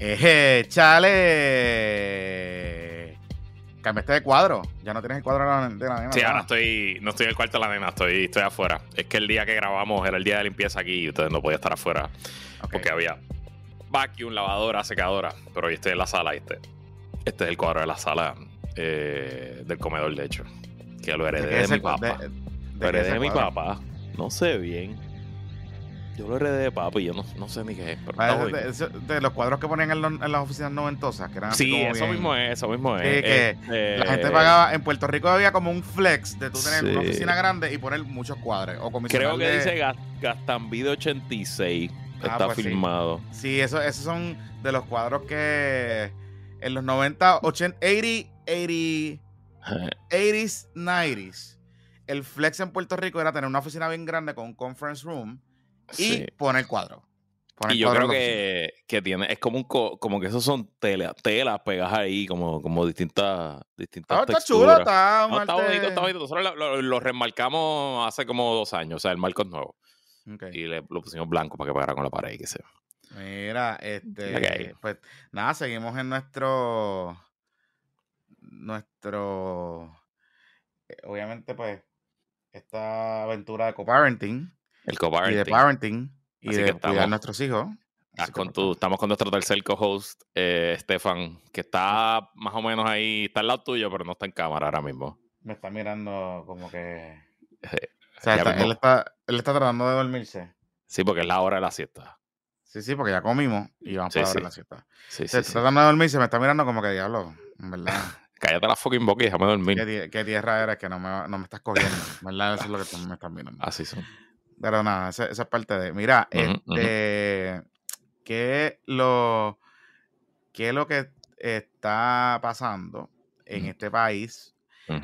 Eje, chale. Cambiaste de cuadro. Ya no tienes el cuadro de la, de la nena. Sí, ¿no? ahora estoy, no estoy en el cuarto de la nena, estoy, estoy afuera. Es que el día que grabamos era el día de limpieza aquí y entonces no podía estar afuera porque había vacuum, lavadora, secadora. Pero hoy estoy en la sala este, este es el cuadro de la sala eh, del comedor, de hecho. Que lo ¿De heredé de, mi papá. de- de lo heredé de mi papá. No sé bien. Yo lo heredé de papá y yo no, no sé ni qué es. Pero Ah, de, los cuadros que ponían en, lo- en las oficinas noventosas, que eran así Sí, como eso bien- mismo es, eso mismo es. Que Este, La gente pagaba, en Puerto Rico había como un flex de tú tener una oficina grande y poner muchos cuadros. O Creo que dice Gas- Gastambide 86. Ah, Está pues sí. filmado. Sí, eso, esos son de los cuadros que en los 90, 80, 80, 80, 80s, 90s, el flex en Puerto Rico era tener una oficina bien grande con un conference room y Sí. poner cuadro. Y yo cuadro creo que, que tiene, es como un co- como que esos son telas, telas pegadas ahí, como, como distintas, distintas Ah, está texturas. chulo, está, No, está bonito, está bonito. Nosotros lo, lo- lo remarcamos hace como dos años, o sea, el marco es nuevo. Y le lo pusimos blanco para que pegara con la pared y que se. Mira, este, pues nada, seguimos en nuestro, nuestro, eh, obviamente, pues, esta aventura de co-parenting El y de co-parenting. parenting y Así de cuidar a nuestros hijos. Con pues, tu- estamos con nuestro tercer co-host, eh, Stefan, que está más o menos ahí, está al lado tuyo, pero no está en cámara ahora mismo. Me está mirando como que, o sea, está- él está, él está tratando de dormirse. Sí, porque es la hora de la siesta. Sí, sí, porque ya comimos y vamos Sí, para la hora de sí. la siesta. Sí, Se sí, está sí. tratando de dormirse, me está mirando como que diablo, en verdad. Cállate la fucking boca y déjame dormir. ¿Qué, qué tierra eres que no me, no me estás cogiendo? ¿Verdad? Eso es lo que me estás mirando. Así son. Pero nada, esa, esa es parte de. Mira, este. ¿qué, lo, ¿Qué es lo que está pasando en este país?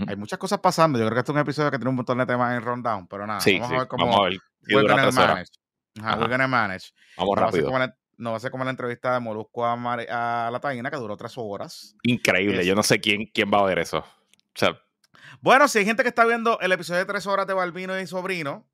Hay muchas cosas pasando. Yo creo que este es un episodio que tiene un montón de temas en rundown, pero nada, Sí, vamos sí. a ver cómo Vamos a ver. we're gonna manage. Ajá, Ajá. we're gonna manage. Vamos No va, rápido. la, no va a ser como la entrevista de Molusco a, Mari- a la Taína, que duró tres horas. Increíble. Es- Yo no sé quién, quién va a ver eso. O sea, Bueno, si hay gente que está viendo el episodio de tres horas de Balbino y Sobrino,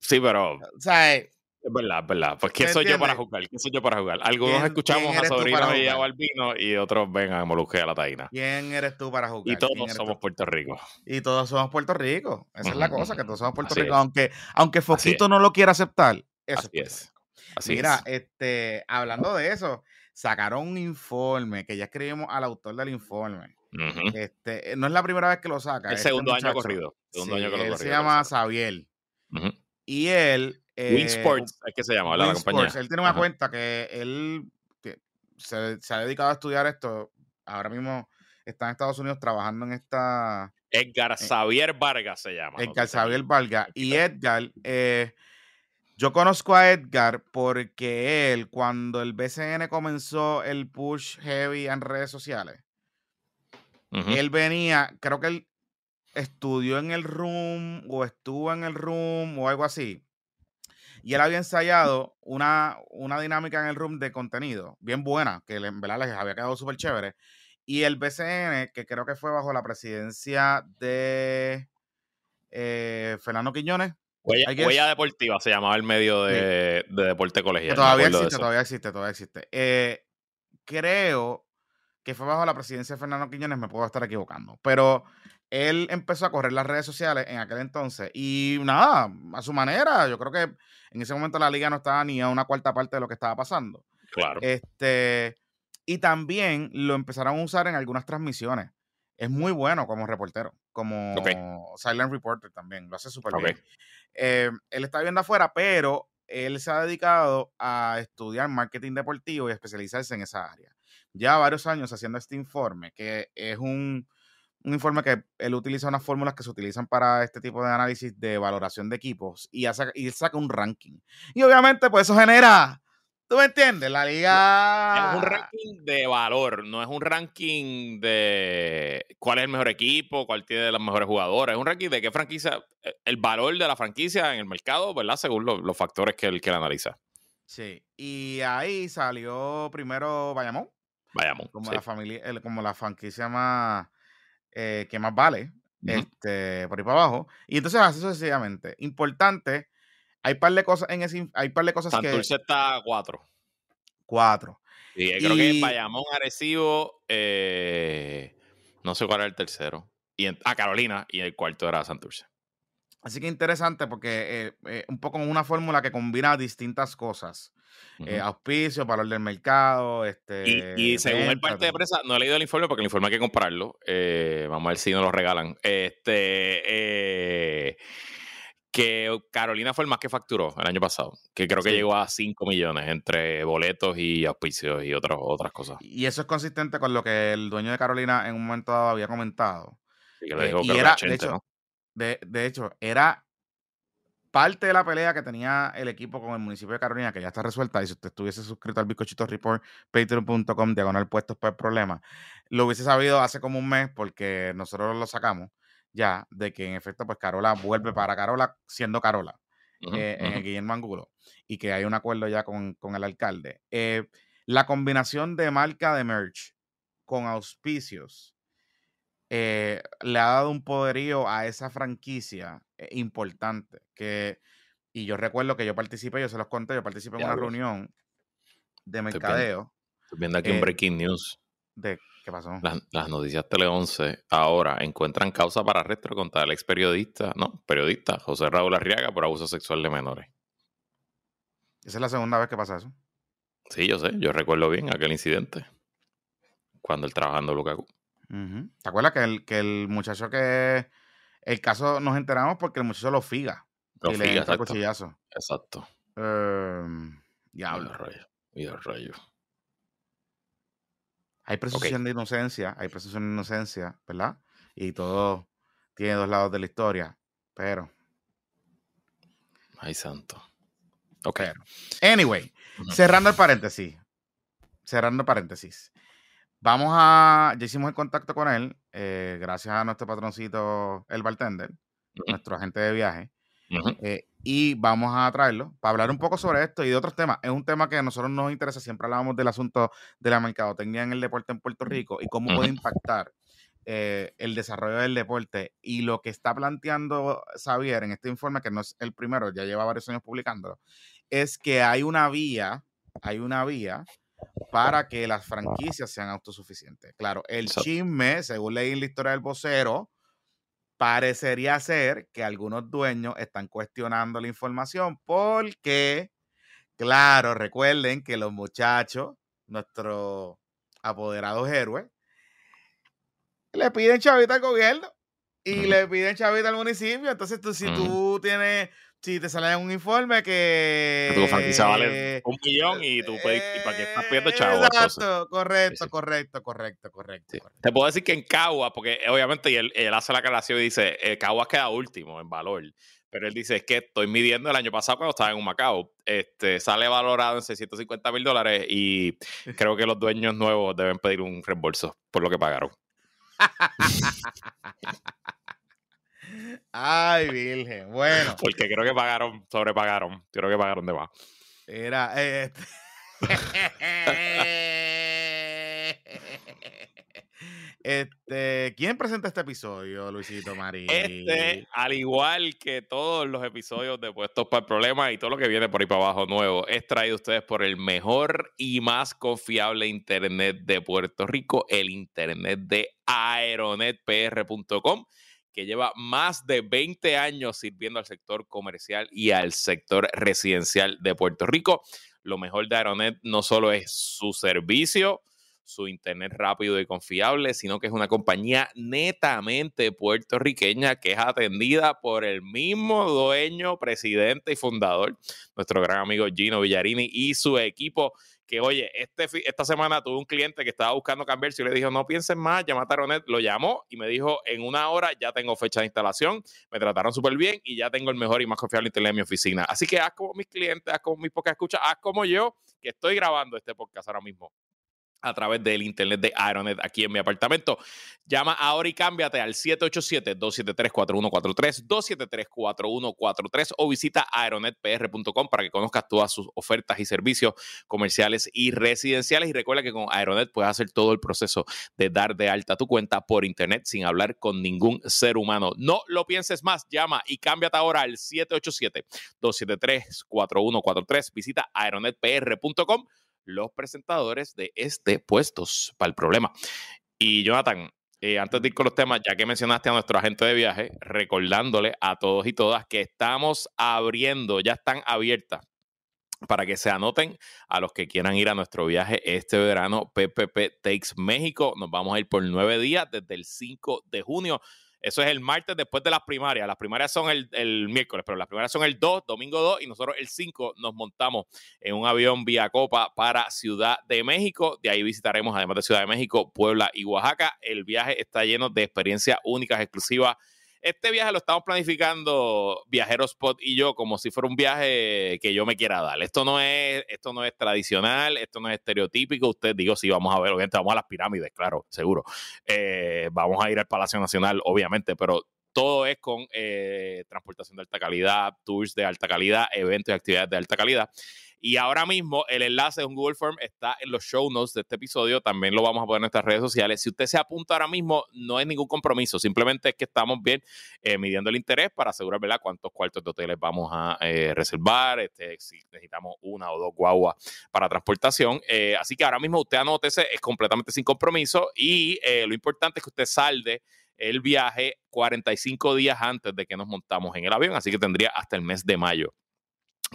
sí, pero o sea, es verdad, es verdad. Pues, ¿qué ¿Me soy yo para jugar? ¿Qué soy yo para jugar? Algunos ¿Quién- escuchamos a Sobrino y a? Balbino y otros ven a a la Taína. ¿quién eres tú para jugar? Y ¿Quién todos somos tú? Puerto Rico. Y todos somos Puerto Rico. Esa es la cosa, que todos somos Puerto Así Rico. es. Aunque, aunque Foquito no lo quiera aceptar, eso Así es. Así Mira, es. este, hablando de eso, sacaron un informe que ya escribimos al autor del informe. Este, no es la primera vez que lo saca. El este segundo año corrido. Segundo Sí, año que lo él corrido se llama. Xavier. Ujú. Y él. eh, es que se llama. La compañía. Él tiene una Ajá. cuenta que él que se, se ha dedicado a estudiar esto. Ahora mismo está en Estados Unidos trabajando en esta. Edgar Xavier Vargas se llama. No si Xavier aquí Y. Edgar, eh, yo conozco a Edgar porque él, cuando el BCN comenzó el push heavy en redes sociales, él venía, creo que él estudió en el room o estuvo en el room o algo así. Y él había ensayado una, una dinámica en el room de contenido bien buena, que en verdad les había quedado súper chévere. Y el BCN, que creo que fue bajo la presidencia de eh, Fernando Quiñones, Huella, Deportiva se llamaba el medio de, de deporte colegial. todavía de existe, todavía existe, todavía existe. Eh, creo que fue bajo la presidencia de Fernando Quiñones, me puedo estar equivocando, pero él empezó a correr las redes sociales en aquel entonces y nada, a su manera, yo creo que en ese momento la liga no estaba ni a una cuarta parte de lo que estaba pasando. Claro. Este, y también lo empezaron a usar en algunas transmisiones. Es muy bueno como reportero, como silent reporter también, lo hace súper bien. Eh, él está viendo afuera, pero él se ha dedicado a estudiar marketing deportivo y especializarse en esa área. Ya varios años haciendo este informe, que es un, un informe que él utiliza unas fórmulas que se utilizan para este tipo de análisis de valoración de equipos y, hace, y saca un ranking. Y obviamente, pues eso genera, ¿tú me entiendes? La liga... Es un ranking de valor, no es un ranking de cuál es el mejor equipo, cuál tiene los mejores jugadores. Es un ranking de qué franquicia, eh, el valor de la franquicia en el mercado, ¿verdad? Según lo- los factores que él, que él analiza. Sí, y ahí salió primero Bayamón, Vayamos. como, sí. la familia, el- como la franquicia más eh, que más vale, este, por ahí para abajo. Y entonces así sucesivamente. Importante, hay par de cosas en ese, hay par de cosas que Santurce está a 4. cuatro. Sí, creo que Bayamón, Arecibo, eh, no sé cuál era el tercero. Y a ah, Carolina, y el cuarto era Santurce. Así que interesante porque eh, un poco una fórmula que combina distintas cosas. Eh, auspicio, valor del mercado. Este, y, según el parte de prensa, no he leído el informe porque el informe hay que comprarlo. Eh, vamos a ver si nos lo regalan. Este, eh, que Carolina fue el más que facturó el año pasado, que creo que llegó a 5 millones entre boletos y auspicios y otras otras cosas. Y eso es consistente con lo que el dueño de Carolina en un momento dado había comentado. y era, de hecho, era parte de la pelea que tenía el equipo con el municipio de Carolina, que ya está resuelta, y si usted estuviese suscrito al Bizcochito Report, patreon.com, diagonal puestos para el problema, lo hubiese sabido hace como un mes porque nosotros lo sacamos ya, de que en efecto, pues Carola vuelve para Carola siendo Carola eh, en el Guillermo Angulo y que hay un acuerdo ya con, el alcalde. Eh, la combinación de marca de merch con auspicios eh, le ha dado un poderío a esa franquicia eh, importante. Que, y yo recuerdo que yo participé, yo se los conté, yo participé en una reunión de mercadeo. Estoy viendo, aquí un eh, breaking news. De, ¿Qué pasó? Las, noticias Tele 11 ahora encuentran causa para arresto contra el ex periodista, no, periodista José Raúl Arriaga por abuso sexual de menores. Esa es la segunda vez que pasa eso. Sí, yo sé, yo recuerdo bien aquel incidente cuando él trabajando en Lukaku. ¿Te acuerdas que el, que el muchacho que. El caso nos enteramos porque el muchacho lo figa. Lo y figa, le exacto. cuchillazo. Exacto. Eh, diablo. Y el rayo. Hay presunción de inocencia, hay presunción de inocencia, ¿verdad? Y todo tiene dos lados de la historia, pero. Ay, santo. Ok. anyway, cerrando el paréntesis. Cerrando el paréntesis. Vamos a, ya hicimos el contacto con él, eh, gracias a nuestro patroncito, el bartender, nuestro agente de viaje, eh, y vamos a traerlo para hablar un poco sobre esto y de otros temas. Es un tema que a nosotros nos interesa, siempre hablábamos del asunto de la mercadotecnia en el deporte en Puerto Rico y cómo puede impactar eh, el desarrollo del deporte. Y lo que está planteando Xavier en este informe, que no es el primero, ya lleva varios años publicándolo, es que hay una vía, hay una vía para que las franquicias sean autosuficientes. Claro, el chisme, según leí en la historia del vocero, parecería ser que algunos dueños están cuestionando la información porque, claro, recuerden que los muchachos, nuestros apoderados héroes, le piden chavita al gobierno y le piden chavita al municipio. Entonces, tú, si tú tienes si te sale un informe que. Tu franquicia vale un millón y tú puedes. ¿Y para qué estás pidiendo chavo? Exacto, correcto, correcto, correcto, correcto, Te puedo decir que en Cagua, porque obviamente él, él hace la aclaración y dice: eh, Cagua queda último en valor. Pero él dice: Es que estoy midiendo el año pasado cuando estaba en un Macao. Este, sale valorado en 650 mil dólares y creo que los dueños nuevos deben pedir un reembolso por lo que pagaron. Ay, virgen. Bueno. Porque creo que pagaron, sobrepagaron. Creo que pagaron de más. Era. Este... Este, ¿quién presenta este episodio, Luisito María? Este, al igual que todos los episodios de Puestos para el Problema y todo lo que viene por ahí para abajo nuevo, es traído ustedes por el mejor y más confiable internet de Puerto Rico, el internet de aeronetpr.com que lleva más de 20 años sirviendo al sector comercial y al sector residencial de Puerto Rico. Lo mejor de Aeronet no solo es su servicio, su internet rápido y confiable, sino que es una compañía netamente puertorriqueña que es atendida por el mismo dueño, presidente y fundador, nuestro gran amigo Gino Villarini y su equipo que, oye, este, esta semana tuve un cliente que estaba buscando cambiar y le dijo, no pienses más, llama a Taronet, lo llamó y me dijo, en una hora ya tengo fecha de instalación, me trataron súper bien y ya tengo el mejor y más confiable internet en mi oficina. Así que haz como mis clientes, haz como mis pocas escuchas, haz como yo, que estoy grabando este podcast ahora mismo a través del internet de Aeronet aquí en mi apartamento. Llama ahora y cámbiate al 787-273-4143, 273-4143 o visita aeronetpr.com para que conozcas todas sus ofertas y servicios comerciales y residenciales. Y recuerda que con Aeronet puedes hacer todo el proceso de dar de alta tu cuenta por internet sin hablar con ningún ser humano. No lo pienses más, llama y cámbiate ahora al 787-273-4143. Visita aeronetpr.com los presentadores de este Puestos para el Problema. Y Jonathan, eh, antes de ir con los temas, ya que mencionaste a nuestro agente de viaje, recordándole a todos y todas que estamos abriendo, ya están abiertas para que se anoten a los que quieran ir a nuestro viaje este verano, PPP Takes México. Nos vamos a ir por nueve días desde el 5 de junio. Eso es el martes después de las primarias. Las primarias son el, miércoles, pero las primarias son el 2, domingo 2, y nosotros el 5 nos montamos en un avión vía Copa para Ciudad de México. De ahí visitaremos, además de Ciudad de México, Puebla y Oaxaca. El viaje está lleno de experiencias únicas, exclusivas este viaje lo estamos planificando Viajero Spot y yo como si fuera un viaje que yo me quiera dar. Esto no es, esto no es tradicional, esto no es estereotípico. Usted digo, sí, vamos a ver, obviamente vamos a las pirámides, claro, seguro. Eh, vamos a ir al Palacio Nacional, obviamente, pero todo es con eh, transportación de alta calidad, tours de alta calidad, eventos y actividades de alta calidad. Y ahora mismo el enlace de un Google Form está en los show notes de este episodio. También lo vamos a poner en nuestras redes sociales. Si usted se apunta ahora mismo, no hay ningún compromiso. Simplemente es que estamos bien eh, midiendo el interés para asegurar ¿verdad? cuántos cuartos de hoteles vamos a eh, reservar. Este, si necesitamos una o dos guaguas para transportación. Eh, así que ahora mismo usted anótese, es completamente sin compromiso. Y lo importante es que usted salde el viaje 45 días antes de que nos montamos en el avión. Así que tendría hasta el mes de mayo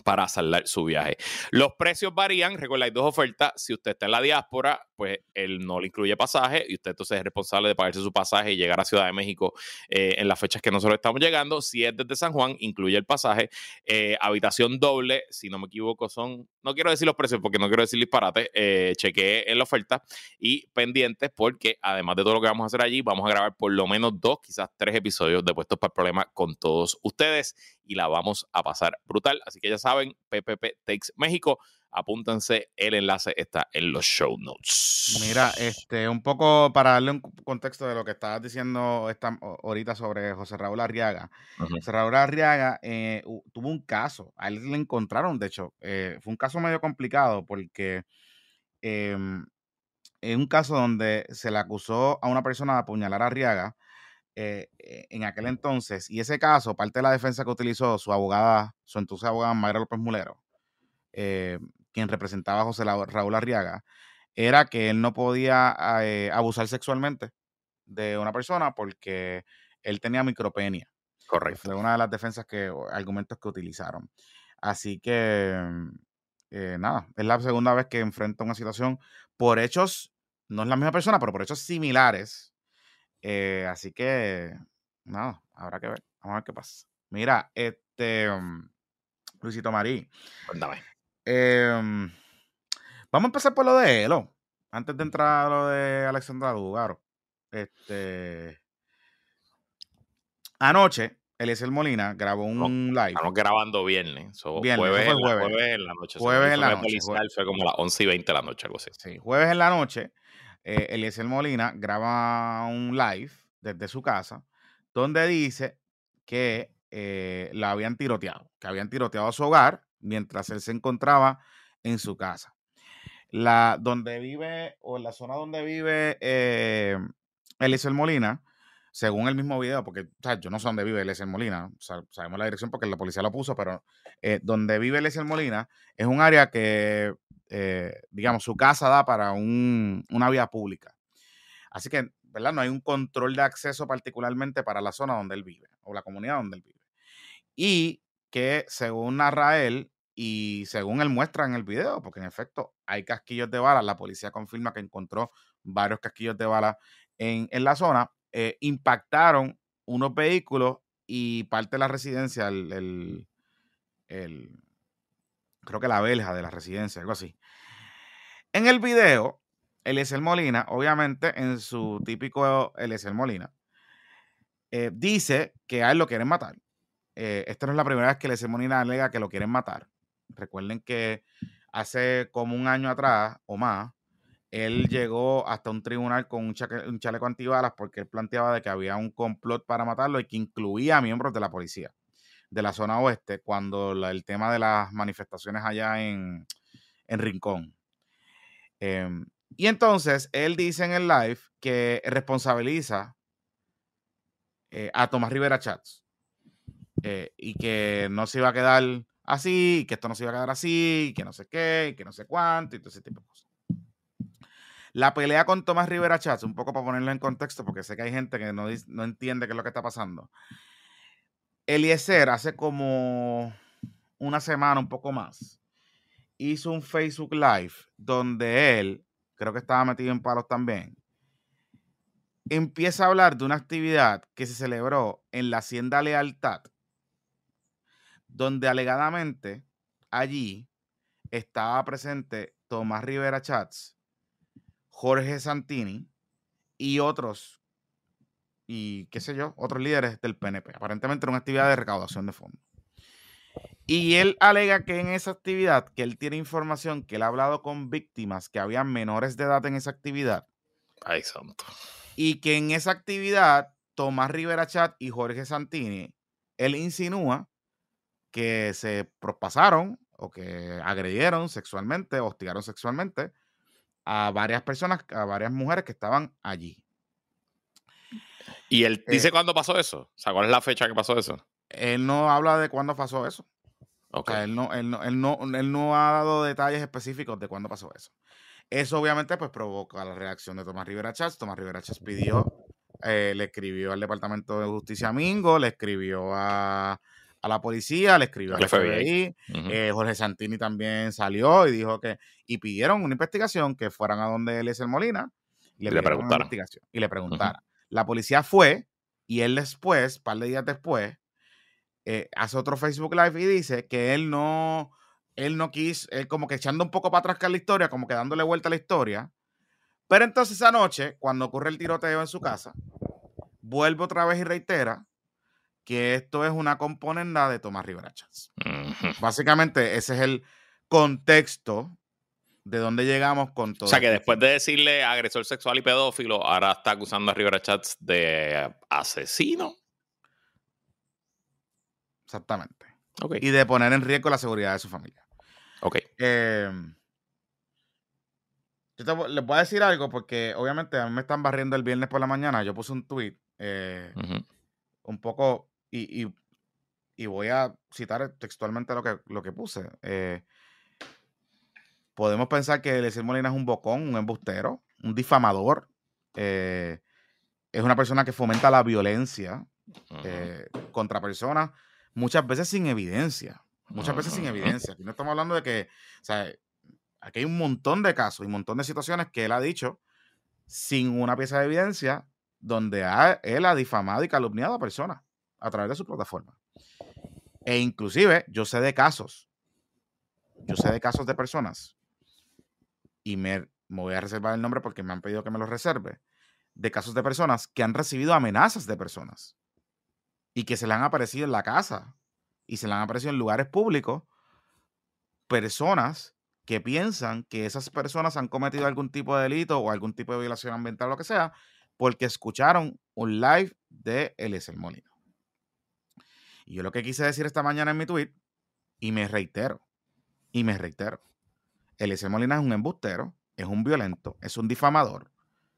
para saldar su viaje. Los precios varían, recuerda, hay dos ofertas. Si usted está en la diáspora, pues él no le incluye pasaje y usted entonces es responsable de pagarse su pasaje y llegar a Ciudad de México eh, en las fechas que nosotros estamos llegando. Si es desde San Juan, incluye el pasaje. Eh, habitación doble, si no me equivoco, son, no quiero decir los precios porque no quiero decir disparate, eh, chequeé en la oferta y pendientes porque además de todo lo que vamos a hacer allí, vamos a grabar por lo menos dos, quizás tres episodios de Puestos para el Problema con todos ustedes y la vamos a pasar brutal. Así que ya saben, PPP Takes México apúntense, el enlace está en los show notes. Mira, este, un poco para darle un contexto de lo que estabas diciendo esta, ahorita sobre José Raúl Arriaga. José Raúl Arriaga eh, tuvo un caso, a él le encontraron, de hecho, eh, fue un caso medio complicado porque eh, es un caso donde se le acusó a una persona de apuñalar a Arriaga eh, en aquel entonces, y ese caso, parte de la defensa que utilizó su abogada, su entonces abogada Mayra López Mulero, eh, quien representaba a José Raúl Arriaga, era que él no podía eh, abusar sexualmente de una persona porque él tenía micropenia. Correcto. Fue una de las defensas que, argumentos que utilizaron. Así que, eh, nada, es la segunda vez que enfrenta una situación por hechos, no es la misma persona, pero por hechos similares. Eh, así que, nada, habrá que ver. Vamos a ver qué pasa. Mira, este, mm, Luisito Marí. Cuéntame. Em, vamos a empezar por lo de Elo. Antes de entrar a lo de Alexandra Dugaro. Este. Anoche, Eliezer Molina grabó un live. Estamos grabando viernes. viernes jueves, fue jueves. jueves, en la noche. Jueves en la noche. Fue como las 11 y 20 de la noche, algo así. Sí, jueves en la noche, eh, Eliezer Molina graba un live desde su casa donde dice que eh, la habían tiroteado, que habían tiroteado a su hogar mientras él se encontraba en su casa. La donde vive, o la zona donde vive eh, Eliezer Molina, según el mismo video, porque yo no sé dónde vive Eliezer Molina, sabemos la dirección porque la policía lo puso, pero eh, donde vive Eliezer Molina es un área que, eh, digamos, su casa da para una vía pública. Así que, ¿verdad? No hay un control de acceso particularmente para la zona donde él vive, o la comunidad donde él vive. Y que, según narra él, y según él muestra en el video, porque en efecto hay casquillos de bala, la policía confirma que encontró varios casquillos de bala en, la zona, eh, impactaron unos vehículos y parte de la residencia, el, creo que la belja de la residencia, algo así. En el video, Eliezer Molina, obviamente en su típico Eliezer Molina, eh, dice que a él lo quieren matar. Eh, esta no es la primera vez que Eliezer Molina alega que lo quieren matar. Recuerden que hace como un año atrás o más, él llegó hasta un tribunal con un, chaleco antibalas porque él planteaba de que había un complot para matarlo y que incluía a miembros de la policía de la zona oeste cuando el tema de las manifestaciones allá en, Rincón. Em, y entonces él dice en el live que responsabiliza eh, a Tomás Rivera Chats eh, y que no se iba a quedar así, que esto no se iba a quedar así, que no sé qué, que no sé cuánto, y todo ese tipo de cosas. La pelea con Tomás Rivera Chats, un poco para ponerlo en contexto, porque sé que hay gente que no, no entiende qué es lo que está pasando. Eliezer hace como una semana, un poco más, hizo un Facebook Live donde él, creo que estaba metido en palos también, empieza a hablar de una actividad que se celebró en la Hacienda Lealtad, donde alegadamente allí estaba presente Tomás Rivera Chats, Jorge Santini y otros, y qué sé yo, otros líderes del PNP. Aparentemente era una actividad de recaudación de fondos. Y él alega que en esa actividad, que él tiene información, que él ha hablado con víctimas que habían menores de edad en esa actividad. Ay, santo. Y que en esa actividad, Tomás Rivera Chat y Jorge Santini, él insinúa que se propasaron o que agredieron sexualmente, hostigaron sexualmente a varias personas, a varias mujeres que estaban allí. ¿Y él dice eh cuándo pasó eso? O sea, ¿cuál es la fecha que pasó eso? Él no habla de cuándo pasó eso. Okay. O sea, él no, él, no, él, no, él no ha dado detalles específicos de cuándo pasó eso. Eso obviamente pues provoca la reacción de Tomás Rivera Chávez. Tomás Rivera Chávez pidió, eh, le escribió al Departamento de Justicia Mingo, le escribió a, a la policía, le escribió al FBI. Uh -huh. eh, Jorge Santini también salió y dijo que, y pidieron una investigación que fueran a donde él es el Molina y le, y le preguntaron. y le preguntara. Uh -huh. La policía fue y él después, un par de días después, eh, hace otro Facebook Live y dice que él no, él no quiso, él como que echando un poco para atrás la historia, como que dándole vuelta a la historia. Pero entonces esa noche, cuando ocurre el tiroteo en su casa, vuelve otra vez y reitera que esto es una componenda de Tomás Rivera. Uh -huh. Básicamente, ese es el contexto de dónde llegamos con todo. O sea, que después de decirle agresor sexual y pedófilo, ahora está acusando a Rivera Chats de asesino. Exactamente. Okay. Y de poner en riesgo la seguridad de su familia. Ok. Eh, yo te, les voy a decir algo porque obviamente a mí me están barriendo el viernes por la mañana. Yo puse un tweet eh, uh -huh. un poco y, y, y, voy a citar textualmente lo que, lo que puse. Eh, podemos pensar que Eliezer Molina es un bocón, un embustero, un difamador. Eh, es una persona que fomenta la violencia uh -huh. contra personas muchas veces sin evidencia. Muchas veces sin evidencia. Aquí no estamos hablando de que, o sea, aquí hay un montón de casos y un montón de situaciones que él ha dicho sin una pieza de evidencia donde ha, él ha difamado y calumniado a personas a través de su plataforma. E inclusive yo sé de casos, yo sé de casos de personas y me, voy a reservar el nombre porque me han pedido que me lo reserve, de casos de personas que han recibido amenazas de personas y que se le han aparecido en la casa y se le han aparecido en lugares públicos personas que piensan que esas personas han cometido algún tipo de delito o algún tipo de violación ambiental o lo que sea, porque escucharon un live de Eliezer Molina. Y yo lo que quise decir esta mañana en mi tweet, y me reitero, y me reitero, Eliezer Molina es un embustero, es un violento, es un difamador,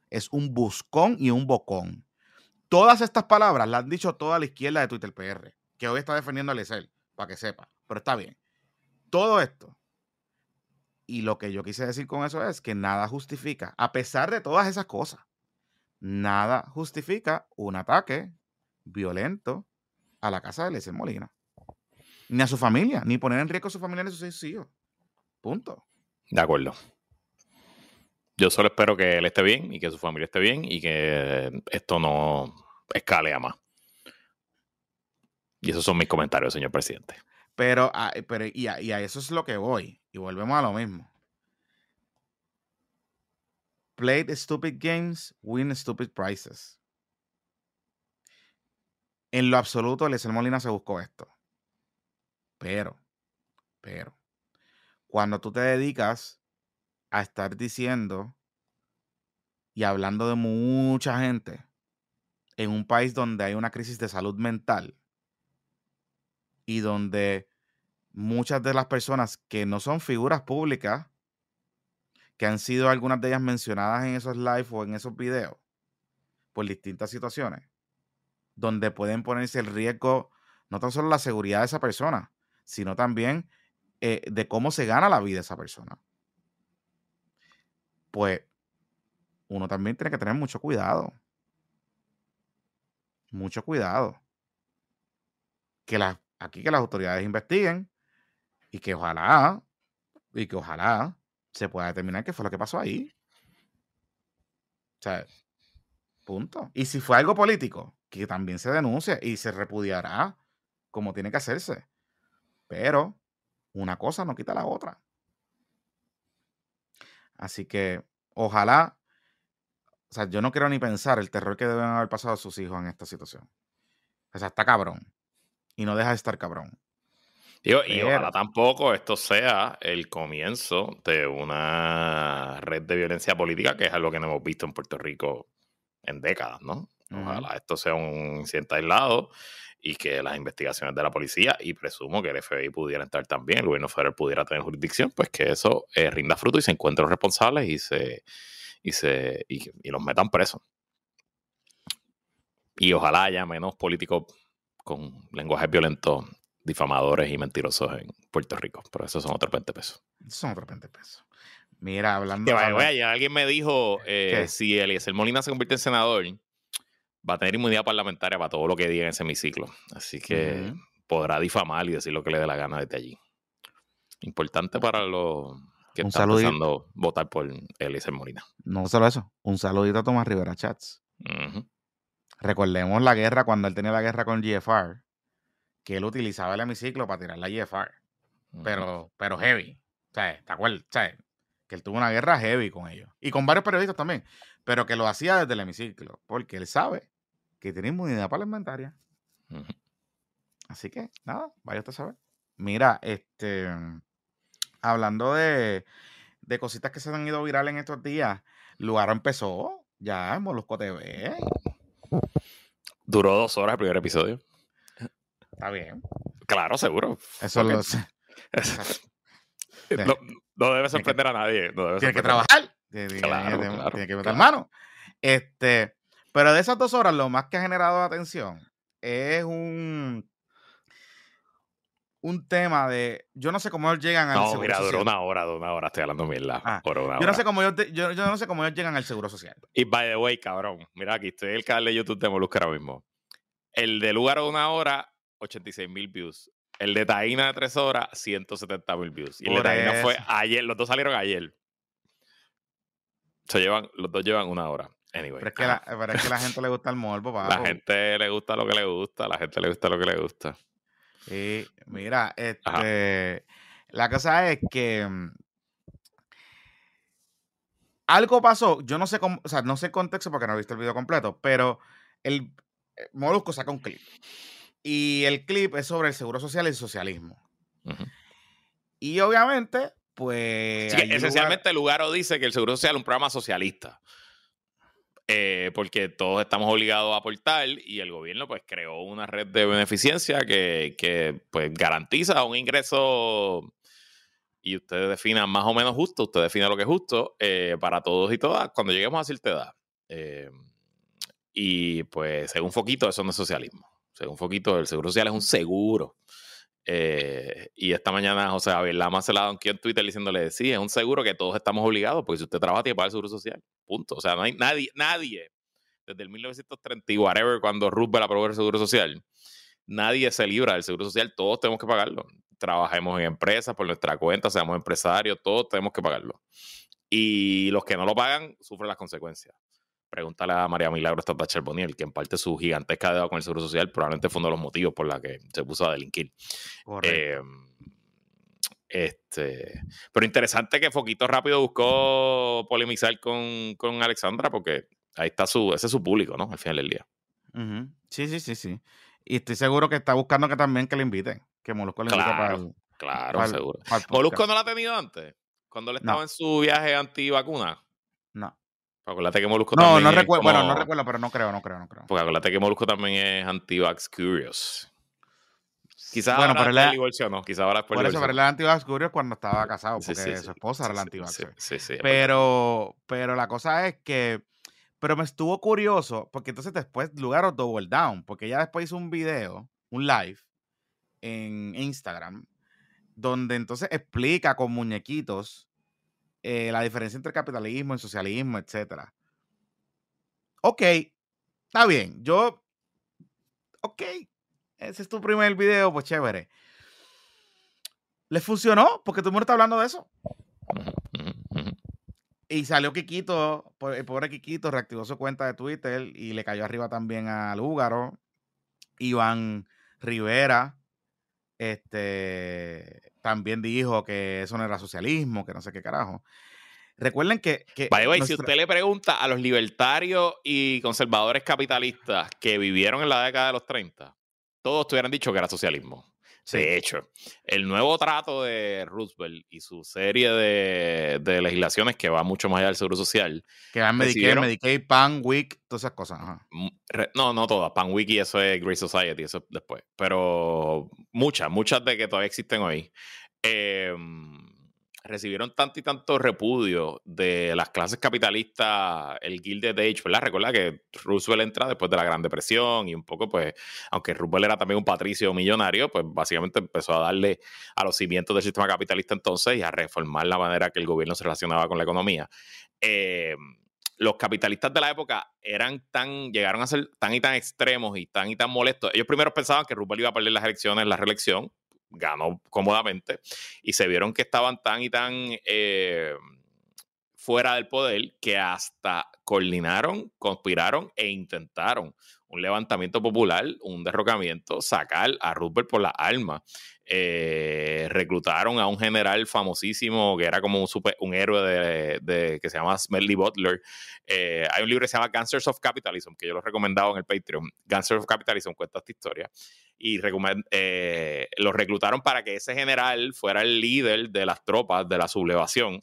es un buscón y un bocón. Todas estas palabras las han dicho toda la izquierda de Twitter PR, que hoy está defendiendo a Eliezer, para que sepa, pero está bien. Todo esto. Y lo que yo quise decir con eso es que nada justifica, a pesar de todas esas cosas, nada justifica un ataque violento a la casa de Eliezer Molina. Ni a su familia, ni poner en riesgo a su familia ni a sus seis hijos. Punto. De acuerdo. Yo solo espero que él esté bien y que su familia esté bien y que esto no escale a más. Y esos son mis comentarios, señor presidente. Pero, pero y, a, y a eso es lo que voy. Y volvemos a lo mismo. Played stupid games, win stupid prizes. En lo absoluto, Eliezer Molina se buscó esto. Pero, pero, cuando tú te dedicas a estar diciendo y hablando de mucha gente en un país donde hay una crisis de salud mental y donde muchas de las personas que no son figuras públicas, que han sido algunas de ellas mencionadas en esos live o en esos videos por distintas situaciones, donde pueden ponerse el riesgo, no tan solo la seguridad de esa persona, sino también eh, de cómo se gana la vida esa persona. Pues uno también tiene que tener mucho cuidado. Mucho cuidado. Que las, aquí que las autoridades investiguen y que ojalá, y que ojalá se pueda determinar qué fue lo que pasó ahí. O sea, punto. Y si fue algo político, que también se denuncie y se repudiará como tiene que hacerse. Pero una cosa no quita la otra. Así que ojalá, o sea, yo no quiero ni pensar el terror que deben haber pasado sus hijos en esta situación. O sea, está cabrón. Y no deja de estar cabrón. y ojalá tampoco esto sea el comienzo de una red de violencia política, que es algo que no hemos visto en Puerto Rico en décadas, ¿no? Ojalá esto sea un incidente aislado y que las investigaciones de la policía, y presumo que el FBI pudiera entrar también, el gobierno federal pudiera tener jurisdicción, pues que eso eh, rinda fruto y se encuentren los responsables y se y se y, los metan presos. Y ojalá haya menos políticos con lenguajes violentos, difamadores y mentirosos en Puerto Rico. Pero eso son otros 20 pesos. Son otros 20 pesos. Mira, hablando. de... alguien me dijo: eh, si Eliezer Molina se convierte en senador, va a tener inmunidad parlamentaria para todo lo que diga en ese hemiciclo. Así que podrá difamar y decir lo que le dé la gana desde allí. Importante para los que están pensando votar por Eliezer Molina. No solo eso, un saludito a Tomás Rivera Chats. Recordemos la guerra cuando él tenía la guerra con GFR, que él utilizaba el hemiciclo para tirar la GFR. Pero, pero heavy. ¿te acuerdas? Que él tuvo una guerra heavy con ellos. Y con varios periodistas también. Pero que lo hacía desde el hemiciclo. Porque él sabe que tiene inmunidad parlamentaria. Así que, nada, vaya usted a saber. Mira, este, hablando de, de cositas que se han ido viral en estos días, Lugar empezó ya en Molusco TV. Duró dos horas el primer episodio. Está bien. Claro, seguro. Eso lo sé. no, debe sorprender a nadie. tiene que trabajar. Tiene, que meter mano. Este, pero de esas dos horas, lo más que ha generado atención es un un tema de. Yo no sé cómo ellos llegan al no, seguro mira, duró una hora, duró una hora, estoy hablando mierda. Ah, yo, No sé cómo ellos, yo, yo, no sé cómo ellos llegan al seguro social. Y by the way, cabrón, mira aquí, estoy en el canal de YouTube de Molusca ahora mismo. El de lugar de una hora, 86 mil views. El de Taina de tres horas, 170 mil views. Y el de Taina fue ayer, los dos salieron ayer. Se llevan, los dos llevan una hora. Pero es, que la, pero es que la gente le gusta el morbo. La gente le gusta lo que le gusta, la gente le gusta lo que le gusta. Y mira, este, la cosa es que mm, algo pasó, yo no sé cómo, o sea, no sé el contexto porque no he visto el video completo, pero el eh, Molusco saca un clip. Y el clip es sobre el seguro social y el socialismo. Y obviamente, pues. esencialmente, el Lugaro dice que el seguro social es un programa socialista. Eh, porque todos estamos obligados a aportar y el gobierno pues creó una red de beneficencia que, pues garantiza un ingreso y ustedes definan más o menos justo, usted define lo que es justo eh, para todos y todas cuando lleguemos a cierta edad. Eh, y pues según Foquito eso no es socialismo. Según Foquito el seguro social es un seguro. Y esta mañana José Javier Lama se la dado en Twitter diciéndole, sí, es un seguro que todos estamos obligados, porque si usted trabaja tiene que pagar el seguro social. Punto. O sea, no hay nadie, nadie, desde el 1930 y whatever, cuando Roosevelt aprobó el Seguro Social, nadie se libra del Seguro Social, todos tenemos que pagarlo. Trabajemos en empresas por nuestra cuenta, seamos empresarios, todos tenemos que pagarlo. Y los que no lo pagan sufren las consecuencias. Pregúntale a María Milagro Thatcher Boniel, que en parte su gigantesca deuda con el Seguro Social probablemente fue uno de los motivos por la que se puso a delinquir. Eh, este, pero interesante que Foquito Rápido buscó polemizar con, con, Alexandra porque ahí está su, ese es su público, ¿no? Al final del día. Sí, sí, sí, sí. Y estoy seguro que está buscando que también que le inviten, que Molusco le invite para el, Claro, seguro. ¿Molusco no la ha tenido antes? Cuando él estaba en su viaje anti-vacuna. No. Acuérdate que Molusco no, también. No, recuerdo, bueno, no recuerdo, pero no creo, no creo, no creo. Porque acuérdate que Molusco también es anti-vax curious. Quizás bueno, ahora divorcio no, quizás ahora Por eso, pero él era antivax cuando estaba casado, porque su esposa era la antivax. Sí, sí, pero, pero la cosa es que, pero me estuvo curioso, porque entonces después lugar double down, porque ella después hizo un video, un live en Instagram, donde entonces explica con muñequitos eh, la diferencia entre capitalismo y socialismo, etcétera. Ok, está bien. Yo, ok, ese es tu primer video, pues chévere. ¿Le funcionó? Porque todo el mundo está hablando de eso. Y salió Kikito, el pobre Kikito reactivó su cuenta de Twitter y le cayó arriba también al Húgaro. Iván Rivera este, también dijo que eso no era socialismo, que no sé qué carajo. Recuerden que... que si usted le pregunta a los libertarios y conservadores capitalistas que vivieron en la década de los 30, todos te hubieran dicho que era socialismo. De hecho, el nuevo trato de Roosevelt y su serie de, legislaciones que va mucho más allá del seguro social. Que van Medicaid, Medicaid, PAN, WIC, todas esas cosas. No, no todas. PAN, WIC y eso es Great Society, eso después. Pero muchas, muchas de que todavía existen hoy. Eh, recibieron tanto y tanto repudio de las clases capitalistas, el Gilded Age, ¿verdad? Recuerda que Roosevelt entra después de la Gran Depresión y un poco, pues, aunque Roosevelt era también un patricio millonario, pues básicamente empezó a darle a los cimientos del sistema capitalista entonces y a reformar la manera que el gobierno se relacionaba con la economía. Eh, los capitalistas de la época eran tan, llegaron a ser tan y tan extremos y tan y tan molestos. Ellos primero pensaban que Roosevelt iba a perder las elecciones, la reelección, ganó cómodamente y se vieron que estaban tan y tan eh, fuera del poder que hasta coordinaron, conspiraron e intentaron un levantamiento popular, un derrocamiento, sacar a Rupert por la alma. Eh, reclutaron a un general famosísimo que era como un, super, un héroe de, que se llama Smelly Butler. Eh, hay un libro que se llama Gangsters of Capitalism, que yo lo he recomendado en el Patreon. Gangsters of Capitalism cuenta esta historia. Y eh, lo reclutaron para que ese general fuera el líder de las tropas de la sublevación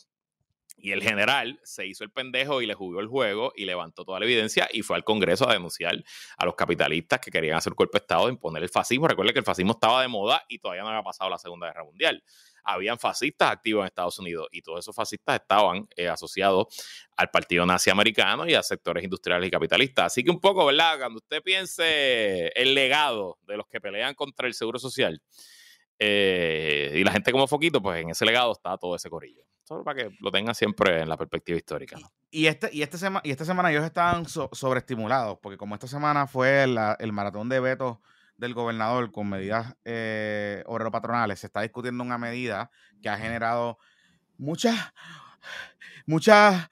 y el general se hizo el pendejo y le jugó el juego y levantó toda la evidencia y fue al Congreso a denunciar a los capitalistas que querían hacer cuerpo de Estado e imponer el fascismo. Recuerde que el fascismo estaba de moda y todavía no había pasado la Segunda Guerra Mundial. Habían fascistas activos en Estados Unidos y todos esos fascistas estaban eh, asociados al Partido Nazi Americano y a sectores industriales y capitalistas. Así que un poco, ¿verdad? Cuando usted piense el legado de los que pelean contra el Seguro Social, eh, y la gente como Foquito, pues en ese legado está todo ese corillo. Solo para que lo tenga siempre en la perspectiva histórica. Y, este, y, este y esta semana ellos estaban sobreestimulados, porque como esta semana fue el maratón de vetos del gobernador con medidas eh, obrero-patronales, se está discutiendo una medida que ha generado muchas, muchas,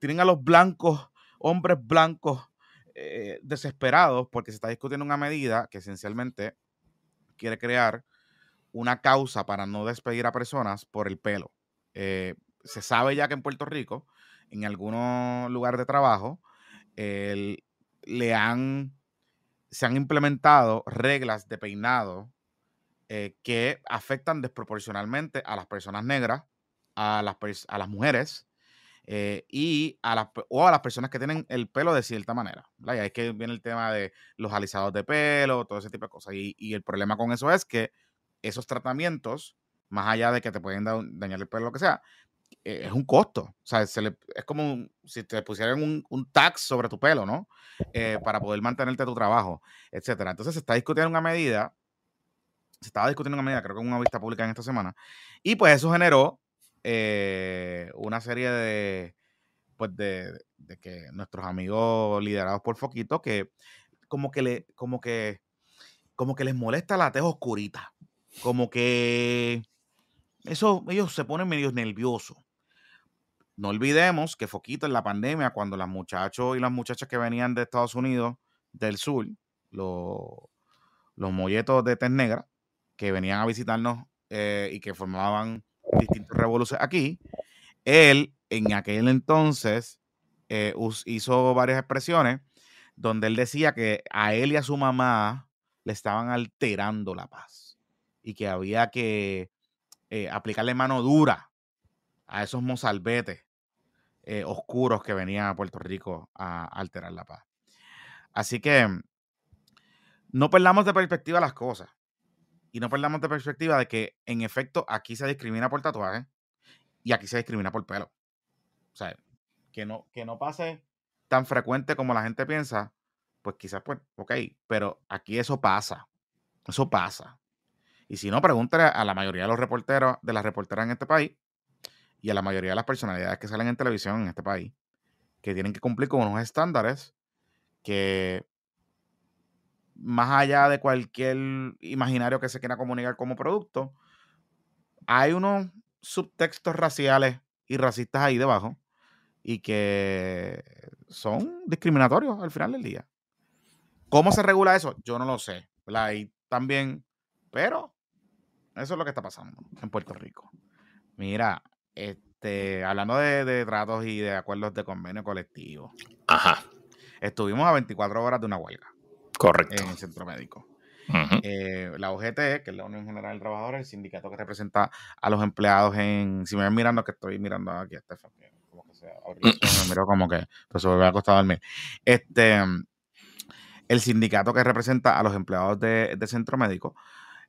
tienen a los blancos, hombres blancos eh, desesperados, porque se está discutiendo una medida que esencialmente quiere crear una causa para no despedir a personas por el pelo. Eh, se sabe ya que en Puerto Rico, en algunos lugares de trabajo, le han, se han implementado reglas de peinado eh, que afectan desproporcionalmente a las personas negras, a las, a las mujeres eh, y a las, o a las personas que tienen el pelo de cierta manera. Y ahí es que viene el tema de los alisados de pelo, todo ese tipo de cosas. Y, el problema con eso es que esos tratamientos, más allá de que te pueden dañar el pelo, lo que sea, eh, es un costo. O sea, es como si te pusieran un, tax sobre tu pelo, ¿no? Eh, para poder mantenerte tu trabajo, etcétera. Entonces se está discutiendo una medida, se estaba discutiendo una medida, creo que en una vista pública en esta semana, y pues eso generó eh, una serie de, pues de, que nuestros amigos liderados por Foquito, que como que le, como que, como que les molesta la teja oscurita, como que eso, ellos se ponen medio nerviosos. No olvidemos que Foquito en la pandemia, cuando los muchachos y las muchachas que venían de Estados Unidos, del sur, los, los molletos de tez negra, que venían a visitarnos eh, y que formaban distintas revoluciones aquí. Él en aquel entonces eh, hizo varias expresiones donde él decía que a él y a su mamá le estaban alterando la paz y que había que eh, aplicarle mano dura a esos mozalbetes eh, oscuros que venían a Puerto Rico a alterar la paz. Así que no perdamos de perspectiva las cosas. Y no perdamos de perspectiva de que, en efecto, aquí se discrimina por tatuaje y aquí se discrimina por pelo. O sea, que no, que no pase tan frecuente como la gente piensa, pues quizás, pues, ok, pero aquí eso pasa. Eso pasa. Y si no, pregúntale a la mayoría de los reporteros, de las reporteras en este país y a la mayoría de las personalidades que salen en televisión en este país, que tienen que cumplir con unos estándares que más allá de cualquier imaginario que se quiera comunicar como producto, hay unos subtextos raciales y racistas ahí debajo y que son discriminatorios al final del día. ¿Cómo se regula eso? Yo no lo sé. Y también, pero eso es lo que está pasando en Puerto Rico. Mira, este, hablando de, tratos y de acuerdos de convenio colectivo. Ajá. Estuvimos a 24 horas de una huelga. Correcto. En el centro médico. Eh, la OGT, que es la Unión General de Trabajadores, el sindicato que representa a los empleados en. Si me ven mirando, que estoy mirando aquí a Estefan, como que se me miro como que pues se me ha costado dormir. Este, el sindicato que representa a los empleados de, centro médico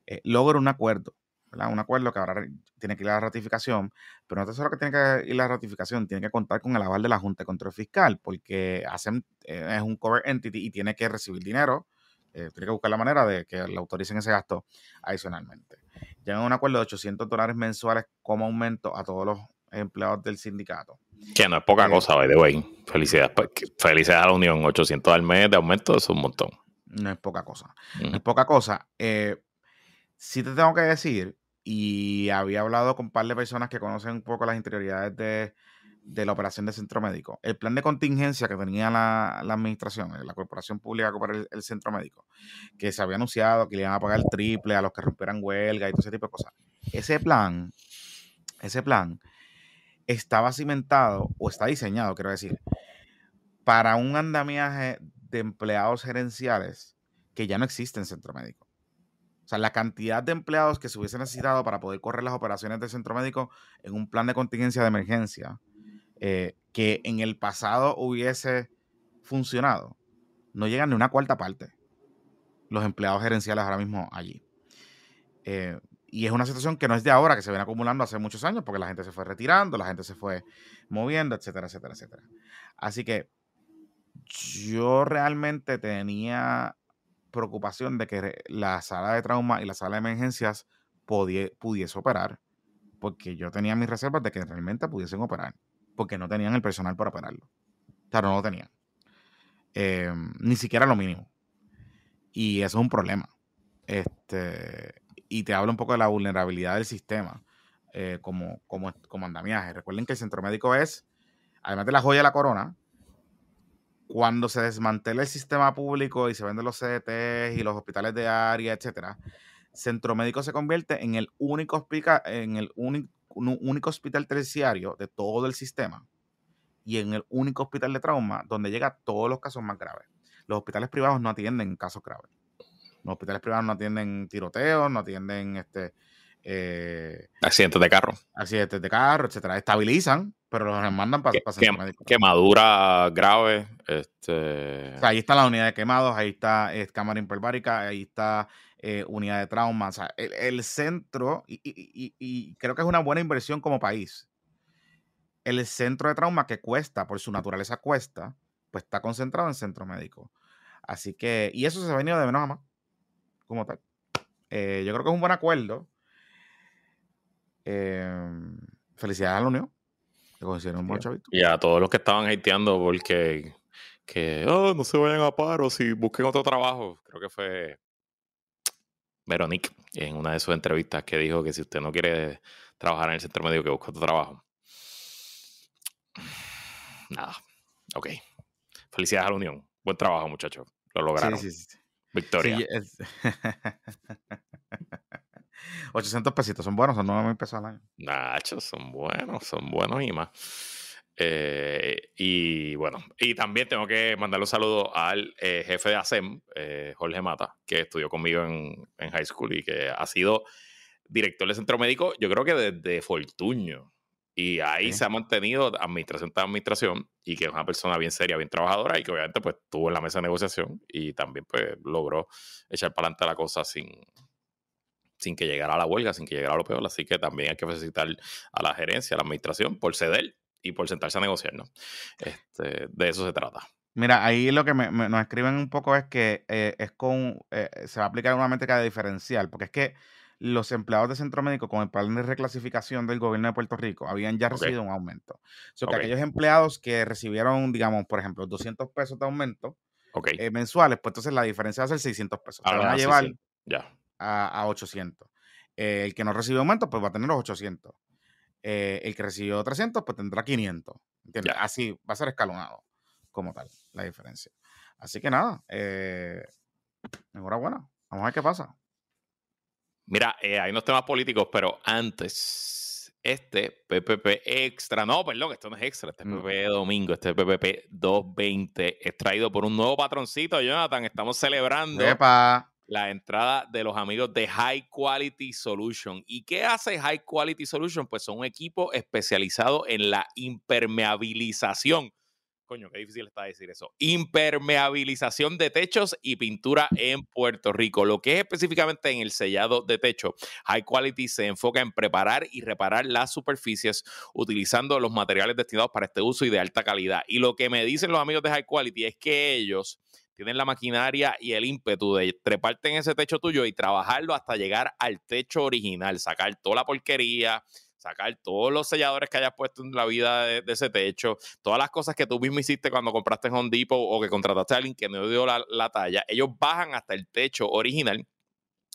eh, logra un acuerdo, ¿verdad? Un acuerdo que ahora tiene que ir a la ratificación, pero no solo que tiene que ir a la ratificación, tiene que contar con el aval de la Junta de Control Fiscal, porque hacen, eh, es un cover entity y tiene que recibir dinero eh, tiene que buscar la manera de que le autoricen ese gasto adicionalmente. Llegan a un acuerdo de 800 dólares mensuales como aumento a todos los empleados del sindicato. Que no es poca eh, cosa, by the way. Felicidades, felicidades a la Unión. 800 al mes de aumento es un montón. No es poca cosa. No es poca cosa. Eh, sí te tengo que decir, y había hablado con un par de personas que conocen un poco las interioridades de, de la operación de centro médico. El plan de contingencia que tenía la, administración, eh, la corporación pública para el, el, centro médico, que se había anunciado que le iban a pagar el triple a los que rompieran huelga y todo ese tipo de cosas. Ese plan, ese plan estaba cimentado o está diseñado, quiero decir, para un andamiaje de empleados gerenciales que ya no existe en centro médico. O sea, la cantidad de empleados que se hubiese necesitado para poder correr las operaciones del centro médico en un plan de contingencia de emergencia eh, que en el pasado hubiese funcionado, no llegan ni una cuarta parte los empleados gerenciales ahora mismo allí. Eh, y es una situación que no es de ahora, que se viene acumulando hace muchos años, porque la gente se fue retirando, la gente se fue moviendo, etcétera, etcétera, etcétera. Así que yo realmente tenía preocupación de que la sala de trauma y la sala de emergencias pudiese operar, porque yo tenía mis reservas de que realmente pudiesen operar porque no tenían el personal para operarlo. Claro, no lo tenían. Em, ni siquiera lo mínimo. Y eso es un problema. Este, y te hablo un poco de la vulnerabilidad del sistema eh, como, como, como andamiaje. Recuerden que el centro médico es, además de la joya de la corona, cuando se desmantela el sistema público y se venden los CDTs y los hospitales de área, etcétera, centro médico se convierte en el único hospital, en el único hospital terciario de todo el sistema y en el único hospital de trauma donde llega todos los casos más graves. Los hospitales privados no atienden casos graves. Los hospitales privados no atienden tiroteos, no atienden este eh, accidentes de carro. Accidentes de carro, etcétera. Estabilizan, pero los mandan para pa médico. Quemadura grave. Este... ahí está la unidad de quemados, ahí está es, cámara hiperbárica, ahí está eh, unidad de trauma. O sea, el, centro, y, creo que es una buena inversión como país. El centro de trauma que cuesta, por su naturaleza cuesta, pues está concentrado en centro médico. Así que, y eso se ha venido de menos a más, como tal. Eh, yo creo que es un buen acuerdo. Em, felicidades a la Unión. Buen chavito. Y a todos los que estaban hateando porque que oh, no se vayan a paro si busquen otro trabajo. Creo que fue Veronique en una de sus entrevistas que dijo que si usted no quiere trabajar en el centro médico, que busque otro trabajo. Nada. Ok. Felicidades a la Unión. Buen trabajo, muchachos. Lo lograron. Sí, sí, sí. Victoria. 800 pesitos, son buenos, son 9 mil pesos al año. Nacho, son buenos, son buenos y más. Eh, y bueno, y también tengo que mandarle un saludo al eh, jefe de ASEM, eh, Jorge Mata, que estudió conmigo en, high school y que ha sido director del centro médico, yo creo que desde Fortuño. Y ahí se ha mantenido administración tras administración y que es una persona bien seria, bien trabajadora y que obviamente pues estuvo en la mesa de negociación y también pues logró echar para adelante la cosa sin, sin que llegara a la huelga, sin que llegara a lo peor. Así que también hay que felicitar a la gerencia, a la administración por ceder y por sentarse a negociar, ¿no? Este, de eso se trata. Mira, ahí lo que nos escriben un poco es que eh, es con, eh, se va a aplicar una métrica de diferencial, porque es que los empleados de centro médico con el plan de reclasificación del gobierno de Puerto Rico habían ya recibido un aumento. O sea, que aquellos empleados que recibieron, digamos, por ejemplo, 200 pesos de aumento eh, mensuales, pues entonces la diferencia va a ser 600 pesos. Se van a llevar A, 800. Eh, el que no recibe aumento, pues va a tener los 800. Eh, el que recibió 300, pues tendrá 500. Así va a ser escalonado como tal la diferencia. Así que nada, enhorabuena. Vamos a ver qué pasa. Mira, eh, hay unos temas políticos, pero antes, este PPP extra, no, perdón, esto no es extra, este es PPP domingo, este PPP 220 es traído por un nuevo patroncito, Jonathan. Estamos celebrando la entrada de los amigos de High Quality Solution. ¿Y qué hace High Quality Solution? Pues son un equipo especializado en la impermeabilización Coño, qué difícil está decir eso. Impermeabilización de techos y pintura en Puerto Rico. Lo que es específicamente en el sellado de techo, High Quality se enfoca en preparar y reparar las superficies utilizando los materiales destinados para este uso y de alta calidad. Y lo que me dicen los amigos de High Quality es que ellos tienen la maquinaria y el ímpetu de treparte en ese techo tuyo y trabajarlo hasta llegar al techo original, sacar toda la porquería, sacar todos los selladores que hayas puesto en la vida de, ese techo, todas las cosas que tú mismo hiciste cuando compraste en Home Depot o que contrataste a alguien que no dio la, la talla, ellos bajan hasta el techo original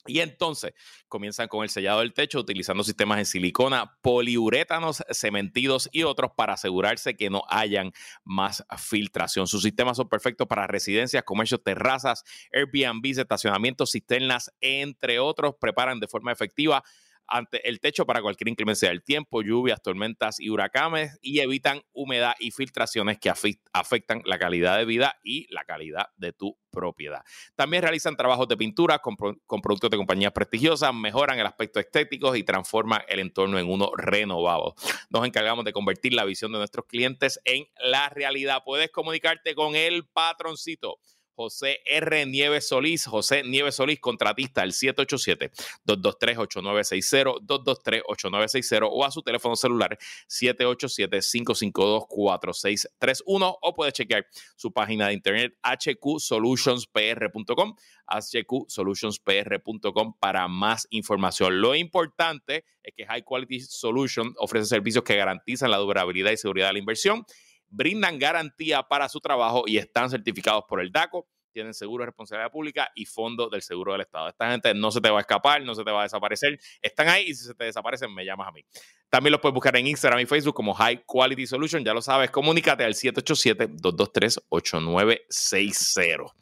y entonces comienzan con el sellado del techo utilizando sistemas en silicona, poliurétanos, cementidos y otros para asegurarse que no hayan más filtración. Sus sistemas son perfectos para residencias, comercios, terrazas, Airbnb, estacionamientos, cisternas, entre otros. Preparan de forma efectiva ante el techo para cualquier inclemencia del tiempo, lluvias, tormentas y huracanes y evitan humedad y filtraciones que afectan la calidad de vida y la calidad de tu propiedad. También realizan trabajos de pintura con, con productos de compañías prestigiosas, mejoran el aspecto estético y transforman el entorno en uno renovado. Nos encargamos de convertir la visión de nuestros clientes en la realidad. Puedes comunicarte con el patroncito José R. Nieves Solís, José Nieves Solís, contratista al 787-223-8960, 223-8960 o a su teléfono celular 787-552-4631 o puede chequear su página de internet hqsolutionspr.com, hqsolutionspr.com para más información. Lo importante es que High Quality Solution ofrece servicios que garantizan la durabilidad y seguridad de la inversión brindan garantía para su trabajo y están certificados por el DACO, tienen seguro de responsabilidad pública y fondo del seguro del Estado. Esta gente no se te va a escapar, no se te va a desaparecer. Están ahí y si se te desaparecen, me llamas a mí. También los puedes buscar en Instagram y Facebook como High Quality Solution. Ya lo sabes, comunícate al 787-223-8960.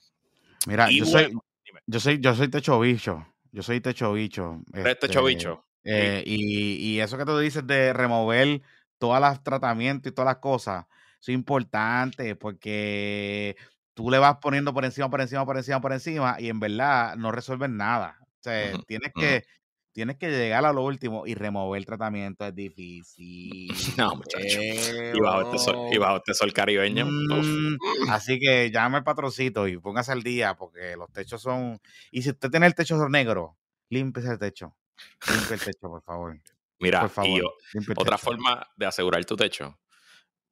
Mira, yo, soy, yo, soy, yo soy techo bicho. Yo soy techo bicho. Este, techo bicho. Eh, y, y, eso que tú dices de remover todos los tratamientos y todas las cosas, es importante porque tú le vas poniendo por encima, por encima, por encima, por encima y en verdad no resuelven nada. O sea, tienes que tienes que llegar a lo último y remover el tratamiento es difícil. No, muchacho. Y bajo este sol, y bajo este sol caribeño. Mm, así que llame al patrocito y póngase al día porque los techos son... Y si usted tiene el techo negro, límpiese el techo. Limpie el techo, por favor. Mira, y otra forma de asegurar tu techo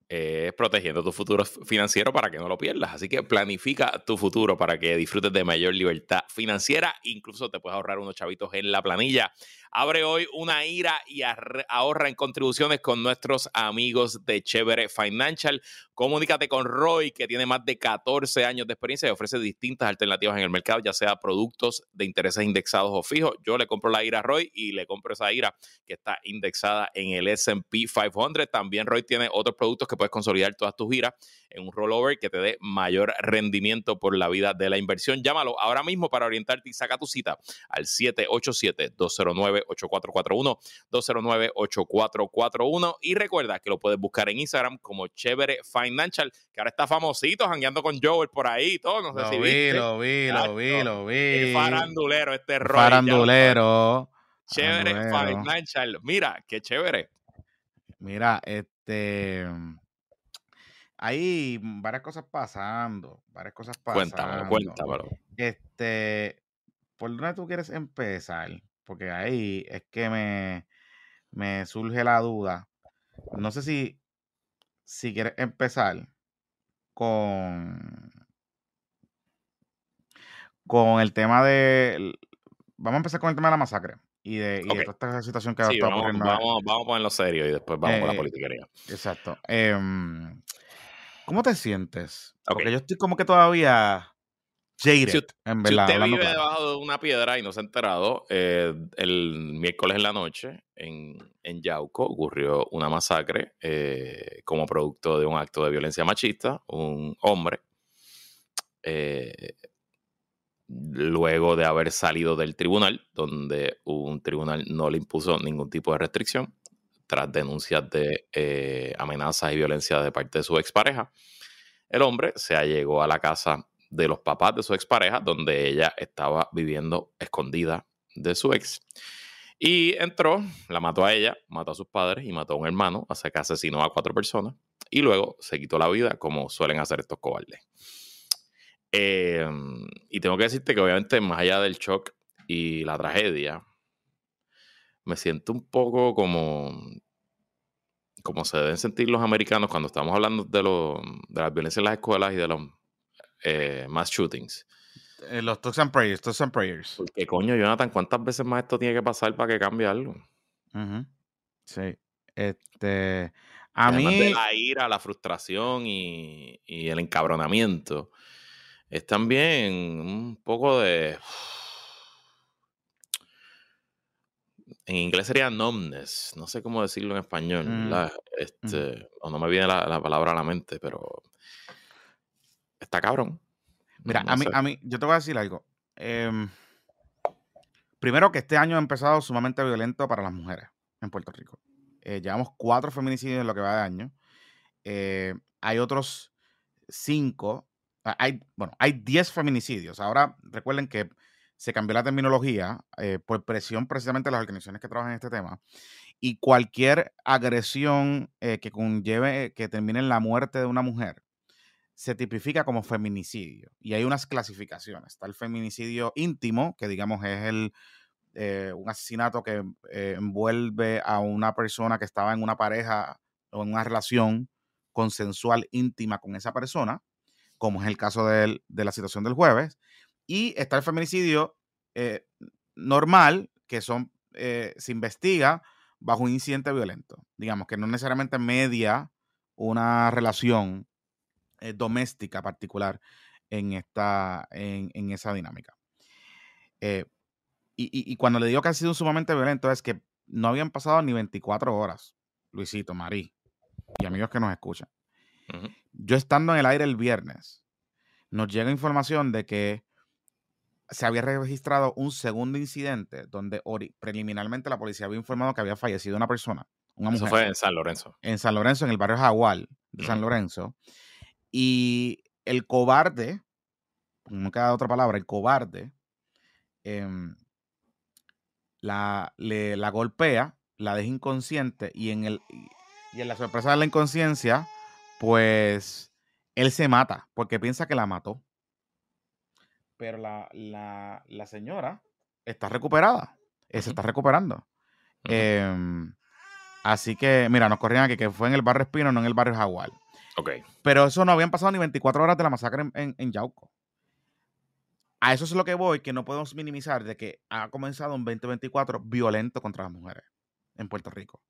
es protegiendo tu futuro financiero para que no lo pierdas. Así que planifica tu futuro para que disfrutes de mayor libertad financiera. Incluso te puedes ahorrar unos chavitos en la planilla. Abre hoy una IRA y ahorra en contribuciones con nuestros amigos de Chévere Financial. Comunícate con Roy, que tiene más de 14 años de experiencia y ofrece distintas alternativas en el mercado, ya sea productos de intereses indexados o fijos. Yo le compro la IRA a Roy y le compro esa IRA que está indexada en el SP 500. También Roy tiene otros productos que puedes consolidar todas tus IRA en un rollover que te dé mayor rendimiento por la vida de la inversión. Llámalo ahora mismo para orientarte y saca tu cita al 787 209 8441 209-8441. Y recuerda que lo puedes buscar en Instagram como Chévere Financial, que ahora está famosito, jangueando con Joel por ahí todo. No sé lo si vi, Lo vi, lo vi, lo vi. farandulero este rol. Farandulero. Chévere Financial. Mira, qué chévere. Mira, este hay varias cosas pasando, varias cosas pasando. Cuéntamelo, cuéntamelo. Este, ¿por dónde tú quieres empezar? Porque ahí es que me, me surge la duda. No sé si, si quieres empezar con, con el tema de... Vamos a empezar con el tema de la masacre. y de, y de toda esta situación que Sí, estado vamos, ocurriendo. vamos, vamos a ponerlo serio y después vamos con la Eh, politiquería. Exacto. Em, ¿Cómo te sientes? Ok. Porque yo estoy como que todavía jaded, Si en Si verdad, usted vive claro. debajo de una piedra y no se ha enterado, eh, el miércoles en la noche en, en Yauco ocurrió una masacre eh, como producto de un acto de violencia machista. Un hombre, eh, luego de haber salido del tribunal, donde un tribunal no le impuso ningún tipo de restricción, tras denuncias de amenazas y violencia de parte de su expareja, el hombre se allegó a la casa de los papás de su expareja, donde ella estaba viviendo escondida de su ex. Y entró, la mató a ella, mató a sus padres y mató a un hermano, hasta que asesinó a cuatro personas. Y luego se quitó la vida, como suelen hacer estos cobardes. Eh, y tengo que decirte que obviamente más allá del shock y la tragedia, me siento un poco como, como se deben sentir los americanos cuando estamos hablando de, lo, de la violencia en las escuelas y de los eh, mass shootings. Eh, los Talks and Prayers, Talks and Prayers. Porque coño, Jonathan, ¿cuántas veces más esto tiene que pasar para que cambie algo? Sí. Este, a Además mí, de la ira, la frustración y, y el encabronamiento, es también un poco de... En inglés sería numbness, no sé cómo decirlo en español, Mm, ¿verdad? Este, o no me viene la, la palabra a la mente, pero está cabrón. mira, No a mí, sé. a mí, yo te voy a decir algo. Em, primero que este año ha empezado sumamente violento para las mujeres en Puerto Rico. Eh, llevamos cuatro feminicidios en lo que va de año. Eh, hay otros cinco. Hay, bueno, hay diez feminicidios. Ahora recuerden que se cambió la terminología eh, por presión precisamente de las organizaciones que trabajan en este tema. Y cualquier agresión eh, que conlleve, que termine en la muerte de una mujer, se tipifica como feminicidio. Y hay unas clasificaciones. Está el feminicidio íntimo, que digamos es el, eh, un asesinato que eh, envuelve a una persona que estaba en una pareja o en una relación consensual íntima con esa persona, como es el caso de la situación del jueves. Y está el feminicidio eh, normal, que son, se investiga bajo un incidente violento. Digamos que no necesariamente media una relación eh, doméstica particular en, esta, en, en esa dinámica. Eh, y, y- y cuando le digo que ha sido sumamente violento es que no habían pasado ni 24 horas, Luisito, Marí y amigos que nos escuchan. Yo estando en el aire el viernes, nos llega información de que se había registrado un segundo incidente donde ori- preliminarmente la policía había informado que había fallecido una persona, una Eso mujer fue en San Lorenzo. en San Lorenzo, en el barrio Jaguar de San. Lorenzo. Y el cobarde, no queda otra palabra, el cobarde, em, la, le- la golpea, la deja inconsciente y en, el, y- en la sorpresa de la inconsciencia, pues él se mata porque piensa que la mató. Pero la, la- la señora está recuperada, eh, se está recuperando. Em, así que, mira, nos corrían aquí que fue en el barrio Espino, no en el barrio Jaguar. Ok. Pero eso no habían pasado ni 24 horas de la masacre en, en- Yauco. A eso es lo que voy, que no podemos minimizar de que ha comenzado un 2024 violento contra las mujeres en Puerto Rico.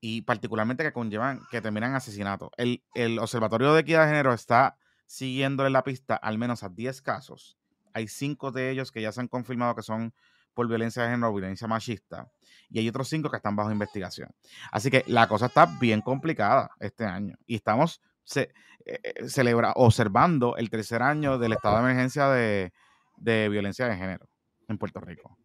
Y particularmente que conllevan, que terminan asesinatos. El, el Observatorio de Equidad de Género está siguiéndole la pista al menos a 10 casos. Hay 5 de ellos que ya se han confirmado que son por violencia de género violencia machista. Y hay otros 5 que están bajo investigación. Así que la cosa está bien complicada este año. Y estamos ce- eh, eh, observando el tercer año del estado de emergencia de, violencia de género en Puerto Rico.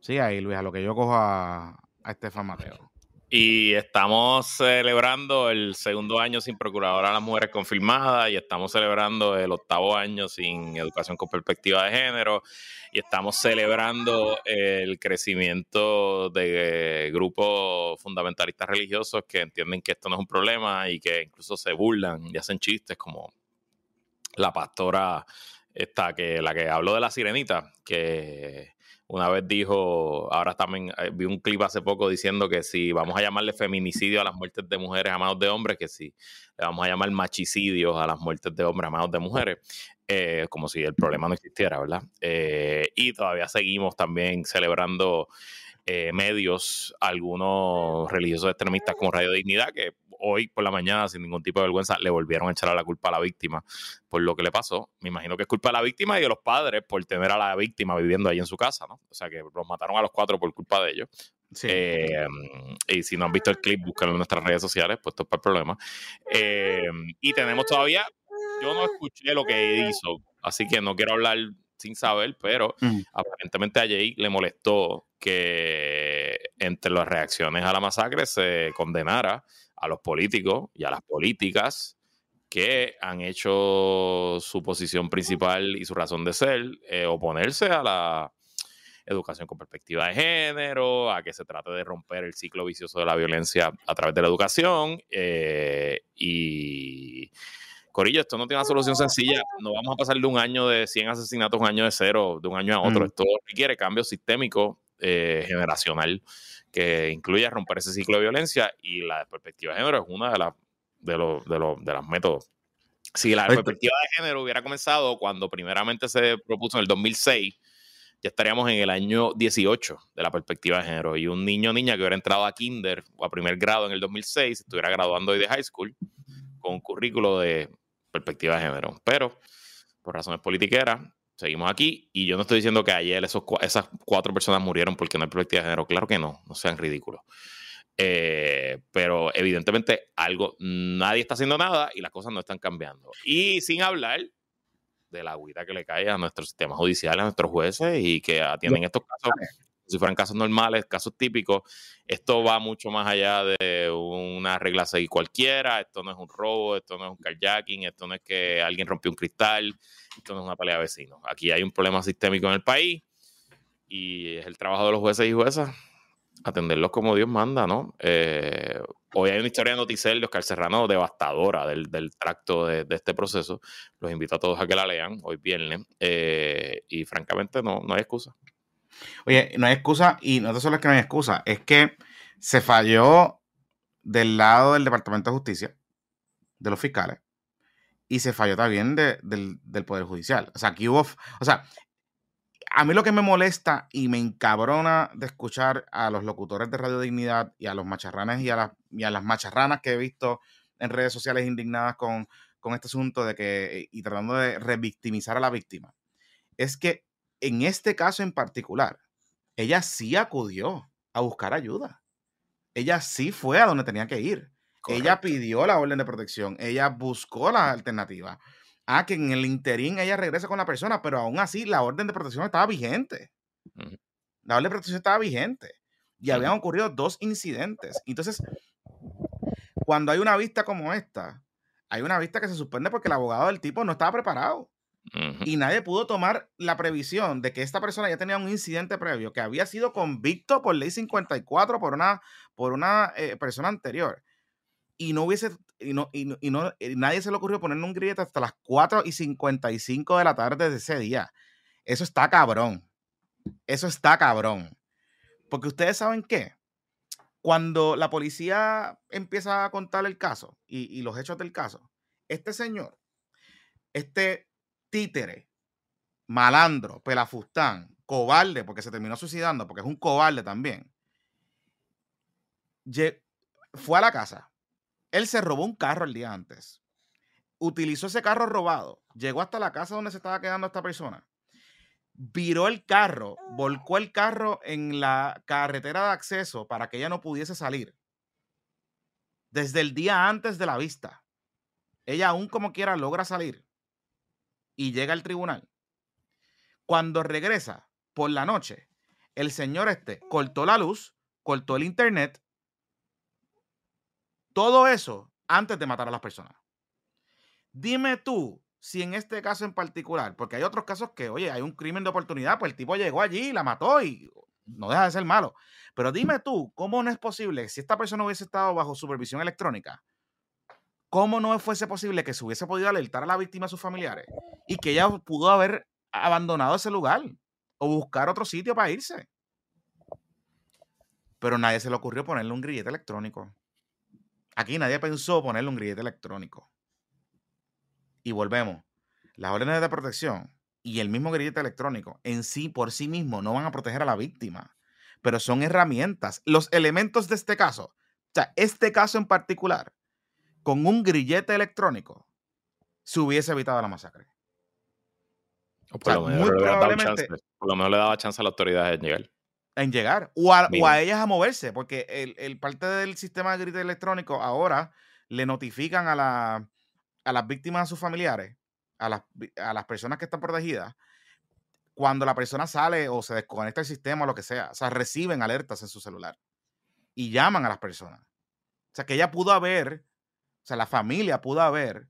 Sí, ahí Luis, a lo que yo cojo a Estefan Mateo. Y estamos celebrando el segundo año sin procuradora a las mujeres confirmadas y estamos celebrando el octavo año sin educación con perspectiva de género y estamos celebrando el crecimiento de grupos fundamentalistas religiosos que entienden que esto no es un problema y que incluso se burlan y hacen chistes como la pastora esta que la que habló de la sirenita que una vez dijo, ahora también eh, vi un clip hace poco diciendo que si vamos a llamarle feminicidio a las muertes de mujeres a de hombres, que si le vamos a llamar machicidio a las muertes de hombres a manos de mujeres, eh, como si el problema no existiera, ¿verdad? Eh, y todavía seguimos también celebrando medios, algunos religiosos extremistas como Radio Dignidad, que hoy por la mañana, sin ningún tipo de vergüenza, le volvieron a echar a la culpa a la víctima por lo que le pasó. Me imagino que es culpa de la víctima y de los padres por tener a la víctima viviendo ahí en su casa, ¿no? O sea, que los mataron a los cuatro por culpa de ellos. Eh, y si no han visto el clip, búsquenlo en nuestras redes sociales, pues esto es para el problema. Eh, y tenemos todavía, yo no escuché lo que hizo, así que no quiero hablar sin saber, pero mm. aparentemente a Jay le molestó que entre las reacciones a la masacre se condenara a los políticos y a las políticas que han hecho su posición principal y su razón de ser eh, oponerse a la educación con perspectiva de género, a que se trate de romper el ciclo vicioso de la violencia a través de la educación. Eh, y Corillo, esto no tiene una solución sencilla. No vamos a pasar de un año de 100 asesinatos a un año de cero, de un año a otro. Mm. Esto requiere cambio sistémico eh, generacional que incluya romper ese ciclo de violencia y la perspectiva de género es una de las de los, de los, de los métodos. Si la perspectiva de género hubiera comenzado cuando primeramente se propuso en el 2006, ya estaríamos en el año 18 de la perspectiva de género. Y un niño o niña que hubiera entrado a kinder o a primer grado en el 2006, estuviera graduando hoy de high school con un currículo de perspectiva de género. Pero, por razones politiqueras, seguimos aquí. Y yo no estoy diciendo que ayer esos, esas cuatro personas murieron porque no hay perspectiva de género. Claro que no, no sean ridículos. Eh, pero evidentemente algo, nadie está haciendo nada y las cosas no están cambiando. Y sin hablar de la agüita que le cae a nuestro sistema judicial, a nuestros jueces y que atienden estos casos si fueran casos normales, casos típicos, esto va mucho más allá de una regla seguir cualquiera, esto no es un robo, esto no es un carjacking, esto no es que alguien rompió un cristal, esto no es una pelea de vecinos. Aquí hay un problema sistémico en el país y es el trabajo de los jueces y juezas atenderlos como Dios manda, ¿no? Eh, hoy hay una historia de Noticel de Oscar devastadora del, tracto de, este proceso. Los invito a todos a que la lean hoy viernes. Eh, y francamente no, no hay excusa. Oye, no hay excusa, y no solo es que no hay excusa, es que se falló del lado del Departamento de Justicia, de los fiscales, y se falló también del, del, Poder Judicial. O sea, aquí hubo, o sea, a mí lo que me molesta y me encabrona de escuchar a los locutores de Radio Dignidad y a los macharranes y a las, y a las macharranas que he visto en redes sociales indignadas con, con este asunto de que, y tratando de revictimizar a la víctima, es que en este caso en particular, ella sí acudió a buscar ayuda. Ella sí fue a donde tenía que ir. Ella pidió la orden de protección. Ella buscó la alternativa ah, que en el interín ella regresa con la persona, pero aún así la orden de protección estaba vigente. La orden de protección estaba vigente. Y habían ocurrido dos incidentes. Entonces, cuando hay una vista como esta, hay una vista que se suspende porque el abogado del tipo no estaba preparado. Y nadie pudo tomar la previsión de que esta persona ya tenía un incidente previo, que había sido convicto por ley 54 por una, por una eh, persona anterior y no hubiese, y no, y, no, nadie se le ocurrió ponerle un grillete hasta las 4 y 55 de la tarde de ese día. Eso está cabrón. Eso está cabrón. Porque ustedes saben qué. Cuando la policía empieza a contar el caso y, y los hechos del caso, este señor, este títere, malandro, pelafustán, cobarde, porque se terminó suicidando, porque es un cobarde también, fue a la casa, él se robó un carro el día antes. Utilizó ese carro robado. Llegó hasta la casa donde se estaba quedando esta persona. Viró el carro, volcó el carro en la carretera de acceso para que ella no pudiese salir. Desde el día antes de la vista. Ella aún como quiera logra salir y llega al tribunal. Cuando regresa por la noche, el señor este cortó la luz, cortó el internet todo eso antes de matar a las personas. Dime tú si en este caso en particular, porque hay otros casos que, oye, hay un crimen de oportunidad, pues el tipo llegó allí la mató y no deja de ser malo. Pero dime tú, ¿cómo no es posible, si esta persona hubiese estado bajo supervisión electrónica, cómo no fuese posible que se hubiese podido alertar a la víctima a sus familiares y que ella pudo haber abandonado ese lugar o buscar otro sitio para irse? Pero nadie se le ocurrió ponerle un grillete electrónico. Aquí nadie pensó ponerle un grillete electrónico. Y volvemos. Las órdenes de protección y el mismo grillete electrónico en sí, por sí mismo, no van a proteger a la víctima. pero son herramientas. Los elementos de este caso, o sea, este caso en particular, con un grillete electrónico, se hubiese evitado la masacre. O por, lo daba chance, por lo menos le daba chance a la autoridad en llegar. En llegar. O a, o a ellas a moverse, porque el, el, parte del sistema de grillete electrónico ahora le notifican a, la, a las víctimas, a sus familiares, a las, a las personas que están protegidas, cuando la persona sale o se desconecta el sistema o lo que sea. O sea, reciben alertas en su celular y llaman a las personas. O sea, que ella pudo haber, o sea, la familia pudo haber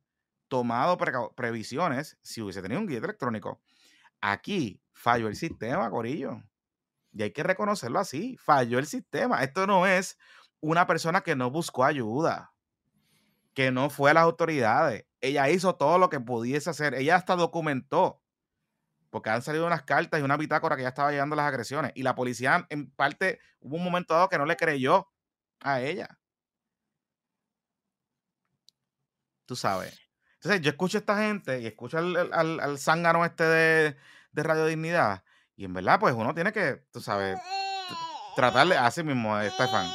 tomado previsiones si hubiese tenido un guía electrónico. Aquí falló el sistema, Corillo. Y hay que reconocerlo así. Falló el sistema. Esto no es una persona que no buscó ayuda, que no fue a las autoridades. Ella hizo todo lo que pudiese hacer. Ella hasta documentó porque han salido unas cartas y una bitácora que ya estaba llegando las agresiones. Y la policía, en parte, hubo un momento dado que no le creyó a ella. Tú sabes. Entonces, yo escucho a esta gente y escucho al, al, zángano este de, de, Radio Dignidad. Y en verdad, pues uno tiene que, tú sabes, tratarle así mismo, Estefan.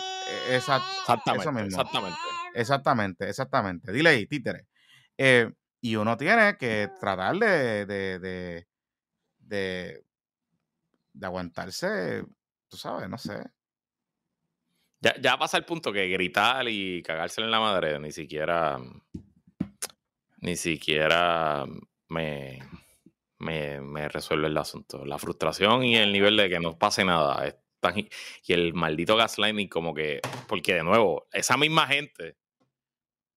E, exactamente, exactamente. Exactamente, exactamente. Dile ahí, títere. Eh, y uno tiene que tratar de de, de aguantarse, tú sabes, no sé. Ya, ya pasa el punto que gritar y cagárselo en la madre ni siquiera ni siquiera me, me, me, resuelve el asunto. La frustración y el nivel de que no pase nada es y el maldito gaslighting como que porque de nuevo esa misma gente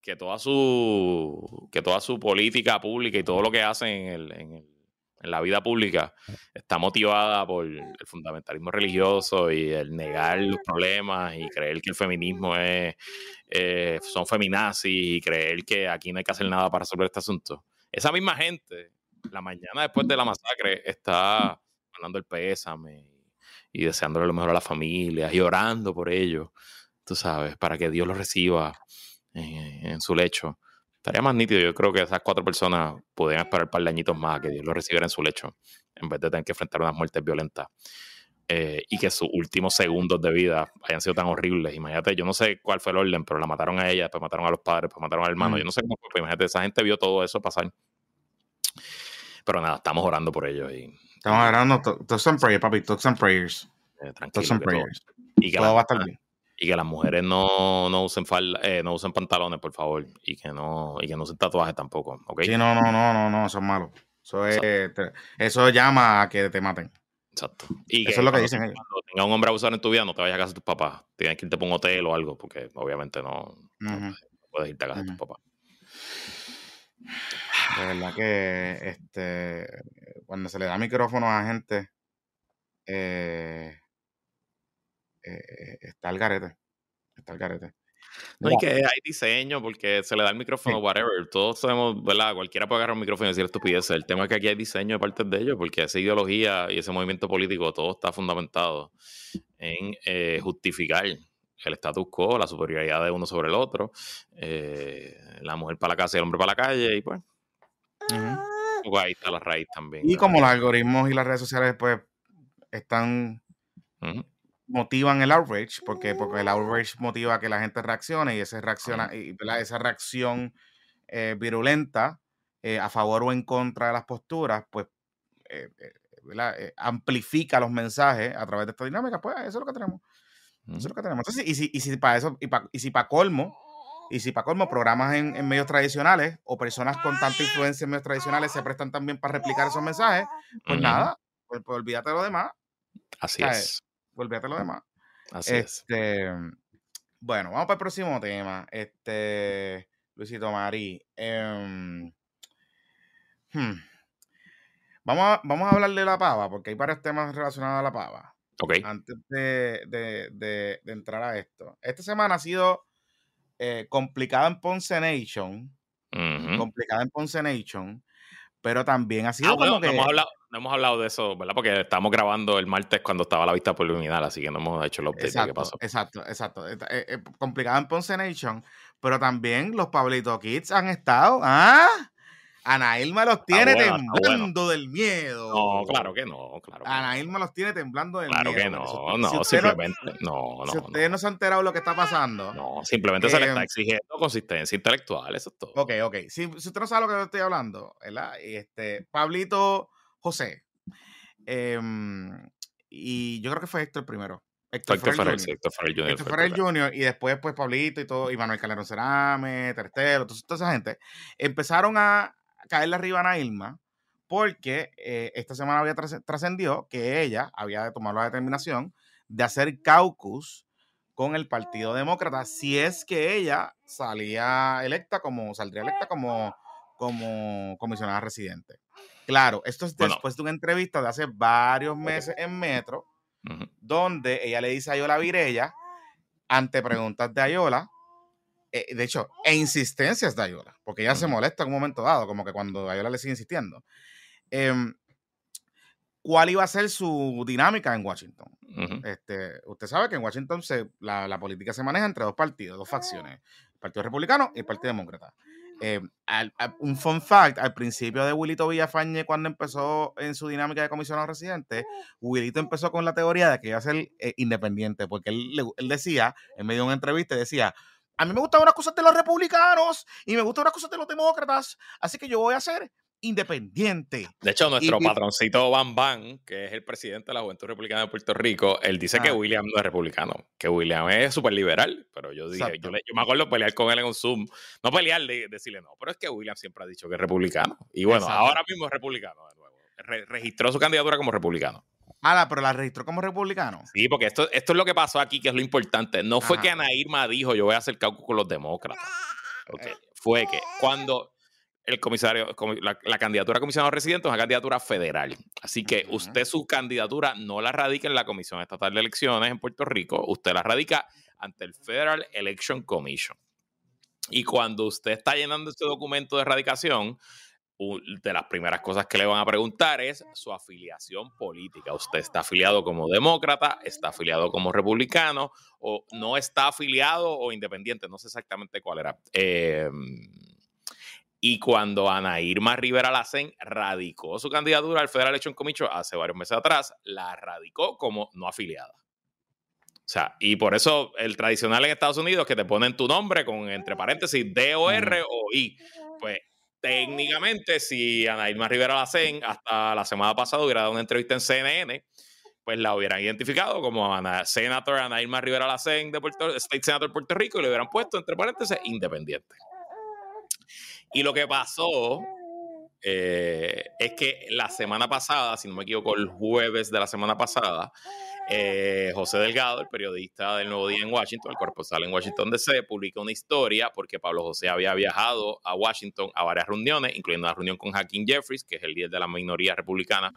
que toda su que toda su política pública y todo lo que hacen en el, en el en la vida pública está motivada por el fundamentalismo religioso y el negar los problemas y creer que el feminismo es eh, son feminazis y creer que aquí no hay que hacer nada para resolver este asunto. Esa misma gente, la mañana después de la masacre, está mandando el pésame y deseándole lo mejor a las familias y orando por ellos, tú sabes, para que Dios los reciba en su lecho. Estaría más nítido. Yo creo que esas cuatro personas podrían esperar un par de añitos más a que Dios los recibiera en su lecho, en vez de tener que enfrentar unas muertes violentas. Eh, y que sus últimos segundos de vida hayan sido tan horribles. Imagínate, yo no sé cuál fue el orden, pero la mataron a ella, después mataron a los padres, después mataron al hermano. Yo no sé cómo fue, pero imagínate, esa gente vio todo eso pasar. Pero nada, estamos orando por ellos. Y, estamos orando, talks and prayers, papi, talks and prayers. Eh, tranquilo, prayers. y que todo va a estar bien y que las mujeres no, no usen eh, no usen pantalones, por favor, y que no, y que no usen tatuajes tampoco, ¿ok? Sí, no, no, no, no, no, eso es malo. Eso, es, eso llama a que te maten. Exacto. Y eso es lo que dicen ellos. Cuando tenga un hombre abusador en tu vida, no te vayas a casa de tus papás. Tienes que irte para un hotel o algo, porque obviamente no, puedes irte a casa de tus papás. De verdad que este cuando se le da micrófono a gente eh, eh, está el garete. Está el garete. No, y que hay diseño porque se le da el micrófono, whatever. Todos sabemos, ¿verdad? Cualquiera puede agarrar un micrófono y decir estupideces. El tema es que aquí hay diseño de parte de ellos porque esa ideología y ese movimiento político todo está fundamentado en eh, justificar el status quo, la superioridad de uno sobre el otro, eh, la mujer para la casa y el hombre para la calle y pues. ahí está la raíz también. Y como los algoritmos y las redes sociales pues están motivan el outrage, porque, porque el outrage motiva que la gente reaccione y, ese reacciona, y, esa reacción eh, virulenta eh, a favor o en contra de las posturas, pues eh, amplifica los mensajes a través de esta dinámica, pues eso es lo que tenemos. Eso es lo que tenemos. y si, y si para eso, y, y si para colmo, y si para colmo programas en, en, medios tradicionales o personas con tanta influencia en medios tradicionales se prestan también para replicar esos mensajes, pues nada, pues, pues, olvídate de lo demás. Así es olvídate lo demás. Así este, Bueno, vamos para el próximo tema. Este, Luisito Mari. Em, hmm, vamos, a, vamos a hablar de la pava, porque hay varios temas relacionados a la pava. Ok. Antes de, entrar a esto. Esta semana ha sido eh, complicada en Ponce Nation. Complicada en Ponce Nation. Pero también ha sido ah, como que. hemos hablado, no hemos hablado de eso, ¿verdad? Porque estamos grabando el martes cuando estaba la vista preliminar, así que no hemos hecho el update qué pasó. Exacto, exacto. Es, eh, complicado en Ponce Nation, pero también los Pablito Kids han estado. ¡Ah! Ana Irma los tiene temblando del miedo. No, claro que no, claro. Ana Irma los tiene temblando del miedo. Claro que no, no, simplemente, no, no. Si ustedes no. se han enterado de lo que está pasando. No, simplemente se le está em, exigiendo consistencia intelectual, eso es todo. Ok, ok. Si, usted no sabe lo que estoy hablando, ¿verdad? Este, Pablito José. Em, y yo creo que fue Héctor primero. Héctor, Ferrer, Héctor Ferrer Héctor Ferrer Jr. y después pues Pablito y todo, y Manuel Calderón Cerame, Tertero, toda esa gente, empezaron a caerle arriba a Irma porque eh, esta semana había trascendido que ella había tomado la determinación de hacer caucus con el Partido Demócrata si es que ella salía electa como, saldría electa como, como comisionada residente. Claro, esto es después de una entrevista de hace varios meses en Metro, donde ella le dice a Ayola Virella, ante preguntas de Ayola, eh, de hecho, e insistencias de Ayola, porque ella se molesta en un momento dado, como que cuando Ayola le sigue insistiendo. Em, ¿Cuál iba a ser su dinámica en Washington? este, usted sabe que en Washington se, la, política se maneja entre dos partidos, dos facciones, el Partido Republicano y el Partido Demócrata. Em, un fun fact, al principio de Wilito Villafañe, cuando empezó en su dinámica de comisionado residente, Wilito empezó con la teoría de que iba a ser eh, independiente, porque él, él, decía, en medio de una entrevista, decía, a mí me gustan unas cosas de los republicanos y me gustan unas cosas de los demócratas, así que yo voy a ser independiente. De hecho, nuestro patroncito Bam Bam, que es el presidente de la Juventud Republicana de Puerto Rico, él dice que William no es republicano, que William es súper liberal, pero yo dije, yo, me acuerdo pelear con él en un Zoom, no pelear, decirle no, pero es que William siempre ha dicho que es republicano. Y bueno, ahora mismo es republicano de nuevo. registró su candidatura como republicano. Ah, pero la registró como republicano. Sí, porque esto, esto es lo que pasó aquí, que es lo importante. No fue que Ana Irma dijo, yo voy a hacer cálculo con los demócratas. Okay. Fue que cuando el comisario, la, candidatura a comisionado residente es una candidatura federal. Así que usted su candidatura no la radica en la Comisión Estatal de Elecciones en Puerto Rico, usted la radica ante el Federal Election Commission. Y cuando usted está llenando este documento de erradicación, de las primeras cosas que le van a preguntar es su afiliación política. ¿Usted está afiliado como demócrata, está afiliado como republicano o no está afiliado o independiente? No sé exactamente cuál era. Em, y cuando Ana Irma Rivera Lacen radicó su candidatura al Federal Election Commission hace varios meses atrás, la radicó como no afiliada. O sea, y por eso el tradicional en Estados Unidos que te ponen tu nombre con entre paréntesis D o R o I. Pues técnicamente, si Ana Irma Rivera Lacen hasta la semana pasada hubiera dado una entrevista en CNN, pues la hubieran identificado como Ana, Senator Ana Rivera Lacen de Puerto, State Senator de Puerto Rico y le hubieran puesto entre paréntesis independiente. Y lo que pasó eh, es que la semana pasada, si no me equivoco, el jueves de la semana pasada, eh, José Delgado, el periodista del Nuevo Día en Washington, el corresponsal en Washington DC, publicó una historia porque Pablo José había viajado a Washington a varias reuniones, incluyendo una reunión con Hakeem Jeffries, que es el líder de la minoría republicana,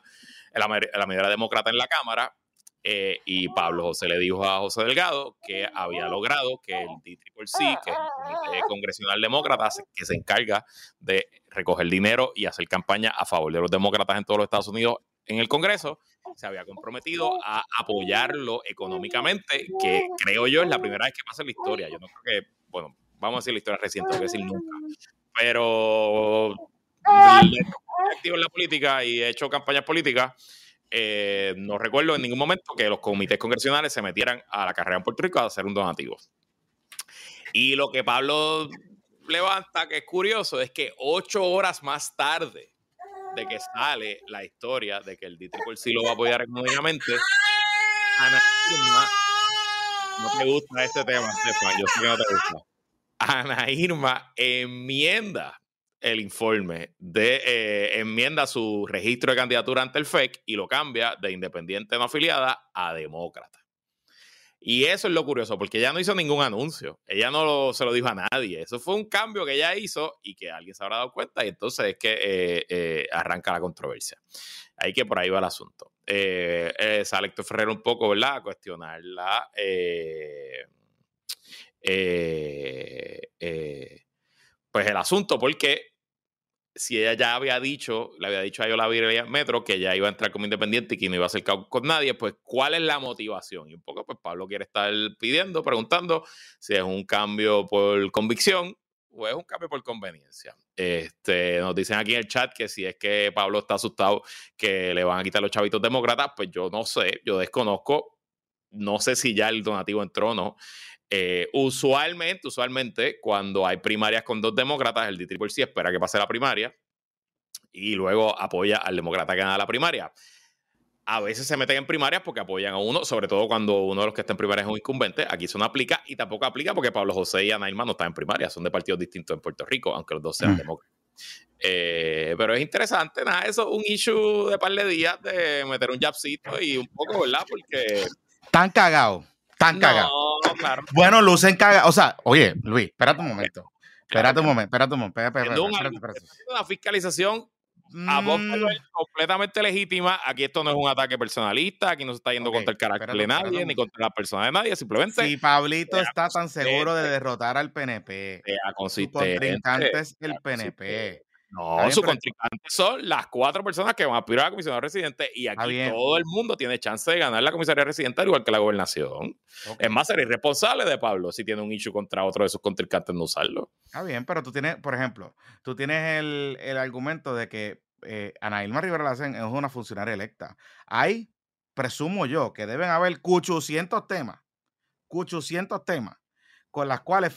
la, la mayoría demócrata en la Cámara, eh, y Pablo José le dijo a José Delgado que había logrado que el DCCC, que es el Congresional Demócrata, que se encarga de recoger dinero y hacer campaña a favor de los demócratas en todos los Estados Unidos en el Congreso, se había comprometido a apoyarlo económicamente, que creo yo es la primera vez que pasa en la historia. Yo no creo que, bueno, vamos a decir la historia reciente, no voy a decir nunca, pero activo en la política y he hecho campañas políticas. Eh, no recuerdo en ningún momento que los comités congresionales se metieran a la carrera en Puerto Rico a hacer un donativo. Y lo que Pablo levanta, que es curioso, es que ocho horas más tarde de que sale la historia de que el sí lo va a apoyar económicamente, Ana Irma, no te gusta este tema, Stefan, yo sé que no te gusta. Ana Irma enmienda el informe de eh, enmienda su registro de candidatura ante el FEC y lo cambia de independiente no afiliada a demócrata. Y eso es lo curioso, porque ella no hizo ningún anuncio. Ella no se lo dijo a nadie. Eso fue un cambio que ella hizo y que alguien se habrá dado cuenta y entonces es que eh, eh, arranca la controversia. Ahí que por ahí va el asunto. Eh, sale Héctor Ferrer un poco, ¿verdad? A cuestionar la... pues el asunto, porque si ella ya había dicho, le había dicho a Yola Metro que ya iba a entrar como independiente y que no iba a hacer con nadie, pues ¿cuál es la motivación? Y un poco, pues Pablo quiere estar pidiendo, preguntando si es un cambio por convicción o es un cambio por conveniencia. Este, nos dicen aquí en el chat que si es que Pablo está asustado que le van a quitar los chavitos demócratas, pues yo no sé, yo desconozco, no sé si ya el donativo entró o no. Eh, usualmente, usualmente, cuando hay primarias con dos demócratas, el d sí espera que pase la primaria y luego apoya al demócrata que gana la primaria a veces se meten en primarias porque apoyan a uno, sobre todo cuando uno de los que está en primarias es un incumbente. Aquí eso no aplica y tampoco aplica porque Pablo José y Ana Irma no están en primarias, son de partidos distintos en Puerto Rico, aunque los dos sean mm. demócratas. Eh, pero es interesante, nada, eso un issue de par de días de meter un jabcito y un poco, ¿verdad? Porque. Tan cagado, tan cagado. No, claro. Bueno, lucen cagados. O sea, oye, Luis, espérate un momento. Espérate un momento, espérate un momento. Espérate, espérate, Una fiscalización a vos mm. completamente legítima. Aquí esto no es un ataque personalista, aquí no se está yendo contra el carácter de nadie, ni contra la persona de nadie, simplemente. Si Pablito está tan seguro de derrotar al PNP, su contrincante es el PNP. No, sus contrincantes son las cuatro personas que van a aspirar a la comisaría residente y aquí todo el mundo tiene chance de ganar la comisaría residente al igual que la gobernación. Es más, ser irresponsable de Pablo si tiene un issue contra otro de sus contrincantes no usarlo. Está bien, pero tú tienes, por ejemplo, tú tienes el, argumento de que eh, Ana Ilma Rivera Lacen es una funcionaria electa. Hay, presumo yo, que deben haber 800 temas, 800 temas con las cuales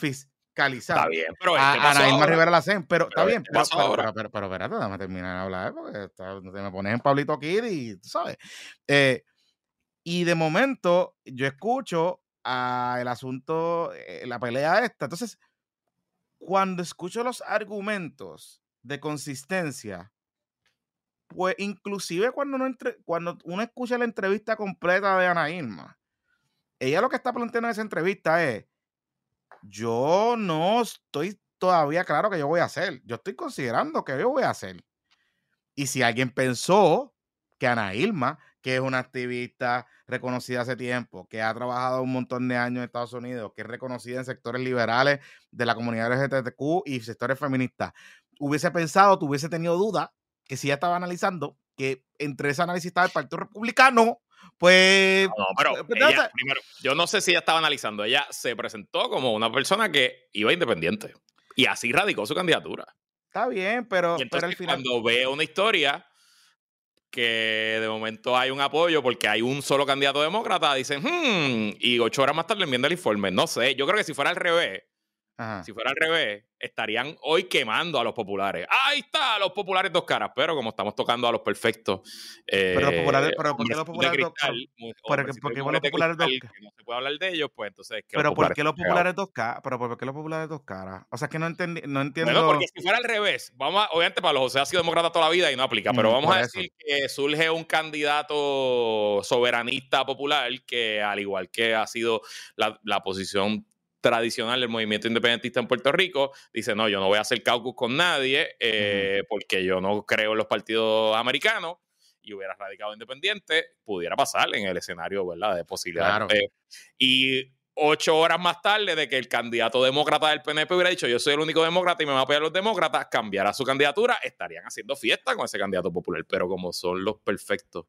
Está bien, pero a, Ana Rivera la hacen, pero, está bien. Pero, pero, pero, pero, espérate, déjame terminar de hablar porque te me pones en Pablito Kid y tú sabes. Eh, y de momento yo escucho a el asunto, eh, la pelea esta. Entonces, cuando escucho los argumentos de consistencia, pues inclusive cuando uno, entre, cuando uno escucha la entrevista completa de Ana Irma, ella lo que está planteando en esa entrevista es yo no estoy todavía claro que yo voy a hacer. Yo estoy considerando que yo voy a hacer. Y si alguien pensó que Ana Irma, que es una activista reconocida hace tiempo, que ha trabajado un montón de años en Estados Unidos, que es reconocida en sectores liberales de la comunidad LGBTQ y sectores feministas, hubiese pensado, tuviese tenido duda, que si ya estaba analizando, que entre ese análisis estaba el Partido Republicano, pues. No, pero pues, primero, yo no sé si ella estaba analizando. Ella se presentó como una persona que iba independiente. Y así radicó su candidatura. Está bien, pero, pero al final. Cuando ve una historia que de momento hay un apoyo porque hay un solo candidato demócrata, dicen, hmm, y ocho horas más tarde enmienda el informe. No sé, yo creo que si fuera al revés, si fuera al revés, estarían hoy quemando a los populares. Ahí está, los populares dos caras. Pero como estamos tocando a los perfectos. pero los populares, pero ¿por qué los populares dos caras? ¿Por qué los populares dos caras? No se puede hablar de ellos, pues entonces. Pero ¿por qué los populares dos caras? Pero ¿por qué los populares dos caras? O sea, que no, entendí, no entiendo. Bueno, porque si fuera al revés, vamos a, obviamente para los José ha sido demócrata toda la vida y no aplica, pero vamos a decir que surge un candidato soberanista popular que, al igual que ha sido la, la posición tradicional del movimiento independentista en Puerto Rico, dice, no, yo no voy a hacer caucus con nadie eh, porque yo no creo en los partidos americanos y hubiera radicado independiente, pudiera pasar en el escenario, ¿verdad? De posibilidades. y ocho horas más tarde de que el candidato demócrata del PNP hubiera dicho yo soy el único demócrata y me va a apoyar los demócratas, cambiará su candidatura, estarían haciendo fiesta con ese candidato popular. Pero como son los perfectos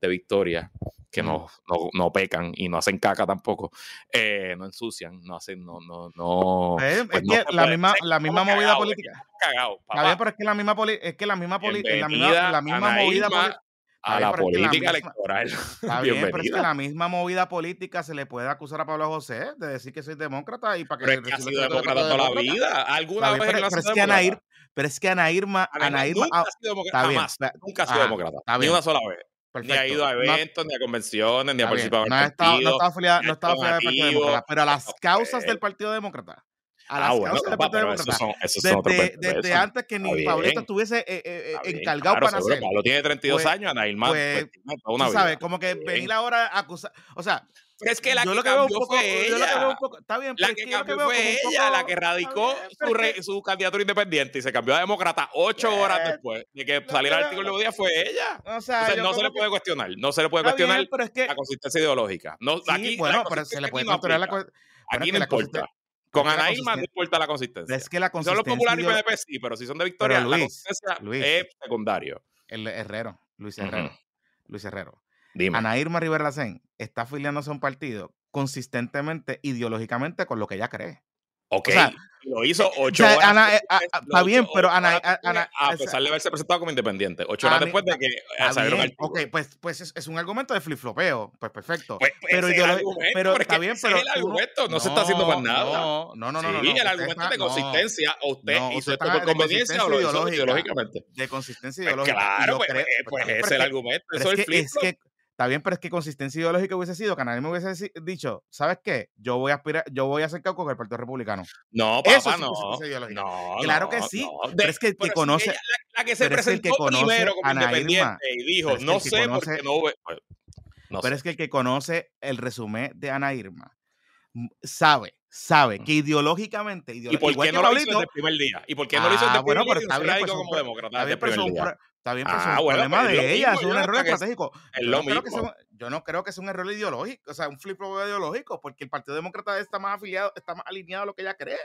de victoria, que no, no, pecan y no hacen caca tampoco, eh, no ensucian, no hacen, no, no, no. es pues que la misma, la misma movida política. Cagado, pero es que la misma es que la misma, la misma, la misma movida política a la política electoral. Está bien, pero es que la misma movida política se le puede acusar a Pablo José de decir que soy demócrata y para que... Pero es que ha sido demócrata toda la vida. ¿Alguna vez pero, pero, es que Ana Irma, pero es que. Ana Irma nunca ha sido demócrata, jamás. Nunca ha sido demócrata. Ni una sola vez. Ni ha ido a eventos, ni a convenciones, ni ha participado en no partido. Estado, no estaba afiliado, no estaba afiliado al Partido Demócrata, pero a las causas del Partido Demócrata a las ah, bueno, causas del Partido Demócrata. desde, desde antes que ni Pablito estuviese eh, eh, eh encargado claro, para seguro, hacer. Pablo tiene 32 pues, años, Ana Irma pues, pues, una sabes, como que venir ahora a acusar, o sea, pero es que la yo que, lo que cambió poco, fue ella. Yo lo que veo un poco, está bien, la que, cambió fue ella, la que radicó su, re, su, candidatura independiente y se cambió a demócrata ocho horas después de que saliera el artículo de día fue ella. O sea, no se le puede cuestionar, no se le puede cuestionar bien, es que, la consistencia ideológica. No, sí, aquí, bueno, pero se le puede cuestionar la Aquí no importa. Con Ana Irma no importa la consistencia. Es que la consistencia. Son los populares y PDP sí, pero si son de Victoria, Luis, la consistencia Luis, es secundario. El Herrero, Luis Herrero. Uh -huh. Luis Herrero. Dime. Ana Irma Rivera Lacén está afiliándose a un partido consistentemente, ideológicamente, con lo que ella cree. Ok, lo hizo ocho horas. Ana, eh, está bien, pero Ana, Ana, a pesar de haberse presentado como independiente, ocho horas después de que salieron el Ok, pues, pues es, es, un argumento de flip-flopeo, pues perfecto. Pues, pues pero, el pero está bien, pero el argumento no, se está haciendo más nada. No, no, no, no. Sí, el argumento es de consistencia, o usted hizo esto por conveniencia o lo hizo ideológicamente. De consistencia ideológica. Claro, pues, pues ese es el argumento, eso es el flip Está bien, pero es que consistencia ideológica hubiese sido que nadie me hubiese dicho, ¿sabes qué? Yo voy a aspirar, yo voy a hacer caucus con el Partido Republicano. No, papá, Eso no. no. Claro que sí. Pero es que el que conoce. la, que se presentó primero como independiente y dijo, no sé porque no. Pues, no pero es que el que conoce el resumen de Ana Irma sabe sabe que ideológicamente, ¿Y por qué no lo hizo desde el primer día? ¿Y por qué no lo hizo desde el primer día? Está bien, pues, como demócrata. Está bien, pero está bien, pero es un problema de ella, es un error estratégico. Es lo mismo. yo no creo que sea un error ideológico, o sea, un flip ideológico, porque el Partido Demócrata está más afiliado, está más alineado a lo que ella cree.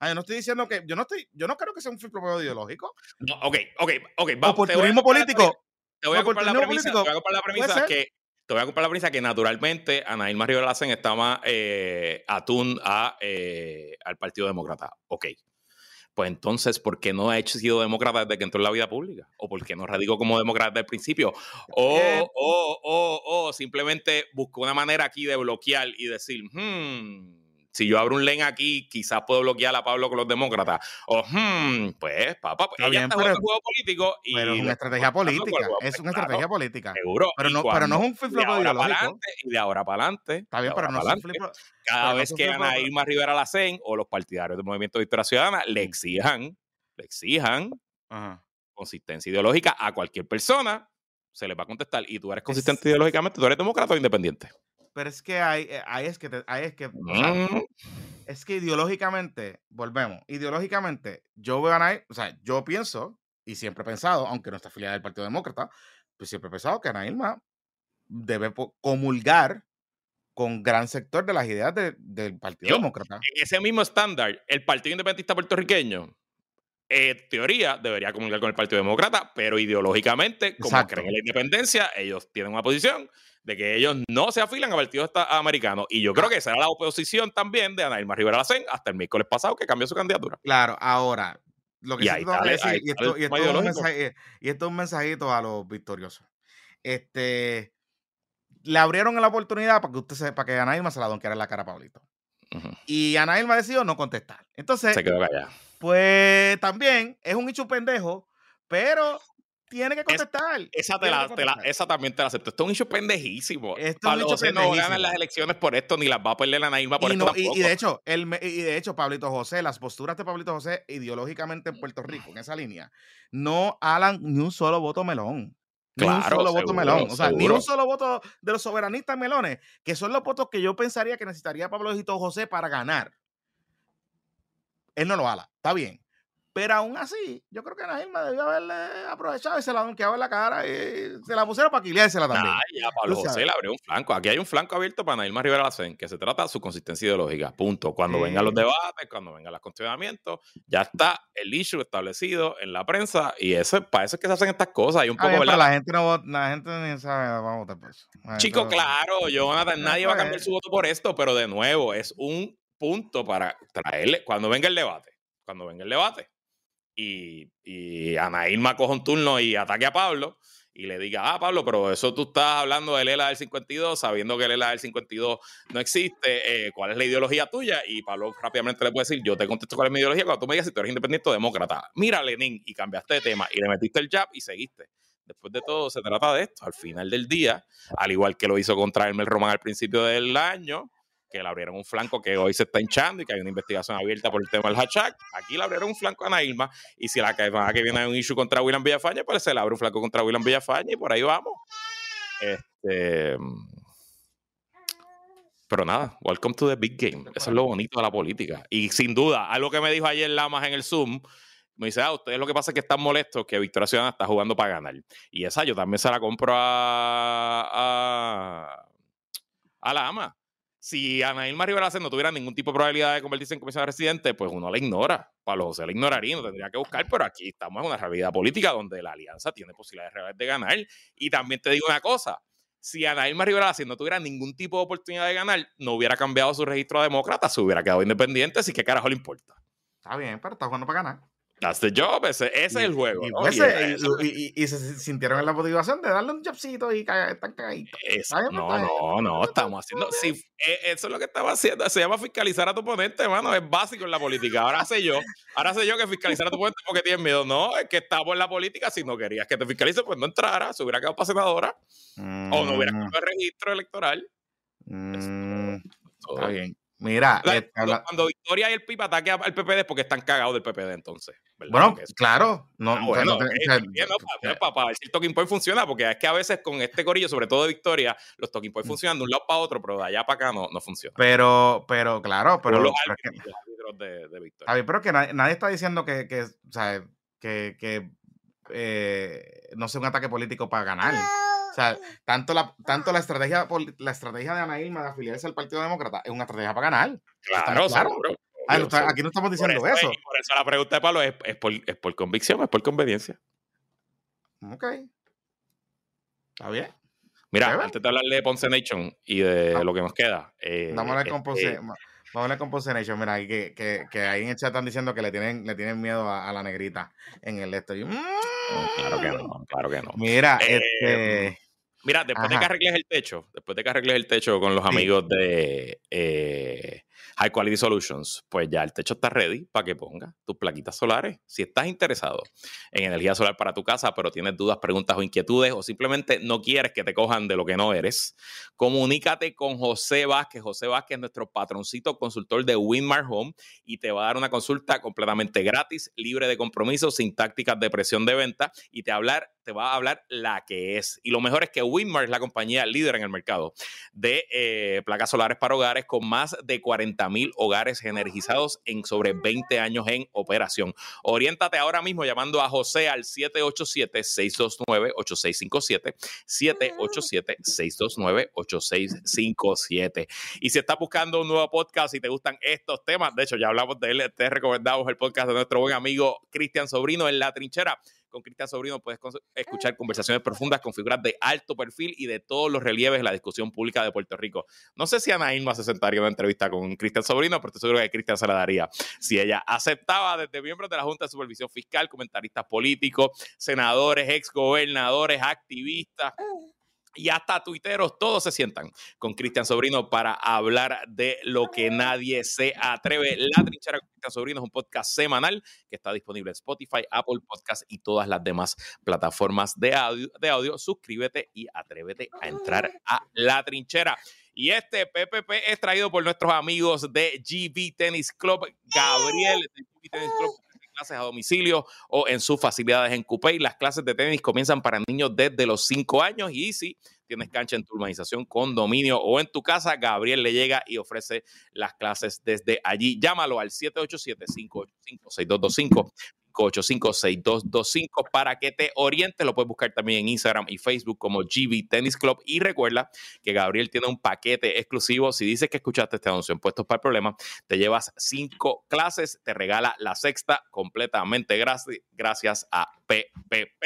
Ah, yo no estoy diciendo que, yo no estoy, yo no creo que sea un flip ideológico. No, ok, ok, ok. Oportunismo político. Te voy a comprar la premisa, te voy a comprar la premisa que te voy a comprar la premisa que naturalmente Ana Irma Rivera Lacen está más eh, atún a, eh, al Partido Demócrata. Ok. Pues entonces, ¿por qué no ha hecho sido demócrata desde que entró en la vida pública? ¿O por qué no radicó como demócrata desde el principio? O, o, o, o simplemente buscó una manera aquí de bloquear y decir, hmm, si yo abro un len aquí, quizás puedo bloquear a Pablo con los demócratas. O, hmm, pues, papá, pues, ella está jugando juego político. Y pero es una estrategia política. Es una estrategia política. Seguro. Pero no, pero no es un flip ideológico. Y de ahora para adelante. Está bien, pero no es un flip Cada vez que Ana Irma Rivera la CEN o los partidarios del Movimiento de Victoria Ciudadana le exijan, le exijan consistencia ideológica a cualquier persona, se le va a contestar. Y tú eres consistente ideológicamente, tú eres demócrata o independiente. Pero es que hay, eh, ahí es que, es que, mm. es que ideológicamente, volvemos, ideológicamente, yo voy a ganar, o sea, yo pienso, y siempre he pensado, aunque no está afiliada del Partido Demócrata, pues siempre he pensado que Ana Irma debe comulgar con gran sector de las ideas del Partido Demócrata. En ese mismo estándar, el Partido Independentista puertorriqueño, en teoría, debería comulgar con el Partido Demócrata, pero ideológicamente, como creen en la independencia, ellos tienen una posición de que ellos no se afilan a partidos americanos. Y yo creo que esa era la oposición también de Ana Irma Rivera Lacén hasta el miércoles pasado que cambió su candidatura. Claro, ahora, lo que y, sí decir, y, esto, y, esto es un mensaje, y esto es un mensajito a los victoriosos. Este, le abrieron la oportunidad para que usted se, para que Ana Irma se la donqueara en la cara a Pablito. Y Ana Irma decidió no contestar. Entonces, se quedó callada. Pues también es un hecho pendejo, pero tiene que contestar. esa, te la, esa también te la acepto. Esto es un hecho pendejísimo. Esto Pablo José no gana las elecciones por esto, ni las va a perder la Naima por esto. y, de hecho, el, y de hecho, Pablito José, las posturas de Pablito José ideológicamente en Puerto Rico, en esa línea, no hagan ni un solo voto melón. Ni un solo voto melón. O sea, ni un solo voto de los soberanistas melones, que son los votos que yo pensaría que necesitaría Pablo José para ganar. Él no lo habla. Está bien. Pero aún así, yo creo que Ana debió haberle aprovechado y se la donkeaba en la cara y se la pusieron para quileársela también. Ah, ya, Pablo José le abrió un flanco. Aquí hay un flanco abierto para Nailma Rivera Lacen, que se trata de su consistencia ideológica. Punto. Cuando vengan los debates, cuando vengan los cuestionamientos, ya está el issue establecido en la prensa y eso, para eso es que se hacen estas cosas. Hay un poco, la gente no la gente ni sabe, vamos a votar por eso. Chico, claro, Jonathan, nadie va a cambiar su voto por esto, pero de nuevo, es un punto para traerle, cuando venga el debate, cuando venga el debate y, y Ana Irma coja un turno y ataque a Pablo y le diga, ah, Pablo, pero eso tú estás hablando del ELA del 52, sabiendo que el ELA del 52 no existe, eh, ¿cuál es la ideología tuya? Y Pablo rápidamente le puede decir, yo te contesto cuál es mi ideología cuando tú me digas si tú eres independiente o demócrata. Mira, Lenin, y cambiaste de tema y le metiste el jab y seguiste. Después de todo, se trata de esto. Al final del día, al igual que lo hizo contra Elmer Román al principio del año, que le abrieron un flanco que hoy se está hinchando y que hay una investigación abierta por el tema del hashtag. Aquí le abrieron un flanco a Ana y si la semana que viene hay un issue contra William Villafaña, pues se le abre un flanco contra William Villafaña y por ahí vamos. Este, pero nada, welcome to the big game. Eso es lo bonito de la política. Y sin duda, algo que me dijo ayer Lamas en el Zoom, me dice, ah, ustedes lo que pasa es que están molestos que Victoria Ciudadana está jugando para ganar. Y esa yo también se la compro a, a, a la ama si Ana Irma Rivera no tuviera ningún tipo de probabilidad de convertirse en comisionada residente, pues uno la ignora. Pablo José la ignoraría, no tendría que buscar, pero aquí estamos en una realidad política donde la alianza tiene posibilidades reales de ganar. Y también te digo una cosa, si Ana Irma Rivera no tuviera ningún tipo de oportunidad de ganar, no hubiera cambiado su registro a demócrata, se hubiera quedado independiente, así que carajo le importa. Está bien, pero está jugando para ganar. That's the job, ese, es el juego. Pues, y, se sintieron en la motivación de darle un jobcito y están cagaditos. No, no, no, estamos haciendo. Si, eh, eso es lo que estaba haciendo. Se llama fiscalizar a tu oponente, hermano. Es básico en la política. Ahora sé yo. Ahora sé yo que fiscalizar a tu oponente porque tienes miedo. No, es que estamos en la política. Si no querías que te fiscalice, pues no entrara. Se hubiera quedado para senadora. O no hubiera quedado mm. el registro electoral. Mm, está bien. Mira, eh, cuando, Victoria y el PIB ataquen al PPD es porque están cagados del PPD entonces. Bueno, claro. No, ah, bueno, para, ver si el talking point funciona, porque es que a veces con este corillo, sobre todo de Victoria, los talking points mm. funcionan de un lado para otro, pero de allá para acá no, no funciona. Pero, pero claro, pero... los de, de, Victoria. A ver, pero que nadie, está diciendo que, que, o sea, que, que eh, no sea un ataque político para ganar. O sea, tanto la, tanto la estrategia, la estrategia de Ana Irma de afiliarse al Partido Demócrata es una estrategia para ganar. Claro, claro. aquí no estamos diciendo eso. Por eso la pregunta de Pablo es, es, por, es por convicción, es por conveniencia. Ok. Está bien. Mira, antes de hablarle de Ponce Nation y de lo que nos queda. Eh, vamos a ver con Ponce. Este Vamos a con Ponce Nation. Mira, que, que, que, ahí en el chat están diciendo que le tienen, le tienen miedo a, la negrita en el esto. claro que no, claro que no. Mira, eh, este. Mira, después de que arregles el techo, después de que arregles el techo con los amigos de eh, High Quality Solutions, pues ya el techo está ready para que ponga tus plaquitas solares. Si estás interesado en energía solar para tu casa, pero tienes dudas, preguntas o inquietudes, o simplemente no quieres que te cojan de lo que no eres, comunícate con José Vázquez. José Vázquez es nuestro patroncito consultor de Winmar Home y te va a dar una consulta completamente gratis, libre de compromiso, sin tácticas de presión de venta y te, hablar, te va a hablar la que es. Y lo mejor es que Winmar es la compañía líder en el mercado de eh, placas solares para hogares con más de 40 mil hogares energizados en sobre 20 años en operación. Oriéntate ahora mismo llamando a José al 787-629-8657, 787-629-8657. Y si estás buscando un nuevo podcast y te gustan estos temas, de hecho ya hablamos de él, te recomendamos el podcast de nuestro buen amigo Cristian Sobrino en La Trinchera con Cristian Sobrino puedes escuchar conversaciones profundas con figuras de alto perfil y de todos los relieves de la discusión pública de Puerto Rico. No sé si Ana Irma se sentaría en una entrevista con Cristian Sobrino, pero estoy seguro que Cristian se la daría. Si ella aceptaba desde miembros de la Junta de Supervisión Fiscal, comentaristas políticos, senadores, exgobernadores, activistas y hasta tuiteros, todos se sientan con Cristian Sobrino para hablar de lo que nadie se atreve. La Trinchera con Cristian Sobrino es un podcast semanal que está disponible en Spotify, Apple Podcast y todas las demás plataformas de audio. De audio. Suscríbete y atrévete a entrar a La Trinchera. Y este PPP es traído por nuestros amigos de GB Tennis Club. Gabriel de GB Tennis Club clases a domicilio o en sus facilidades en Coupé. Las clases de tenis comienzan para niños desde los 5 años y si tienes cancha en tu urbanización, condominio o en tu casa, Gabriel le llega y ofrece las clases desde allí. Llámalo al 787-585-6225. 585-6225 para que te oriente. Lo puedes buscar también en Instagram y Facebook como GB Tennis Club. Y recuerda que Gabriel tiene un paquete exclusivo. Si dices que escuchaste este anuncio en Puestos para el Problema, te llevas cinco clases, te regala la sexta completamente gracias, gracias a PPP.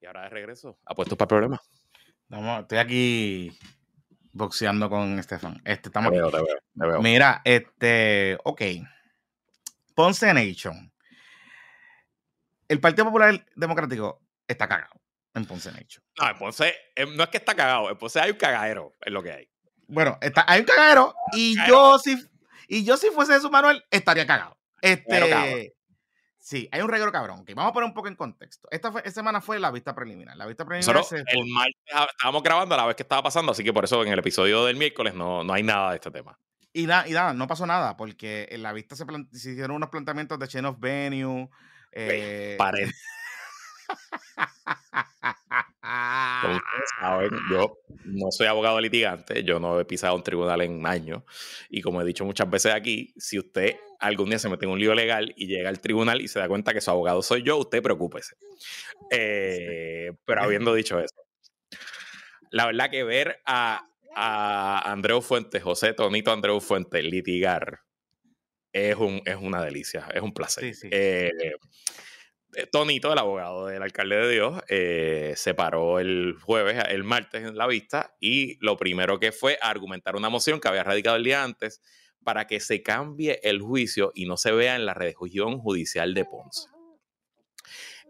Y ahora de regreso a Puestos para el Problema. estoy aquí boxeando con Estefan. Este, estamos Mira, este, ok. Ponce Nation el Partido Popular Democrático está cagado en Ponce Nation. No, en Ponce eh, no es que está cagado, en Ponce hay un cagadero, es lo que hay. Bueno, está, hay un cagadero y yo si y yo si fuese su Manuel estaría cagado. Este, sí, hay un reguero cabrón. Okay, vamos a poner un poco en contexto. Esta, semana fue la vista preliminar. La vista preliminar el martes estábamos grabando a la vez que estaba pasando, así que por eso en el episodio del miércoles no, no hay nada de este tema. Y, nada, no pasó nada, porque en la vista se, se hicieron unos planteamientos de chain of venue, eh... yo no soy abogado litigante, yo no he pisado un tribunal en años. Y como he dicho muchas veces aquí, si usted algún día se mete en un lío legal y llega al tribunal y se da cuenta que su abogado soy yo, usted preocúpese. Eh, pero habiendo dicho eso, la verdad que ver a, a Andreu Fuentes, José Tonito Andreu Fuentes, litigar es, un, es una delicia, es un placer. Eh, eh, Tonito, el abogado del alcalde de Dios, eh, se paró el jueves, el martes en la vista y lo primero que fue argumentar una moción que había radicado el día antes para que se cambie el juicio y no se vea en la región judicial de Ponce.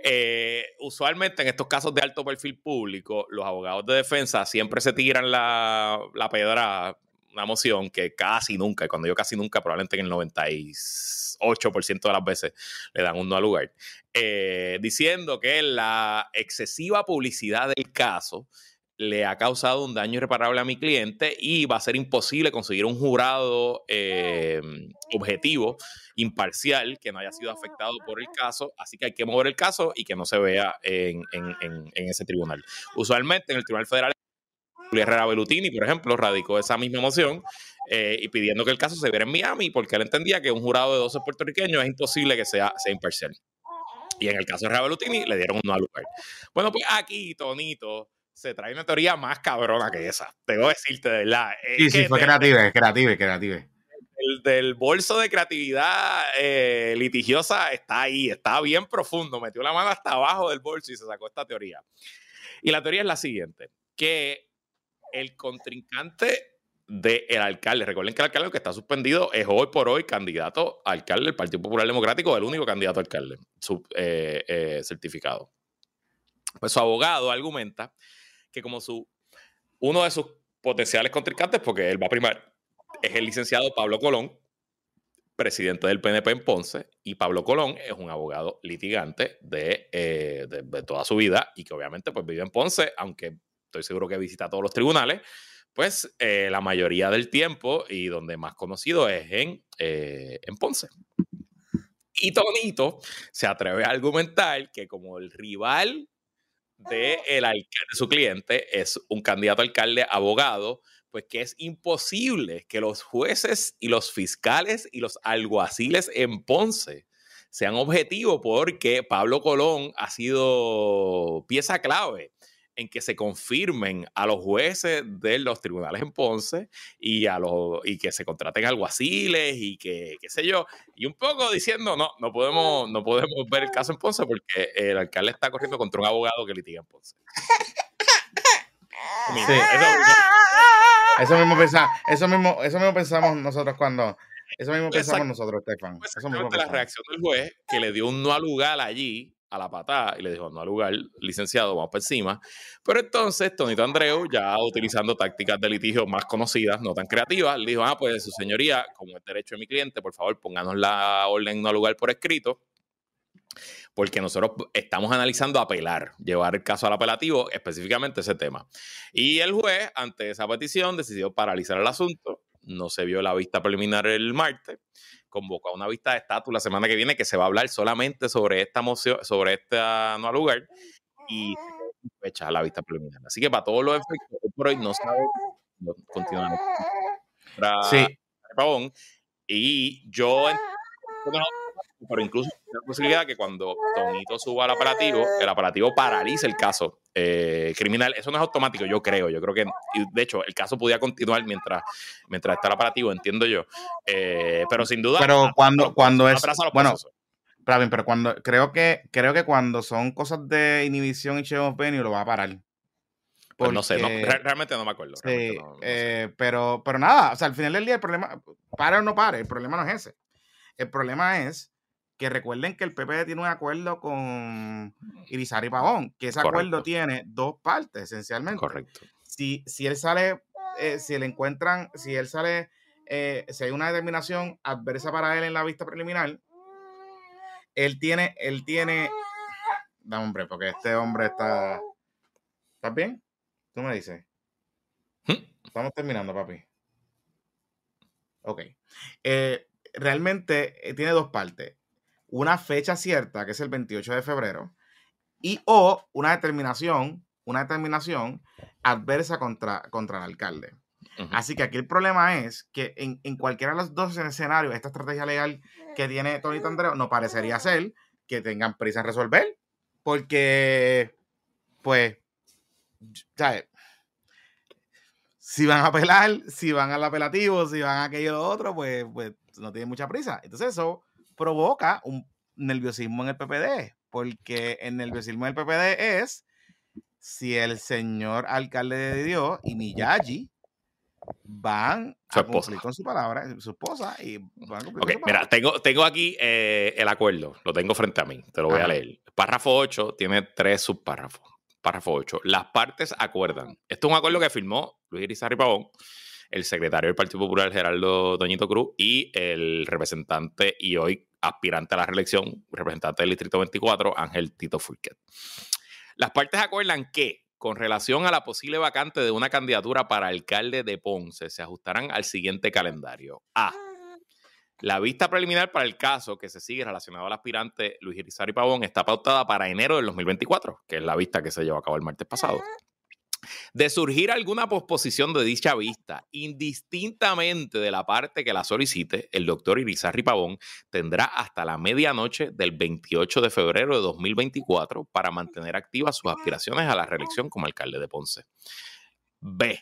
Eh, usualmente en estos casos de alto perfil público, los abogados de defensa siempre se tiran la, la pedra, una moción que casi nunca, y cuando yo casi nunca, probablemente en el 98% de las veces le dan un no al lugar, eh, diciendo que la excesiva publicidad del caso le ha causado un daño irreparable a mi cliente y va a ser imposible conseguir un jurado eh, objetivo, imparcial, que no haya sido afectado por el caso. Así que hay que mover el caso y que no se vea en, ese tribunal. Usualmente en el Tribunal Federal, Julia Herrera Bellutini, por ejemplo, radicó esa misma moción eh, y pidiendo que el caso se viera en Miami porque él entendía que un jurado de 12 puertorriqueños es imposible que sea, sea imparcial. Y en el caso de Herrera Bellutini le dieron un no al lugar. Bueno, pues aquí, Tonito se trae una teoría más cabrona que esa. Debo decirte, de verdad. Sí, sí, fue creativa, creativa, creativa. El del bolso de creatividad eh, litigiosa está ahí, está bien profundo. Metió la mano hasta abajo del bolso y se sacó esta teoría. Y la teoría es la siguiente: que el contrincante del alcalde, recuerden que el alcalde que está suspendido es hoy por hoy candidato a alcalde del Partido Popular Democrático, el único candidato a alcalde eh, eh, certificado. Pues su abogado argumenta que como su, uno de sus potenciales contrincantes, porque él va a primar, es el licenciado Pablo Colón, presidente del PNP en Ponce, y Pablo Colón es un abogado litigante de, eh, de, toda su vida y que obviamente pues vive en Ponce, aunque estoy seguro que visita todos los tribunales, pues eh, la mayoría del tiempo y donde más conocido es en, eh, en Ponce. Y Tonito se atreve a argumentar que como el rival de el alcalde, su cliente es un candidato a alcalde abogado, pues que es imposible que los jueces y los fiscales y los alguaciles en Ponce sean objetivos porque Pablo Colón ha sido pieza clave en que se confirmen a los jueces de los tribunales en Ponce y, a los, y que se contraten alguaciles y que, qué sé yo, y un poco diciendo, no, no podemos, no podemos ver el caso en Ponce porque el alcalde está corriendo contra un abogado que litiga en Ponce. Eso, mismo pensamos, eso, mismo, eso mismo pensamos nosotros cuando... Eso mismo pensamos nosotros, Estefan. Eso mismo la reacción del juez que le dio un no al lugar allí a la patada y le dijo, no al lugar, licenciado, vamos por encima. Pero entonces Tonito Andreu, ya utilizando tácticas de litigio más conocidas, no tan creativas, le dijo, ah, pues su señoría, como es derecho de mi cliente, por favor, pónganos la orden no al lugar por escrito porque nosotros estamos analizando apelar, llevar el caso al apelativo, específicamente ese tema. Y el juez, ante esa petición, decidió paralizar el asunto. No se vio la vista preliminar el martes convocó a una vista de estatus la semana que viene que se va a hablar solamente sobre esta moción, sobre esta no lugar y fecha la vista preliminar. Así que para todos los efectos, por hoy no sabe continuamos. Sí. Y yo pero incluso la posibilidad que cuando Tonito suba al apelativo, el apelativo paralice el caso eh, criminal. Eso no es automático, yo creo. Yo creo que, de hecho, el caso podía continuar mientras, mientras está el apelativo, entiendo yo. Eh, pero sin duda. Pero cuando, cuando es. Bueno, pero cuando creo que creo que cuando son cosas de inhibición y Chevron Penny lo va a parar. Pues no sé, realmente no me acuerdo. Sí, eh, pero, pero nada, o sea, al final del día el problema, para o no pare, el problema no es ese. El problema es que recuerden que el PP tiene un acuerdo con Irizarry Pavón, que ese acuerdo tiene dos partes, esencialmente. Correcto. Si, si él sale, eh, si le encuentran, si él sale, eh, si hay una determinación adversa para él en la vista preliminar, él tiene, él tiene, dame hombre, porque este hombre está, ¿estás bien? Tú me dices. ¿Mm? Estamos terminando, papi. Ok. Eh, realmente tiene dos partes una fecha cierta, que es el 28 de febrero, y o una determinación, una determinación adversa contra, contra el alcalde. Así que aquí el problema es que en, cualquiera de los dos escenarios, esta estrategia legal que tiene Tony Tandreo no parecería ser que tengan prisa en resolver, porque, pues, ¿sabes? Si van a apelar, si van al apelativo, si van a aquello o lo otro, pues, pues no tienen mucha prisa. Entonces eso provoca un nerviosismo en el PPD, porque en el vecismo del PPD es si el señor alcalde de Dios y Miyagi van Su a cumplir con su palabra, su esposa, y van a cumplir con su mira, tengo, tengo aquí eh, el acuerdo, lo tengo frente a mí, te lo voy a leer. Párrafo 8 tiene tres subpárrafos. Párrafo 8. Las partes acuerdan. Esto es un acuerdo que firmó Luis Irizarry Pavón, el secretario del Partido Popular, Gerardo Doñito Cruz, y el representante y hoy aspirante a la reelección, representante del Distrito 24, Ángel Tito Fulquet. Las partes acuerdan que, con relación a la posible vacante de una candidatura para alcalde de Ponce, se ajustarán al siguiente calendario. A. La vista preliminar para el caso que se sigue relacionado al aspirante Luis Irizarry Pavón está pautada para enero del 2024, que es la vista que se llevó a cabo el martes pasado. De surgir alguna posposición de dicha vista, indistintamente de la parte que la solicite, el doctor Irizarry Pavón tendrá hasta la medianoche del 28 de febrero de 2024 para mantener activas sus aspiraciones a la reelección como alcalde de Ponce. B.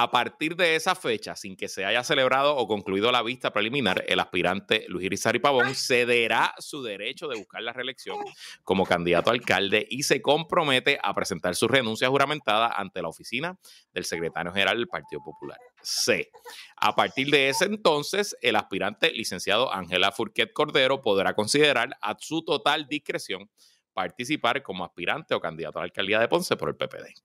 A partir de esa fecha, sin que se haya celebrado o concluido la vista preliminar, el aspirante Luis Irizarry Pavón cederá su derecho de buscar la reelección como candidato a alcalde y se compromete a presentar su renuncia juramentada ante la oficina del secretario general del Partido Popular. C. A partir de ese entonces, el aspirante licenciado Ángela Furquet Cordero podrá considerar a su total discreción participar como aspirante o candidato a la alcaldía de Ponce por el PPD.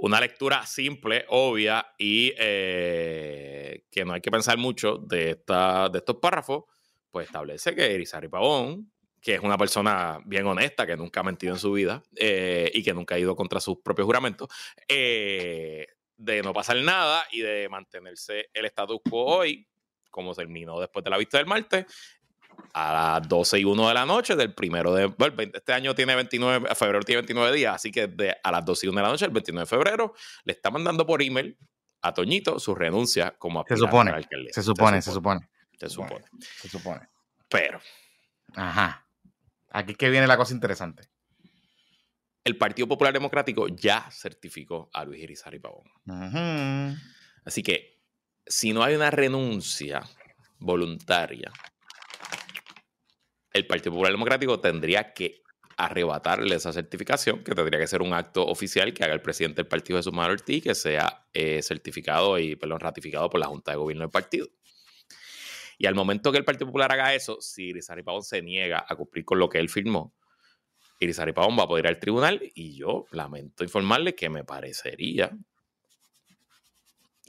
Una lectura simple, obvia y eh, que no hay que pensar mucho de, esta, de estos párrafos, pues establece que Irizarry Pavón, que es una persona bien honesta, que nunca ha mentido en su vida eh, y que nunca ha ido contra sus propios juramentos, eh, de no pasar nada y de mantenerse el status quo hoy, como terminó después de la vista del martes, a las 12 y 1 de la noche del primero de. Bueno, el 20 este año tiene 29, febrero tiene 29 días, así que de, a las 12 y 1 de la noche, el 29 de febrero, le está mandando por email a Toñito su renuncia como Se supone, a la alcaldía. Se supone, se supone, Se supone. se supone. Pero Ajá. Aquí es que viene la cosa interesante. el Partido Popular Democrático ya certificó a Luis Irizarry Pavón. Así que si no hay una renuncia voluntaria, el Partido Popular Democrático tendría que arrebatarle esa certificación, que tendría que ser un acto oficial que haga el presidente del partido Jesús Manuel Ortiz, que sea eh, certificado y perdón, ratificado por la Junta de Gobierno del partido. Y al momento que el Partido Popular haga eso, si Irizarry Pavón se niega a cumplir con lo que él firmó, Irizarry Pavón va a poder ir al tribunal y yo lamento informarle que me parecería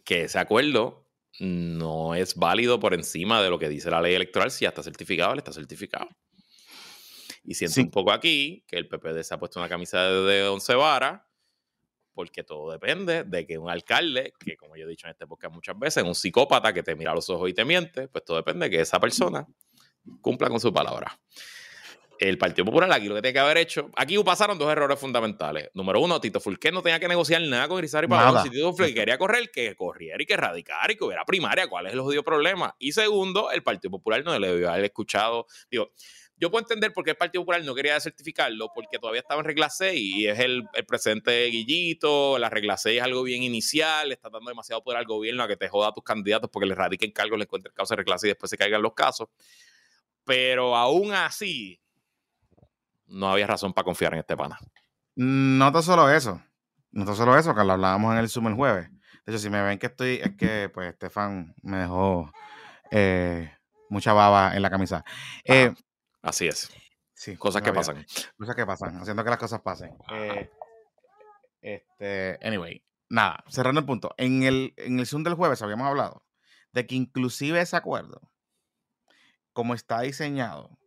que ese acuerdo no es válido por encima de lo que dice la ley electoral. Si ya está certificado, le está certificado. Y siento Sí. un poco aquí que el PPD se ha puesto una camisa de, 11 varas, porque todo depende de que un alcalde, que como yo he dicho en este podcast muchas veces, un psicópata que te mira a los ojos y te miente, pues todo depende de que esa persona cumpla con su palabra. El Partido Popular aquí lo que tiene que haber hecho, aquí pasaron dos errores fundamentales. Número uno, Tito Fulqué no tenía que negociar nada con Pavón. Nada. Si Tito Fulqué quería correr, que corriera y que radicara y que hubiera primaria. ¿Cuál es el jodido problema? Y segundo, el Partido Popular no le debió haber escuchado. Digo, yo puedo entender por qué el Partido Popular no quería certificarlo, porque todavía estaba en regla 6 y es el, el presidente de Guillito, la regla 6 es algo bien inicial, le está dando demasiado poder al gobierno a que te joda a tus candidatos porque le radiquen cargos, le encuentren causa de regla 6 y después se caigan los casos. Pero aún así, no había razón para confiar en este pana. No tan solo eso. No tan solo eso, que lo hablábamos en el Zoom el jueves. De hecho, si me ven que estoy, es que pues Estefan me dejó eh, mucha baba en la camisa. Eh, Así es. sí, Cosas que pasan. Cosas que pasan, haciendo que las cosas pasen. Eh, este, anyway, nada, cerrando el punto. En el, en el Zoom del jueves habíamos hablado de que inclusive ese acuerdo, como está diseñado,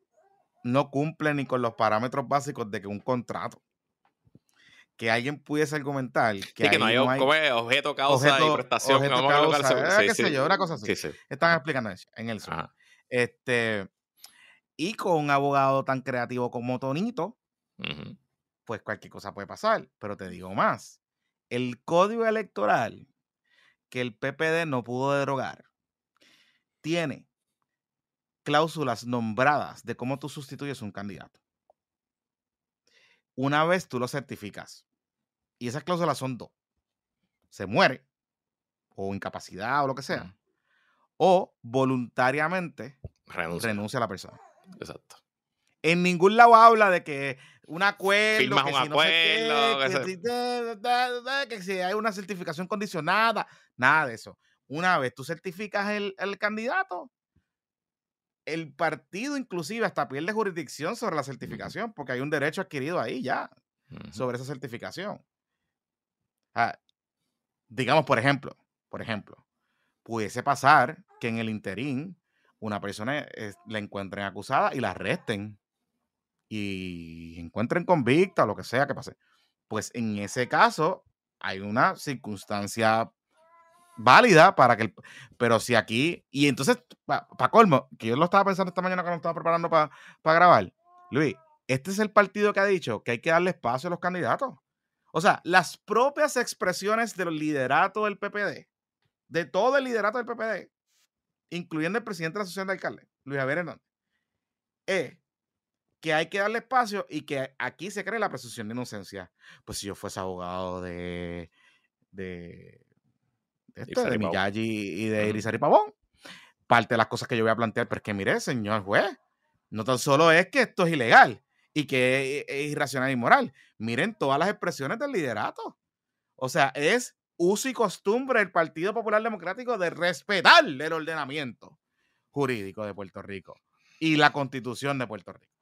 no cumple ni con los parámetros básicos de que un contrato. Que alguien pudiese argumentar que, Sí, que no hay, ¿cómo es? objeto, causa y objeto- prestación. objeto, vamos causa, eh, qué sé yo, una cosa así. Sí, sí. Están explicando eso en el Zoom. Ajá. Este, y con un abogado tan creativo como Tonito, pues cualquier cosa puede pasar. Pero te digo más, el código electoral que el PPD no pudo derogar tiene cláusulas nombradas de cómo tú sustituyes un candidato. Una vez tú lo certificas, y esas cláusulas son dos, se muere, o incapacidad o lo que sea, o voluntariamente Renuncia. renuncia a la persona. Exacto. En ningún lado habla de que un acuerdo, Firmas que un si no sé qué, acuerdo, que que si hay una certificación condicionada, nada de eso. Una vez tú certificas el, el candidato, el partido inclusive hasta pierde jurisdicción sobre la certificación, porque hay un derecho adquirido ahí ya sobre esa certificación. Ah, digamos, por ejemplo, por ejemplo, pudiese pasar que en el interín una persona eh, la encuentren acusada y la arresten y encuentren convicta o lo que sea que pase. Pues en ese caso hay una circunstancia válida para que el, pero si aquí y entonces para colmo que yo lo estaba pensando esta mañana cuando estaba preparando para grabar Luis este es el partido que ha dicho que hay que darle espacio a los candidatos. O sea las propias expresiones del liderato del PPD de todo el liderato del PPD incluyendo el presidente de la asociación de alcaldes Luis Javier Hernández es que hay que darle espacio y que aquí se cree la presunción de inocencia. Pues si yo fuese abogado de, este, de. Miyagi y de. Irizarry Pavón. Parte de las cosas que yo voy a plantear, pero es que mire, señor juez, no tan solo es que esto es ilegal y que es, es irracional y inmoral. Miren todas las expresiones del liderato. O sea, es uso y costumbre del Partido Popular Democrático de respetar el ordenamiento jurídico de Puerto Rico y la constitución de Puerto Rico.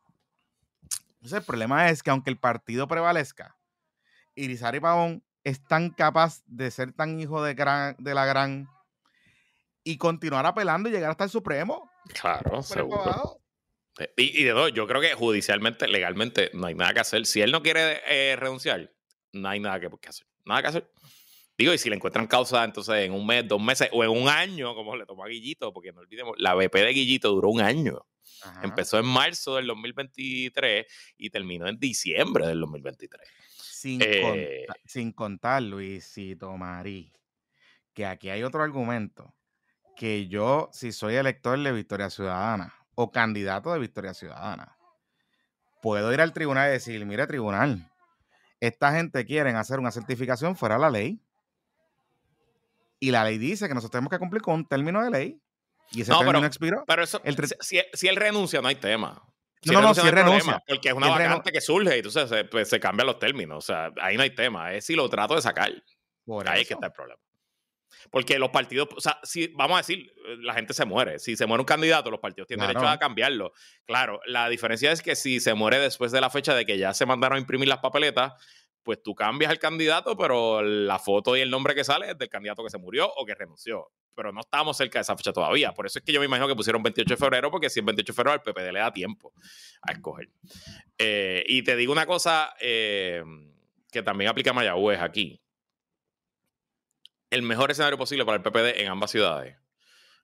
Entonces, el problema es que aunque el partido prevalezca, Irizarry Pavón es tan capaz de ser tan hijo de, gran, de la gran y continuar apelando y llegar hasta el Supremo. Claro, seguro. abajo. Y, y de dos, yo creo que judicialmente, legalmente, no hay nada que hacer. Si él no quiere eh, renunciar, no hay nada que, que hacer. Nada que hacer. Digo, y si le encuentran causa, entonces en un mes, dos meses o en un año, como le tomó a Guillito, porque no olvidemos, la BP de Guillito duró un año. Ajá. Empezó en marzo del 2023 y terminó en diciembre del 2023. Sin, Eh, conta- sin contar, Luisito Marí, que aquí hay otro argumento, que yo, si soy elector de Victoria Ciudadana o candidato de Victoria Ciudadana, puedo ir al tribunal y decir, mire tribunal, esta gente quieren hacer una certificación fuera de la ley y la ley dice que nosotros tenemos que cumplir con un término de ley y ese No, término pero- expiró. Pero eso, El si él renuncia, no hay tema. No, no, no, si renuncia. Porque es una renu- vacante que surge y entonces se, pues, se cambian los términos. O sea, ahí no hay tema. Es si lo trato de sacar. Por Ahí es que está el problema. Porque los partidos, o sea, si vamos a decir, la gente se muere. Si se muere un candidato, los partidos tienen Claro. derecho a cambiarlo. Claro, la diferencia es que si se muere después de la fecha de que ya se mandaron a imprimir las papeletas, pues tú cambias el candidato, pero la foto y el nombre que sale es del candidato que se murió o que renunció. Pero no estamos cerca de esa fecha todavía. Por eso es que yo me imagino que pusieron 28 de febrero, porque si es 28 de febrero, al PPD le da tiempo a escoger. Eh, y te digo una cosa eh, que también aplica a Mayagüez aquí el mejor escenario posible para el PPD en ambas ciudades,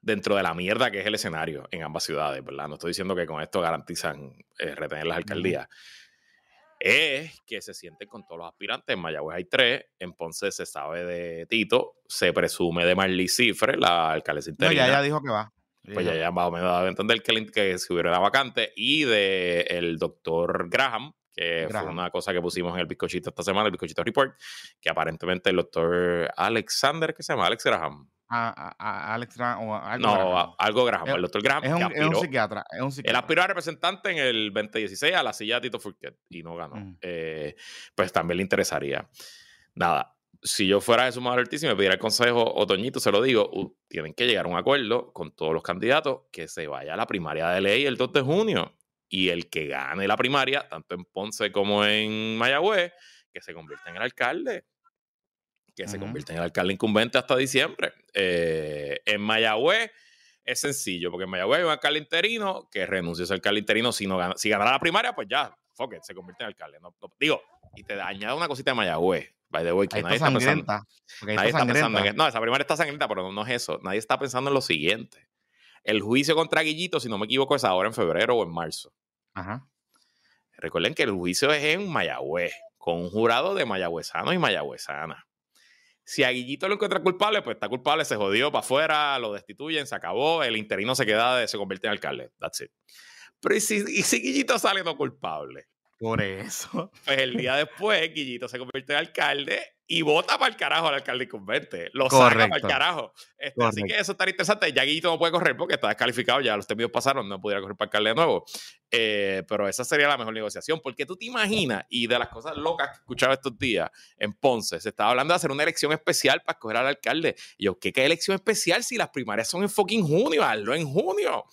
dentro de la mierda que es el escenario en ambas ciudades, ¿verdad? No estoy diciendo que con esto garantizan eh, retener las alcaldías. Es que se sienten con todos los aspirantes. En Mayagüez hay tres, en Ponce se sabe de Tito, se presume de Marley Cifre, la alcaldesa No, interina. ya, ya dijo que va. Pues ya, ya más o menos dado a entender que, que se hubiera una vacante. Y de el doctor Graham, que Graham. fue una cosa que pusimos en el bizcochito esta semana, el bizcochito report, que aparentemente el doctor Alexander, ¿qué se llama? Alex Graham. A, a- Alex Ra- o a- algo No, Graham. a- algo Graham. Es- el doctor Graham es, un, es un aspiró, psiquiatra. Es un él psiquiatra. aspiró a representante en el 2016 a la silla de Tito Furquet y no ganó. Mm. Eh, pues también le interesaría. Nada, si yo fuera Jesús Manuel Ortiz y me pidiera el consejo, Otoñito, se lo digo, uh, tienen que llegar a un acuerdo con todos los candidatos que se vaya a la primaria de ley el 2 de junio. Y el que gane la primaria, tanto en Ponce como en Mayagüez, que se convierta en el alcalde. Que se Ujú. convierta en el alcalde incumbente hasta diciembre. Eh, en Mayagüez es sencillo, porque en Mayagüez hay un alcalde interino que renunció a ese alcalde interino. Si, no gana, si ganara la primaria, pues ya, fuck it, se convierte en alcalde. No- no- digo, y te añade una cosita de Mayagüez, by the way, que Ahí nadie está pensando. Nadie está está pensando en. No, esa primaria está sangrienta, pero no es eso. Nadie está pensando en lo siguiente. El juicio contra Guillito, si no me equivoco, es ahora en febrero o en marzo. Ajá. Recuerden que el juicio es en Mayagüez, con un jurado de mayagüezanos y mayagüezanas. Si a Guillito lo encuentra culpable, pues está culpable, se jodió para afuera, lo destituyen, se acabó, el interino se queda, se convierte en alcalde. That's it. Pero ¿y si, y Guillito sale no culpable? Por eso. Pues el día después, Guillito se convierte en alcalde y vota para el carajo al alcalde incumbente. Lo saca para el carajo. Este, así que eso está interesante. Ya Guillito no puede correr porque está descalificado, ya los temidos pasaron, no pudiera correr para alcalde de nuevo. Eh, pero esa sería la mejor negociación, porque tú te imaginas, y de las cosas locas que escuchaba estos días en Ponce, se estaba hablando de hacer una elección especial para escoger al alcalde. Y yo, ¿qué, qué elección especial si las primarias son en fucking junio? Hazlo en junio.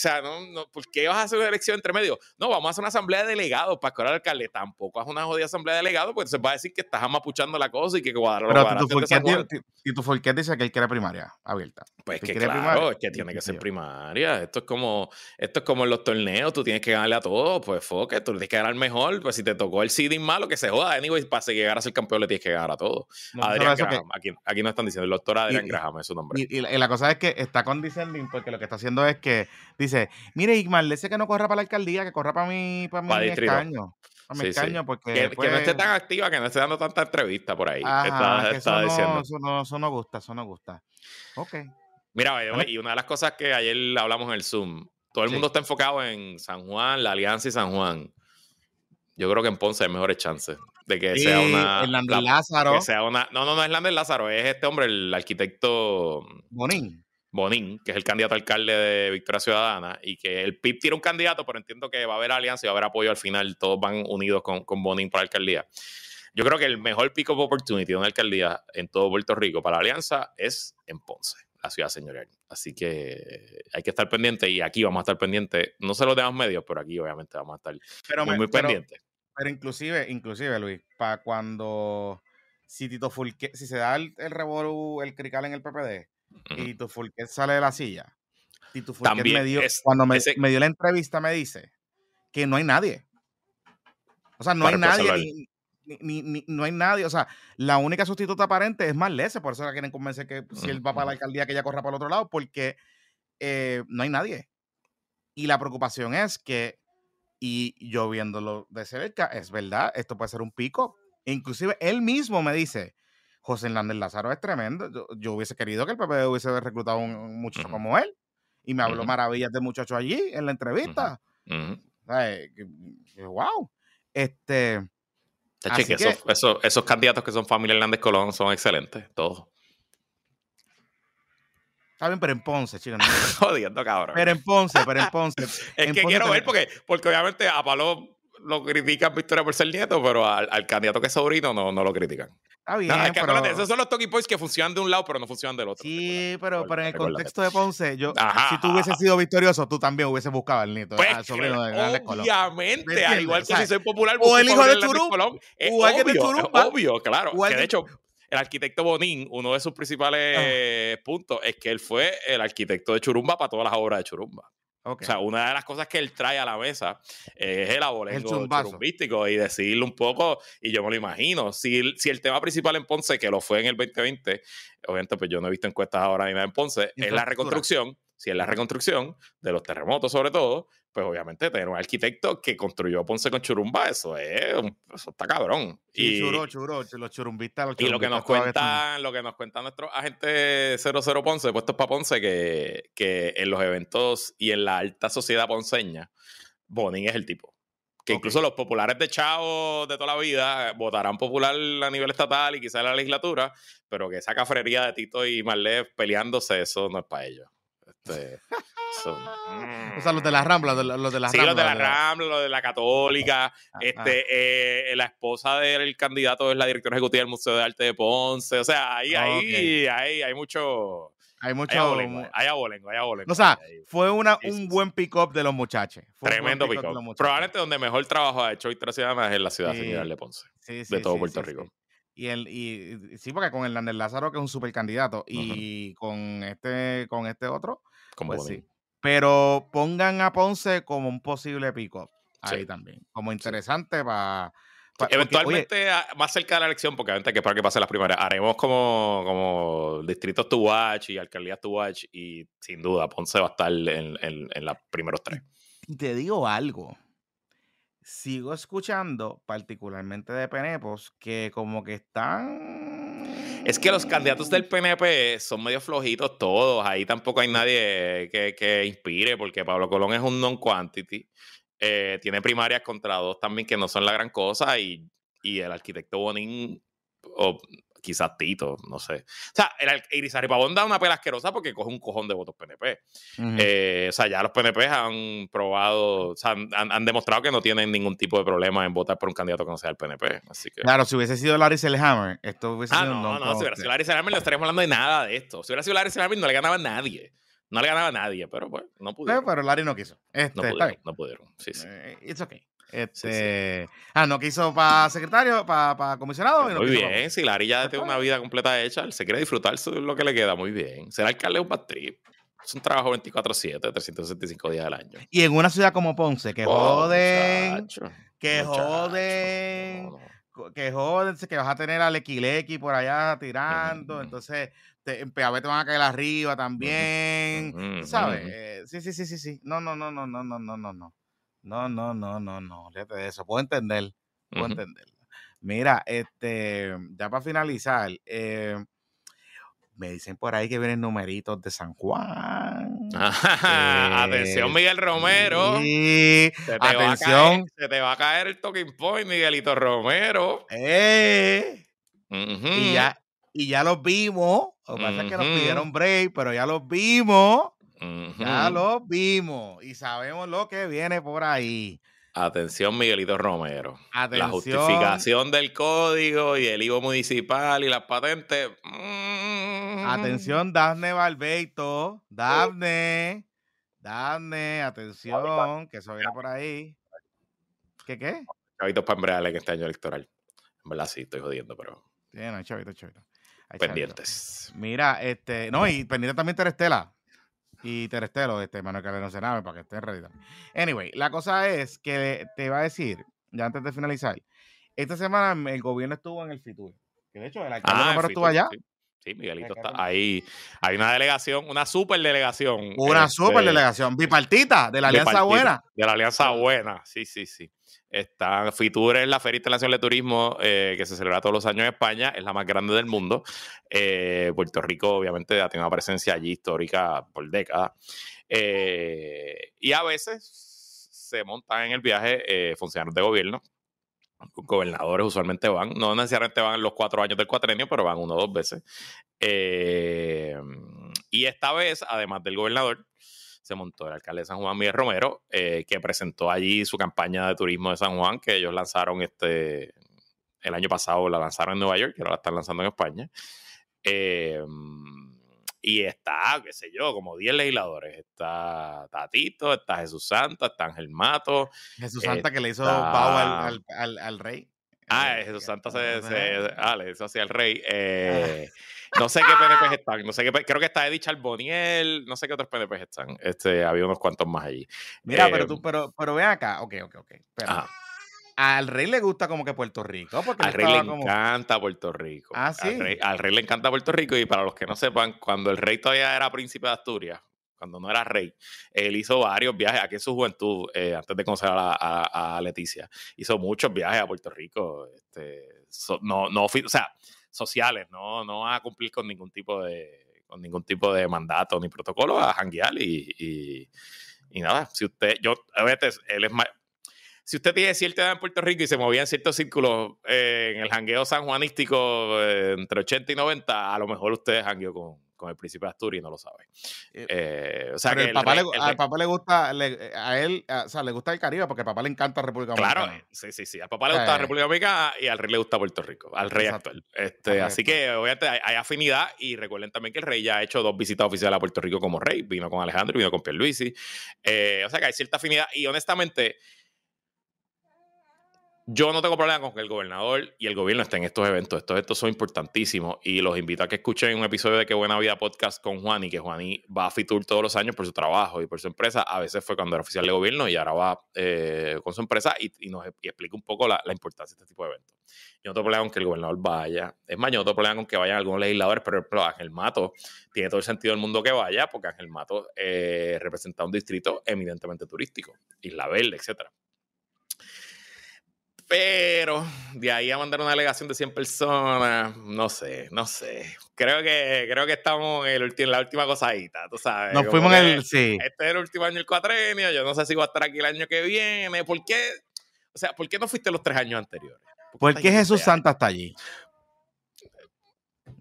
O sea, no, no, ¿por qué vas a hacer una elección entre medio? No, vamos a hacer una asamblea de delegados para escoger al alcalde. Tampoco haz una jodida asamblea de delegados, pues se va a decir que estás amapuchando la cosa y que cuadrarlo. Pero y tu Forquet dice que él quiere primaria abierta. Pues que claro, es que tiene que ser primaria. Esto es como esto es como en los torneos, tú tienes que ganarle a todos, pues foque, tú tienes que ganar mejor, pues si te tocó el seeding malo, que se joda, anyway, para llegar a ser campeón le tienes que ganar a todos. Adrián Graham, aquí, aquí no están diciendo, el doctor Adrián Graham es su nombre. Y, la cosa es que está con condescending porque lo que está haciendo es que dice, mire, le dice que no corra para la alcaldía, que corra para mi, para mi escaño. Para mi escaño, porque. Que, no esté tan activa, que no esté dando tanta entrevista por ahí. está, eso, diciendo. No, eso, no, eso no gusta, eso no gusta. Ok. Mira, y una de las cosas que ayer hablamos en el Zoom, todo el mundo está enfocado en San Juan, la Alianza y San Juan. Yo creo que en Ponce hay mejores chances de que sea una. El Lázaro. Que sea una, no, no, no es Lander Lázaro, es este hombre, el arquitecto. Bonín. Bonín, que es el candidato alcalde de Victoria Ciudadana, y que el PIB tiene un candidato, pero entiendo que va a haber alianza y va a haber apoyo al final, todos van unidos con, con Bonín para la alcaldía. Yo creo que el mejor pick of opportunity de una alcaldía en todo Puerto Rico para la alianza es en Ponce, la ciudad señorial. Así que hay que estar pendiente y aquí vamos a estar pendientes, no se los demás medios, pero aquí obviamente vamos a estar muy, muy pendientes. Pero inclusive, inclusive, Luis, para cuando si Tito Fulque, si se da el, el revolú, el crical en el PPD, y tu Fulquet sale de la silla. Y tu Fulquet me dio, cuando me, dio la entrevista me dice que no hay nadie. O sea, no hay nadie, ni, ni, no hay nadie. O sea, la única sustituta aparente es Marlese, por eso la quieren convencer que si él va para la alcaldía que ella corra para el otro lado, porque eh, no hay nadie. Y la preocupación es que, y yo viéndolo de cerca, es verdad, esto puede ser un pico. Inclusive él mismo me dice, José Hernández Lázaro es tremendo. Yo, hubiese querido que el PP hubiese reclutado a un, muchacho como él. Y me habló maravillas del muchacho allí en la entrevista. wow. Este. esos, candidatos que son familia Hernández Colón son excelentes, todos. Está bien, pero en Ponce, chico. Jodiendo, cabrón. Pero en Ponce, pero en Ponce. es que quiero ver porque, porque obviamente a Palo lo critican Victoria por ser nieto, pero al, candidato que es sobrino no, no lo critican. Está bien, pero... esos son los talking points que funcionan de un lado, pero no funcionan del otro. Sí, pero, pero en el contexto de Ponce, yo, si tú hubieses sido victorioso, tú también hubieses buscado al nieto, pues, al sobrino de Obviamente, al igual que si soy popular, o el hijo de Churum, es obvio, obvio, claro. que de hecho, el arquitecto Bonín, uno de sus principales puntos es que él fue el arquitecto de Churumba para todas las obras de Churumba. O sea, una de las cosas que él trae a la mesa es el abolengo churumbístico y decirle un poco, y yo me lo imagino, si, si el tema principal en Ponce, que lo fue en el 2020, obviamente pues yo no he visto encuestas ahora ni nada en Ponce, es la reconstrucción, si es la reconstrucción de los terremotos sobre todo, pues obviamente tener un arquitecto que construyó Ponce con Churumba, eso es, eso está cabrón. y, churó, churó, los churumbistas, Y lo que nos cuentan, lo que nos cuentan nuestros agentes 00 Ponce, puestos para Ponce, que, que en los eventos y en la alta sociedad ponceña, Bonin es el tipo. Que incluso los populares de Chao de toda la vida votarán popular a nivel estatal y quizás en la legislatura, pero que esa cafrería de Tito y Marlé peleándose, eso no es para ellos. Este, o sea, los de la Rambla, los de la sí, los de la Rambla, los de la Católica. Ah, ah. este, eh, la esposa del candidato es la directora ejecutiva del Museo de Arte de Ponce. O sea, ahí, ahí, ahí, hay mucho. Hay mucho. Hay abolengo, hay abolengo. O sea, fue una, un buen pick-up de los muchachos. Tremendo pick-up. Probablemente donde mejor trabajo ha hecho Victoria Ciudadana es en la ciudad sí. de Ponce. de todo Puerto Rico. Y, el, y sí, porque con el Lander Lázaro, que es un super candidato, y con este, con este otro, como pues sí. Pero pongan a Ponce como un posible pick-up. Ahí también. Como interesante para. Eventualmente, más cerca de la elección, porque obviamente que para que pase las primarias, haremos como, como distritos to watch y alcaldías to watch, y sin duda Ponce va a estar en, en, en los primeros tres. Te digo algo sigo escuchando, particularmente de Penepos, que como que están... Es que los candidatos del PNP son medio flojitos todos. Ahí tampoco hay nadie que, inspire, porque Pablo Colón es un non-quantity. Eh, tiene primarias contra dos también que no son la gran cosa. Y, el arquitecto Bonín quizás Tito, no sé. O sea, el Irizarry Pavón da una pela asquerosa porque coge un cojón de votos PNP. Eh, o sea, ya los PNP han probado, o sea, han, demostrado que no tienen ningún tipo de problema en votar por un candidato que no sea el PNP. Así que... Claro, si hubiese sido Larry Selhammer, esto hubiese ah, sido no, no, si hubiera sido Larry Selhammer no estaríamos hablando de nada de esto. Si hubiera sido Larry Selhammer no le ganaba a nadie. No le ganaba a nadie, pero bueno, no pudieron. Pero, Larry no quiso. Este, no pudieron, no pudieron. Sí, sí. Eh, it's okay. Este, Ah, no quiso para secretario, para comisionado. muy bien, si Larry ya tiene una vida completa hecha, él se quiere disfrutar lo que le queda, muy bien. Ser alcalde es un bad trip. Es un trabajo 24-7, 365 días al año. Y en una ciudad como Ponce, que oh, joden, que joden, que joden, que vas a tener al Equilequi por allá tirando, entonces te, en PAB te van a caer arriba también, ¿sabes? Eh, sí, sí, sí, sí, sí. No, no, no, no, no, no, no, no, no. No, no, no, no. Fíjate de eso. Puedo entender. Puedo entender. Mira, este, ya para finalizar, eh, me dicen por ahí que vienen numeritos de San Juan. atención, Miguel Romero. Sí, se te atención. Va se te va a caer el talking point, Miguelito Romero. Eh, y, ya, y ya los vimos. Lo que pasa es que nos pidieron break, pero ya los vimos. Ya lo vimos y sabemos lo que viene por ahí. Atención, Miguelito Romero. La justificación del código y el IVO municipal y las patentes. Mm. Atención, Dafne Barbeito. Dafne. Dafne, atención, que eso viene por ahí. ¿Qué qué? Chavitos para embrearle en este año electoral. En verdad sí, estoy jodiendo, pero. Sí, no, chavito, chavito. pendientes. Mira, este. No, y pendiente también Terestela y Terestelo, este Manuel Calderón Sename, para que esté ready. Anyway, la cosa es que te va a decir, ya antes de finalizar, esta semana el gobierno estuvo en el FITUR. Que de hecho, el alcalde ah, estuvo allá. Sí. Miguelito está ahí. Hay una delegación, una super delegación. Una este, super delegación, bipartita, de la Alianza Buena. De la Alianza Buena, sí, sí, sí. Está Fitur es la Feria Internacional de Turismo eh, que se celebra todos los años en España, es la más grande del mundo. Eh, Puerto Rico, obviamente, ha tenido una presencia allí histórica por décadas. Eh, y a veces se montan en el viaje funcionarios de gobierno. Gobernadores usualmente van, no necesariamente van los cuatro años del cuatrenio, pero van uno o dos veces. y esta vez, además del gobernador, se montó el alcalde de San Juan, Miguel Romero, eh, que presentó allí su campaña de turismo de San Juan, que ellos lanzaron este el año pasado, la lanzaron en Nueva York, y ahora la están lanzando en España. Eh, y está, qué sé yo, como 10 legisladores. Está Tatito, está Jesús Santa, está Ángel Mato. Jesús Santa que le hizo pavo al, rey. Ah, Jesús Santa se, se, ah, le hizo así al rey. Eh, no sé qué PNP están. No sé qué, creo que está Eddie Charboniel. No sé qué otros PNP están. Este, había unos cuantos más allí. Mira, pero tú, em, pero, pero ve acá. Ok, ok, ok. Al rey le gusta como que Puerto Rico. Porque al rey le encanta Puerto Rico. Ah, sí. Al rey, le encanta Puerto Rico. Y para los que no sepan, cuando el rey todavía era príncipe de Asturias, cuando no era rey, él hizo varios viajes aquí en su juventud, eh, antes de conocer a, Leticia. Hizo muchos viajes a Puerto Rico. Este, no, no, o sea, sociales, no, no a cumplir con ningún tipo de con ningún tipo de mandato ni protocolo a janguear y, y, nada, si usted, yo, a veces, él es si usted tiene cierta edad en Puerto Rico y se movía en ciertos círculos eh, en el jangueo sanjuanístico eh, entre 80 y 90, a lo mejor usted jangueó con, con el príncipe de Asturias y no lo sabe. Eh, o sea, que el papá le, al papá le gusta, a él, o sea, le gusta el Caribe porque al papá le encanta República Dominicana. Claro, sí, sí, sí. Al papá le gusta la. República Dominicana y al rey le gusta Puerto Rico, al rey actual. Este, así que obviamente hay, afinidad y recuerden también que el rey ya ha hecho dos visitas oficiales a Puerto Rico como rey. Vino con Alejandro y vino con Pierluisi. Eh, o sea que hay cierta afinidad y honestamente yo no tengo problema con que el gobernador y el gobierno estén en estos eventos. Estos eventos son importantísimos y los invito a que escuchen un episodio de Qué Buena Vida Podcast con Juan y que Juaní va a Fitur todos los años por su trabajo y por su empresa. A veces fue cuando era oficial de gobierno y ahora va eh, con su empresa y, nos explica un poco la, importancia de este tipo de eventos. Yo no tengo problema con que el gobernador vaya. Es más, yo no tengo problema con que vayan algunos legisladores, pero ejemplo, Ángel Mato tiene todo el sentido del mundo que vaya porque Ángel Mato eh, representa un distrito eminentemente turístico, Isla Verde, etcétera. Pero de ahí a mandar una delegación de 100 personas, no sé, no sé. Creo que, creo que estamos en, el, la última cosadita, tú sabes. Nos fuimos en el, sí. Este es el último año del cuatrenio, yo no sé si voy a estar aquí el año que viene. ¿Por qué? O sea, ¿por qué no fuiste los tres años anteriores? ¿Por, qué Jesús Santa está allí?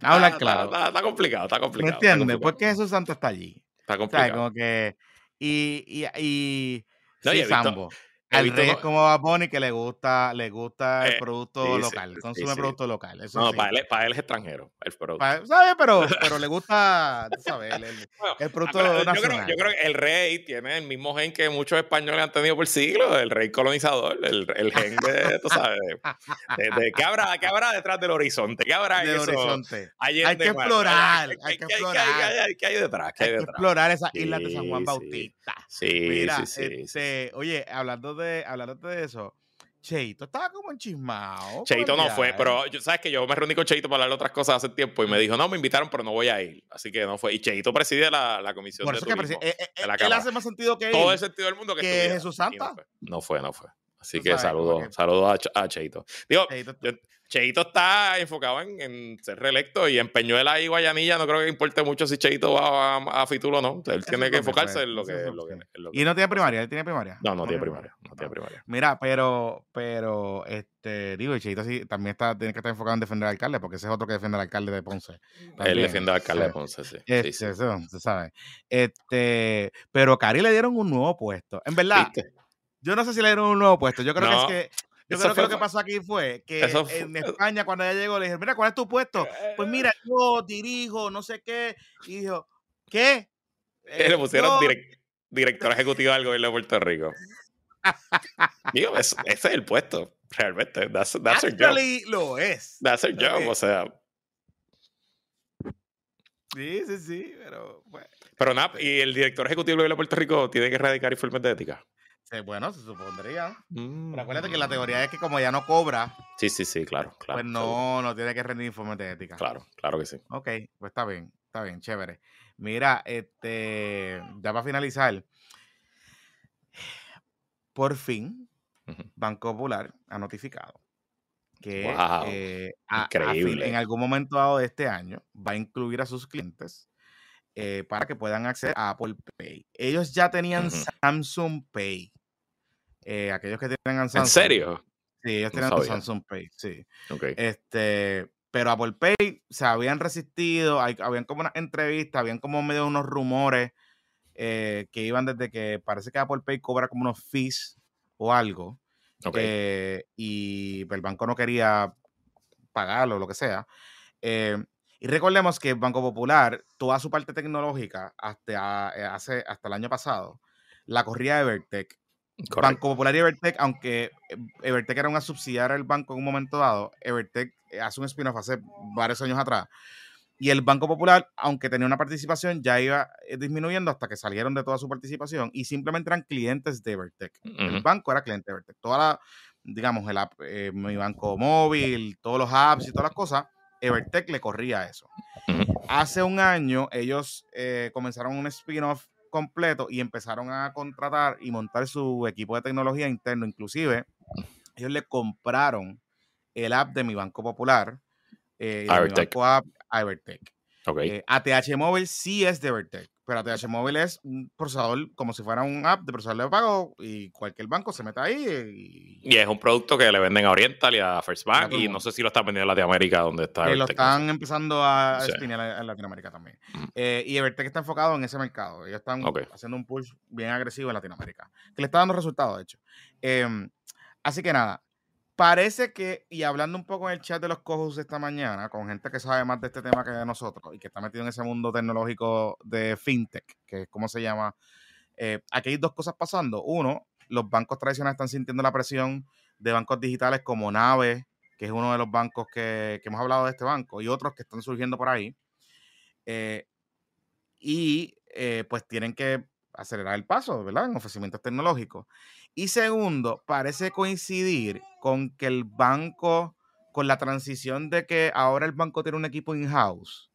Habla claro. Está, complicado, está complicado. ¿Me entiendes? ¿Por qué Jesús Santo está allí? Está complicado. O sea, como que. Y. y, y No, sí, y he visto- Al rey es como Bad Bunny que le gusta, le gusta el Eh, producto sí, sí, local, sí, consume sí. producto local. Eso No, para él, para él es extranjero, el producto. Pa- ¿Sabes? Pero, pero le gusta, sabes, el, el- Bueno, el producto Acuérdate, yo, creo, nacional. yo creo que el rey tiene el mismo gen que muchos españoles han tenido por siglos, el rey colonizador, el, el gen de, tú sabes, de, de- ¿qué, habrá, ¿qué habrá detrás del horizonte? ¿Qué habrá del horizonte. Allende Hay que explorar, ¿Qué- hay que explorar. ¿Qué hay, detrás? ¿Qué Hay que explorar esas islas de San Juan. Bautista. Sí, Mira, sí, sí, sí. este, oye, hablando de, hablando de eso, Cheito estaba como enchismado. Cheito no fue, pero yo- sabes que yo me reuní con Cheito para hablar de otras cosas hace tiempo y me dijo, no, me invitaron, pero no voy a ir. Así que no fue. Y Cheito preside la, la comisión Por de eso que turismo. parece- eh, eh, de la él Cámara. hace más sentido que Todo él. el sentido del mundo que, que. Jesús Santa. No fue, no fue, no fue. Así que saludos, saludos a, a Cheito. Digo, Cheito- yo- Cheito está enfocado en, en ser reelecto y en Peñuela y Guayanilla no creo que importe mucho si Cheito va a, a Fitul o no. Él tiene que enfocarse en lo que, es en lo lo que- que- en lo que- Y no tiene primaria, él tiene primaria. No, no tiene primaria. No tiene primaria. Mira, pero, pero, este, digo, Cheito sí, también está, tiene que estar enfocado en defender al alcalde, porque ese es otro que defiende al alcalde de Ponce. Él también, defiende al alcalde de sí. Ponce, sí. Sí, Este, sí. eso, se sabe. Este, pero a Cari le dieron un nuevo puesto. En verdad, ¿Viste? Yo no sé si le dieron un nuevo puesto. Yo creo No, que es que, yo creo que lo que pasó aquí fue que fue- en España, cuando ella llegó, le dijeron, mira, ¿cuál es tu puesto? Pues mira, yo dirijo, no sé qué. Y dijo, ¿qué? Eh, Eh, le pusieron yo- direc- director ejecutivo del gobierno de Puerto Rico. Digo, es- ese es el puesto, realmente. That's, that's her job. Actually, lo es. That's her job, o sea. Sí, sí, sí, pero Pero nada, y el director ejecutivo del gobierno de Puerto Rico tiene que erradicar informes de ética. Sí, bueno, se supondría. Mm. Pero acuérdate que la teoría es que como ya no cobra, Sí, sí, sí, claro, claro. pues no, no tiene que rendir informes de ética. Claro, claro que sí. Ok, pues está bien, está bien, chévere. Mira, este, ya para finalizar, por fin. Banco Popular ha notificado que Wow, eh, a- a fin- increíble. en algún momento dado de este año va a incluir a sus clientes eh, para que puedan acceder a Apple Pay. Ellos ya tenían. Samsung Pay. Eh, aquellos que tienen Samsung. ¿En serio? Sí, ellos No tienen. Samsung Pay, sí. Este, pero Apple Pay se habían resistido, hay- habían como unas entrevistas, habían como medio unos rumores eh, que iban desde que parece que Apple Pay cobra como unos fees o algo. eh, y el banco no quería pagarlo, lo que sea. Eh, y recordemos que el Banco Popular, toda su parte tecnológica, hasta, hace, hasta el año pasado, la corría Evertech. Correcto. Banco Popular y Evertech, aunque eh, Evertech era una subsidiaria del banco en un momento dado, Evertech eh, hace un spin-off hace varios años atrás. Y el Banco Popular, aunque tenía una participación, ya iba eh, disminuyendo hasta que salieron de toda su participación y simplemente eran clientes de Evertech. El Ujú. banco era cliente de Evertech. Toda la, digamos, el app, eh, mi banco móvil, todos los apps y todas las cosas, Evertech le corría eso. Ujú. Hace un año ellos eh, comenzaron un spin-off completo y empezaron a contratar y montar su equipo de tecnología interno. Inclusive, ellos le compraron el app de mi Banco Popular, eh, Evertech. banco app, a Evertech. Ok. Eh, ATH Móvil sí es de Evertech, pero ATH Móvil es un procesador como si fuera un app de procesador de pago y cualquier banco se mete ahí y, Y es un producto que le venden a Oriental y a First Bank y no sé si lo están vendiendo en Latinoamérica donde está que lo están empezando a Sí. en Latinoamérica también. Ujú. Eh, y Evertech está enfocado en ese mercado. Ellos están haciendo un push bien agresivo en Latinoamérica, que le está dando resultados, de hecho. Em, así que nada, parece que, y hablando un poco en el chat de los cojos esta mañana, con gente que sabe más de este tema que nosotros y que está metido en ese mundo tecnológico de fintech, que es como se llama, eh, aquí hay dos cosas pasando. Uno, los bancos tradicionales están sintiendo la presión de bancos digitales como Nave, que es uno de los bancos que, que hemos hablado de este banco, y otros que están surgiendo por ahí. Eh, y eh, pues tienen que acelerar el paso, ¿verdad? En ofrecimientos tecnológicos. Y segundo, parece coincidir con que el banco, con la transición de que ahora el banco tiene un equipo in-house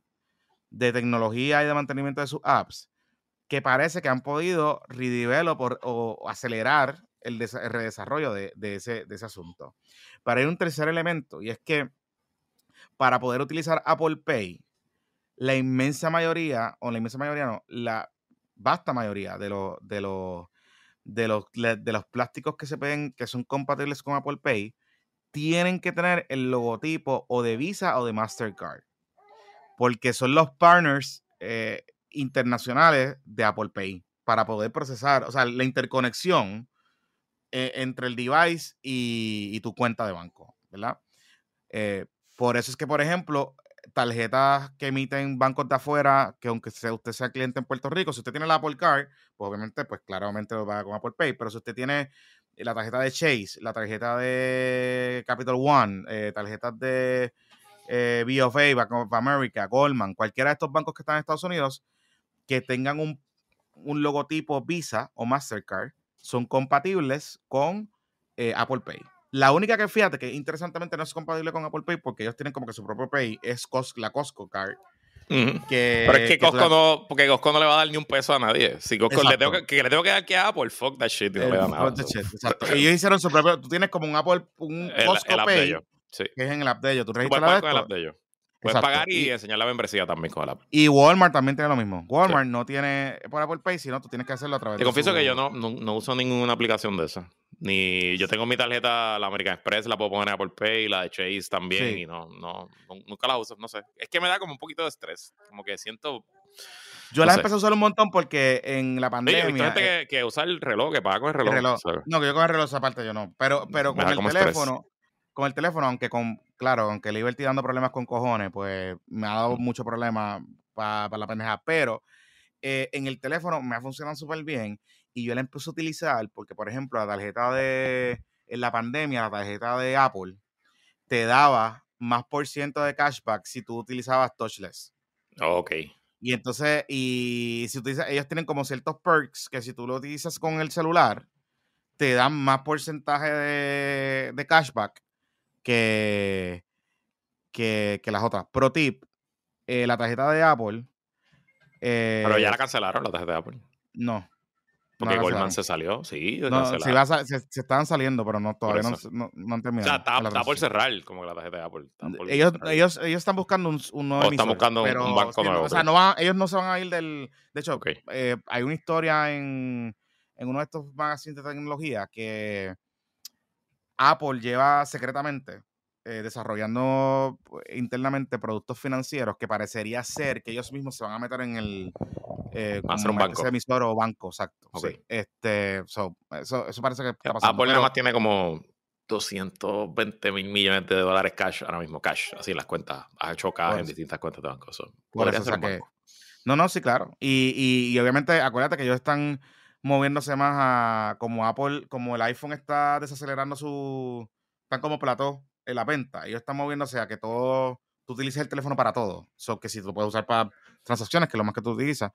de tecnología y de mantenimiento de sus apps, que parece que han podido redevelop o, o acelerar el, desa- el redesarrollo de, de ese, de ese asunto. Pero hay un tercer elemento, y es que para poder utilizar Apple Pay, la inmensa mayoría, o la inmensa mayoría no, la vasta mayoría de los de los de los de los plásticos que se pueden, que son compatibles con Apple Pay, tienen que tener el logotipo o de Visa o de Mastercard. porque son los partners eh, internacionales de Apple Pay para poder procesar, o sea, la interconexión eh, entre el device y, tu cuenta de banco, ¿verdad? Eh, por eso es que, por ejemplo, tarjetas que emiten bancos de afuera, que aunque sea, usted sea cliente en Puerto Rico, si usted tiene la Apple Card, pues obviamente, pues claramente lo paga con Apple Pay, pero si usted tiene la tarjeta de Chase, la tarjeta de Capital One, eh, tarjetas de eh, B of A, Bank of America, Goldman, cualquiera de estos bancos que están en Estados Unidos, que tengan un, un logotipo Visa o Mastercard, son compatibles con eh, Apple Pay. La única que fíjate que interesantemente no es compatible con Apple Pay porque ellos tienen como que su propio Pay es la Costco Card. que, Pero es que, Costco no, porque Costco no le va a dar ni un peso a nadie. Si Costco le tengo que, que, le tengo que dar que a Apple, fuck that shit, y no le da nada. exacto. ellos hicieron su propio, tú tienes como un Apple, un Costco Pay, que es en el app de ellos. Tú registras el app de ellos. Puedes pagar y, enseñar la membresía también con el app. Y Walmart también tiene lo mismo. Walmart no tiene por Apple Pay, sino tú tienes que hacerlo a través Te confieso que yo no, no, uso ninguna aplicación de esa. Ni yo tengo mi tarjeta, la American Express, la puedo poner en Apple Pay, la de Chase también, y no, no, nunca la uso, no sé. Es que me da como un poquito de estrés. Como que siento. Yo las empecé a usar un montón porque en la pandemia. hay gente eh que, usa el reloj, que paga con el reloj. No, que yo con el reloj aparte yo no. Pero, pero con el teléfono, con el teléfono, aunque con, claro, aunque Liberty dando problemas con cojones, pues me ha dado mucho problema para la pendeja, pero eh, en el teléfono me ha funcionado súper bien y yo la empecé a utilizar porque, por ejemplo, la tarjeta de, en la pandemia, la tarjeta de Apple, te daba más por ciento de cashback si tú utilizabas touchless. ok. Y entonces, y si utilizas, ellos tienen como ciertos perks que si tú lo utilizas con el celular, te dan más porcentaje de, de cashback que, que, las otras. Pro tip, eh, la tarjeta de Apple. Pero ya la eh, cancelaron, la tarjeta de Apple. No. Porque Goldman se salió, sí. No, se, se, estaban saliendo, pero no todavía no, no, han terminado. O sea, está, por cerrar como la tarjeta de Apple. Ellos, ellos, ellos están buscando un, un nuevo. O están buscando un banco nuevo. O sea, no van, ellos no se van a ir del. De hecho, eh, hay una historia en, en uno de estos magazines de tecnología que Apple lleva secretamente eh, desarrollando pues, internamente productos financieros que parecería ser que ellos mismos se van a meter en el eh, un banco. emisor o banco, exacto. Este, eso, eso parece que está pasando. Apple nada más tiene como 220 mil millones de dólares cash ahora mismo, cash, así las cuentas. Ha hecho cash en distintas cuentas de bancos. no, no, sí, claro. Y, y, obviamente, acuérdate que ellos están moviéndose más a como Apple, como el iPhone está desacelerando su. Están como plató en la venta. Ellos están moviéndose a que todo. Tú utilices el teléfono para todo. So que si tú lo puedes usar para transacciones, que es lo más que tú utilizas.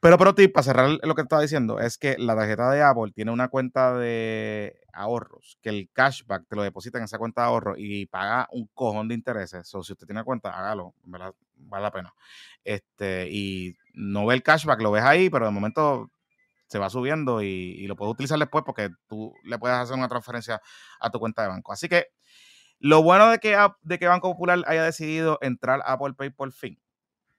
Pero, pero, ti, para cerrar lo que te estaba diciendo, es que la tarjeta de Apple tiene una cuenta de ahorros, que el cashback te lo deposita en esa cuenta de ahorro y paga un cojón de intereses. O si usted tiene cuenta, hágalo, vale la pena. Este, y no ve el cashback, lo ves ahí, pero de momento se va subiendo y, lo puedes utilizar después porque tú le puedes hacer una transferencia a tu cuenta de banco. Así que lo bueno de que, de que Banco Popular haya decidido entrar a Apple Pay por fin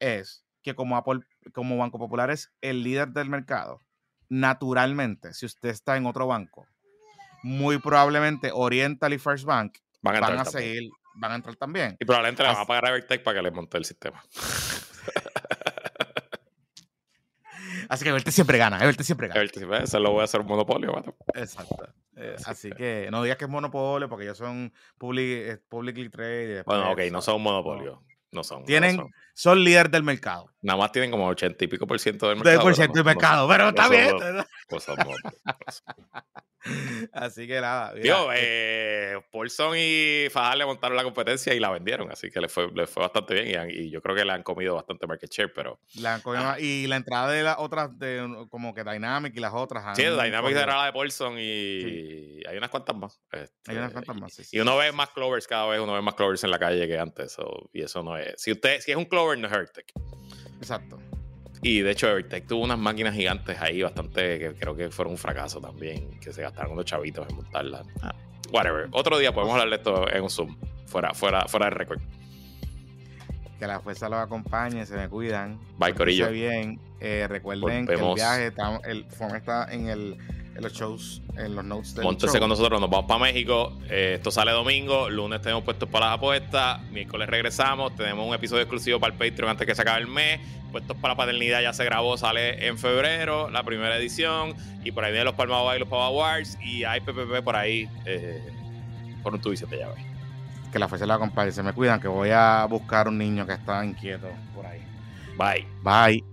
es que como, Apple, como Banco Popular es el líder del mercado, naturalmente, si usted está en otro banco, muy probablemente Oriental y First Bank van a, seguir, van a entrar también. Y probablemente le van a pagar a Evertech para que le monte el sistema. Así que Evertech siempre gana, Evertech siempre gana. Evertech, eso lo voy a hacer un monopolio, Exacto. Eh, así, que no digas que es monopolio porque ellos son public, eh, publicly traded. Bueno, ok, no son un monopolio. No son. Tienen, son. Líder del mercado. Nada más tienen como 80 y pico por ciento del mercado. Por ciento del mercado, pero está bien. así que nada. Tío, eh, Paulson y Fajar le montaron la competencia y la vendieron, así que le fue, le fue bastante bien y, yo creo que le han comido bastante market share, pero... y la entrada de las otras, de, como que Dynamic y las otras... Sí, Dynamic era la de Paulson y hay unas cuantas más. hay unas cuantas más, sí, Y uno ve más Clovers cada vez, uno ve más Clovers en la calle que antes, y eso no es... Si usted, si es un Clover, no es Hertec. Exacto. Y de hecho, Evertech tuvo unas máquinas gigantes ahí, bastante, que creo que fueron un fracaso también, que se gastaron unos chavitos en montarlas. Ah, whatever. Otro día podemos hablar de esto en un Zoom, fuera, fuera, fuera de récord. Que la fuerza los acompañe, se me cuidan. Bye, Corillo. bien. Eh, recuerden que el viaje, está, el está en el en los shows, en los notes del Móntese show. con nosotros, nos vamos para México. Eh, esto sale domingo, lunes tenemos puestos para las apuestas, miércoles regresamos, tenemos un episodio exclusivo para el Patreon antes que se acabe el mes. Puestos para la paternidad ya se grabó, sale en febrero, la primera edición. Y por ahí vienen los Palma y los Pava Awards. Y hay PPP por ahí, eh, por un tubo y siete llaves. Que la fuerza la acompañe. Se me cuidan que voy a buscar un niño que está inquieto por ahí. Bye. Bye.